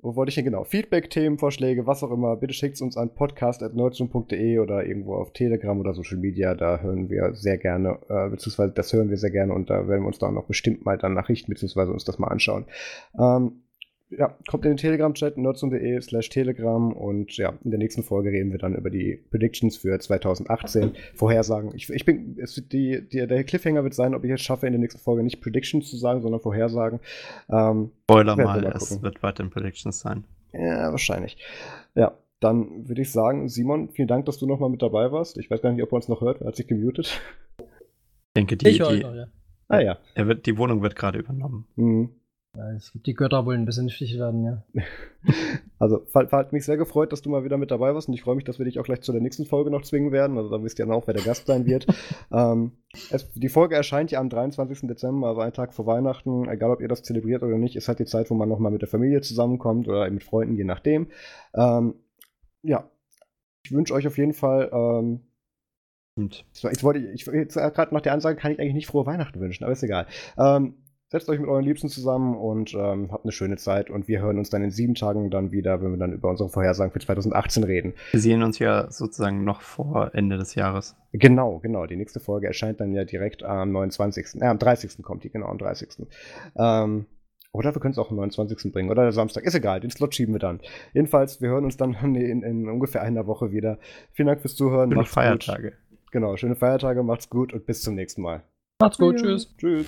wo wollte ich hin genau? Feedback, Themenvorschläge, was auch immer, bitte schickt uns an podcast.nerdzoom.de oder irgendwo auf Telegram oder Social Media. Da hören wir sehr gerne, äh, beziehungsweise das hören wir sehr gerne und da werden wir uns da auch noch bestimmt mal dann Nachrichten, beziehungsweise uns das mal anschauen. Ähm, ja, kommt in den Telegram-Chat, nerdsum.de slash Telegram und ja, in der nächsten Folge reden wir dann über die Predictions für 2018. Vorhersagen. Ich, ich bin, es wird die, die, der Cliffhanger wird sein, ob ich es schaffe, in der nächsten Folge nicht Predictions zu sagen, sondern Vorhersagen. Ähm, Spoiler mal, mal es wird weiterhin Predictions sein. ja, wahrscheinlich. Ja, dann würde ich sagen, Simon, vielen Dank, dass du nochmal mit dabei warst. Ich weiß gar nicht, ob er uns noch hört, er hat sich gemutet. Ich denke, die, ich höre die, noch, ja. Ah ja. er wird, die Wohnung wird gerade übernommen. Mhm. Es gibt die Götter wollen besänftigt werden, ja. Also, hat, hat mich sehr gefreut, dass du mal wieder mit dabei warst und ich freue mich, dass wir dich auch gleich zu der nächsten Folge noch zwingen werden. Also, da wisst ihr dann auch, wer der Gast sein wird. ähm, es, die Folge erscheint ja am 23. Dezember, also einen Tag vor Weihnachten. Egal, ob ihr das zelebriert oder nicht, ist halt die Zeit, wo man nochmal mit der Familie zusammenkommt oder mit Freunden, je nachdem. Ähm, ja, ich wünsche euch auf jeden Fall. Ähm, Jetzt wollte ich, ich jetzt, äh, gerade nach der Ansage kann ich eigentlich nicht frohe Weihnachten wünschen, aber ist egal. Ähm, setzt euch mit euren Liebsten zusammen und ähm, habt eine schöne Zeit und wir hören uns dann in sieben Tagen dann wieder, wenn wir dann über unsere Vorhersagen für 2018 reden. wir sehen uns ja sozusagen noch vor Ende des Jahres. Genau, genau. Die nächste Folge erscheint dann ja direkt am 29. Äh, am 30. kommt die, genau, am 30. Ähm, oder wir können es auch am 29. bringen oder der Samstag. Ist egal, den Slot schieben wir dann. Jedenfalls, wir hören uns dann in, in ungefähr einer Woche wieder. Vielen Dank fürs Zuhören. Schöne macht's gut. Feiertage. Genau, schöne Feiertage, macht's gut und bis zum nächsten Mal. Macht's gut, tschüss. Tschüss.